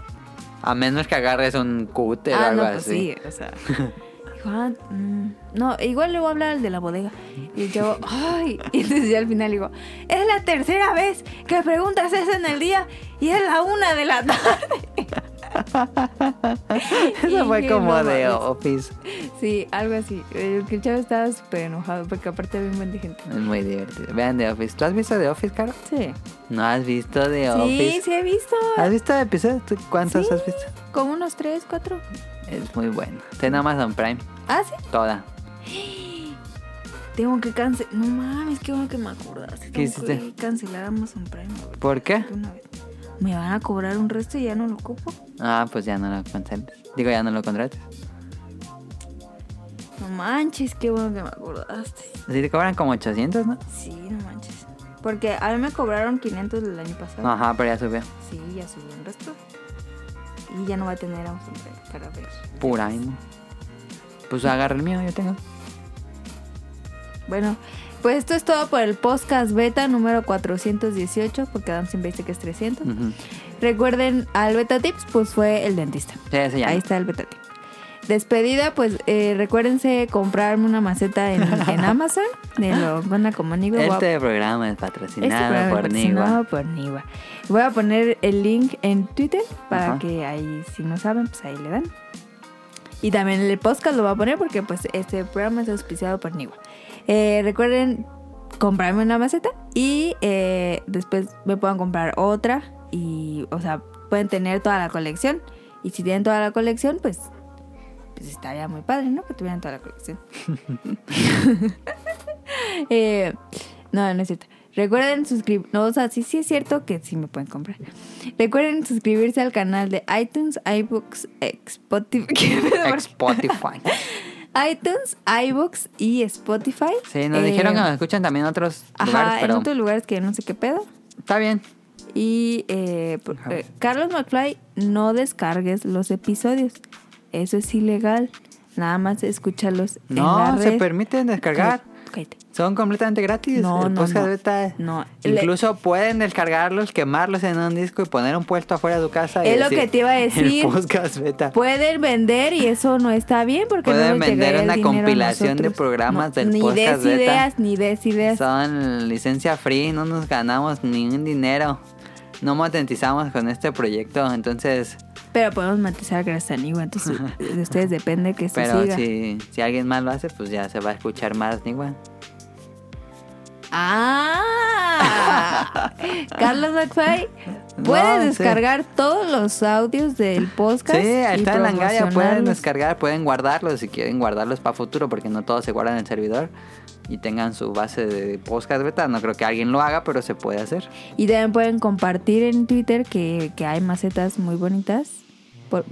A menos que agarres un cúter o ah algo no, pues así. sí, o sea. Dijo, ah, mm, no, igual le voy a hablar al de la bodega. Y chavo, ay, y entonces al final digo, es la tercera vez que preguntas eso en el día y es la una de la tarde. Eso fue como no de. Office. Sí, algo así. Eh, Que el chavo estaba súper enojado porque aparte había un buen de gente. Es muy divertido. Vean The Office. ¿Tú has visto The Office, Caro? Sí. ¿No has visto The Sí, Office? sí he visto. ¿Has visto episodios? ¿Tú ¿Cuántos Sí. has visto? Como unos tres, cuatro. Es muy bueno. Está en Amazon Prime. Ah, sí. Toda. Tengo que cancelar. No mames, qué bueno que me acordaste. ¿Qué Tengo que cancelar Amazon Prime. ¿Por qué? de una vez. Me van a cobrar un resto y ya no lo ocupo. Ah, pues ya no lo canceles. Digo, ya no lo contrates. No manches, qué bueno que me acordaste. Así te cobran como 800, ¿no? Sí, no manches. Porque a mí me cobraron 500 el año pasado. Ajá, pero ya subió. Sí, ya subió un resto. Y ya no va a tener Amazon Prime para ver. Pura imo. Pues agarra el mío, yo tengo. Bueno, pues esto es todo por el podcast beta número 418, porque Adam siempre dice que es 300. Ujú. Recuerden, al beta tips, pues fue el dentista. Sí, ya. Ahí está el beta tip. Despedida, pues eh, recuérdense comprarme una maceta en, en Amazon de lo buena como Niwa. Voy a- Este programa es este patrocinado programa es por patrocinado Niwa. por Niwa. Voy a poner el link en Twitter para Ajá. que ahí, si no saben, pues ahí le dan. Y también el podcast lo voy a poner porque pues este programa es auspiciado por Niwa. Eh, recuerden comprarme una maceta y eh, después me puedan comprar otra y, o sea, pueden tener toda la colección. Y si tienen toda la colección, pues, pues estaría muy padre, ¿no? Que tuvieran toda la colección. Eh, no, no es cierto. Recuerden suscribirse. No, o sea, sí, sí es cierto que sí me pueden comprar. Recuerden suscribirse al canal de iTunes, iBooks, Spotify. ¿Qué me da por- Spotify. iTunes, iBooks y Spotify. Sí, nos Eh, dijeron que nos escuchan también en otros Ajá, lugares, en pero otros lugares que no sé qué pedo. está bien. Y eh, por- eh, Carlos McFly, no descargues los episodios. Eso es ilegal. Nada más escúchalos en la No, se red. permiten descargar. Cállate. Son completamente gratis. No, el no, podcast no. beta. No. Incluso pueden descargarlos, quemarlos en un disco y poner un puesto afuera de tu casa. y Es lo decir, que te iba a decir. El podcast beta. Pueden vender y eso no está bien porque Pueden no vender una compilación de programas del ni podcast des beta. ideas, ni des ideas. Son licencia free, no nos ganamos ningún dinero. No monetizamos con este proyecto, entonces... Pero podemos matizar gracias a Niwa, entonces de ustedes depende que esto Pero siga. si, si alguien más lo hace, pues ya se va a escuchar más, Nigua. Ah, Carlos McFly, puedes No, sí. descargar todos los audios del podcast. Sí, está en Langaria, pueden descargar, pueden guardarlos si quieren guardarlos para futuro, porque no todos se guardan en el servidor y tengan su base de podcast beta. No creo que alguien lo haga, pero se puede hacer. Y también pueden compartir en Twitter que, que hay macetas muy bonitas. Por-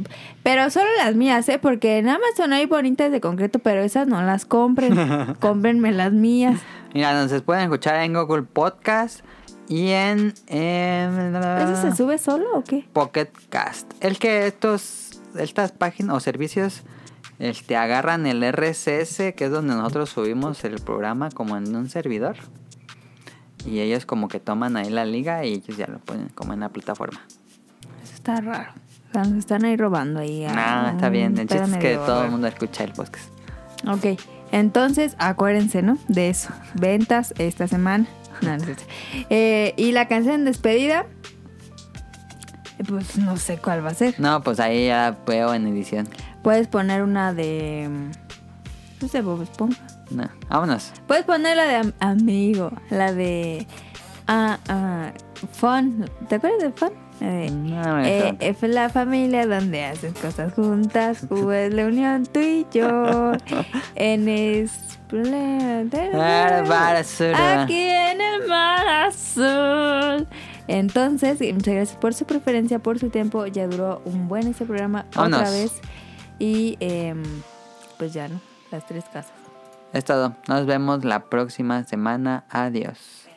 pero solo las mías, ¿eh? Porque en Amazon hay bonitas de concreto, pero esas no las compren. Cómprenme las mías. Mira, nos pueden escuchar en Google Podcast y en... em, ¿Eso se sube solo o qué? Pocket Cast. El que estos, estas páginas o servicios este, agarran el RSS, que es donde nosotros subimos el programa como en un servidor. Y ellos como que toman ahí la liga y ellos ya lo ponen como en la plataforma. Eso está raro. O sea, nos están ahí robando ahí. No, está bien. El chiste es que todo el mundo escucha el podcast. Ok, entonces acuérdense, ¿no? De eso. Ventas esta semana. No, no. Eh, y la canción despedida, pues no sé cuál va a ser. No, pues ahí ya veo en edición. Puedes poner una de... mm, No sé, Bob Esponja. No, vámonos. Puedes poner la de am- Amigo, la de... Ah, ah, Fun. ¿Te acuerdas de Fun? De, No eh, es la familia donde haces cosas juntas, es la unión tú y yo. En es para, sur. Aquí en el mar azul. Entonces, muchas gracias por su preferencia, por su tiempo. Ya duró un buen este programa otra Vámonos. vez. Y em, pues ya, ¿no? Las tres casas. Es todo. Nos vemos la próxima semana. Adiós.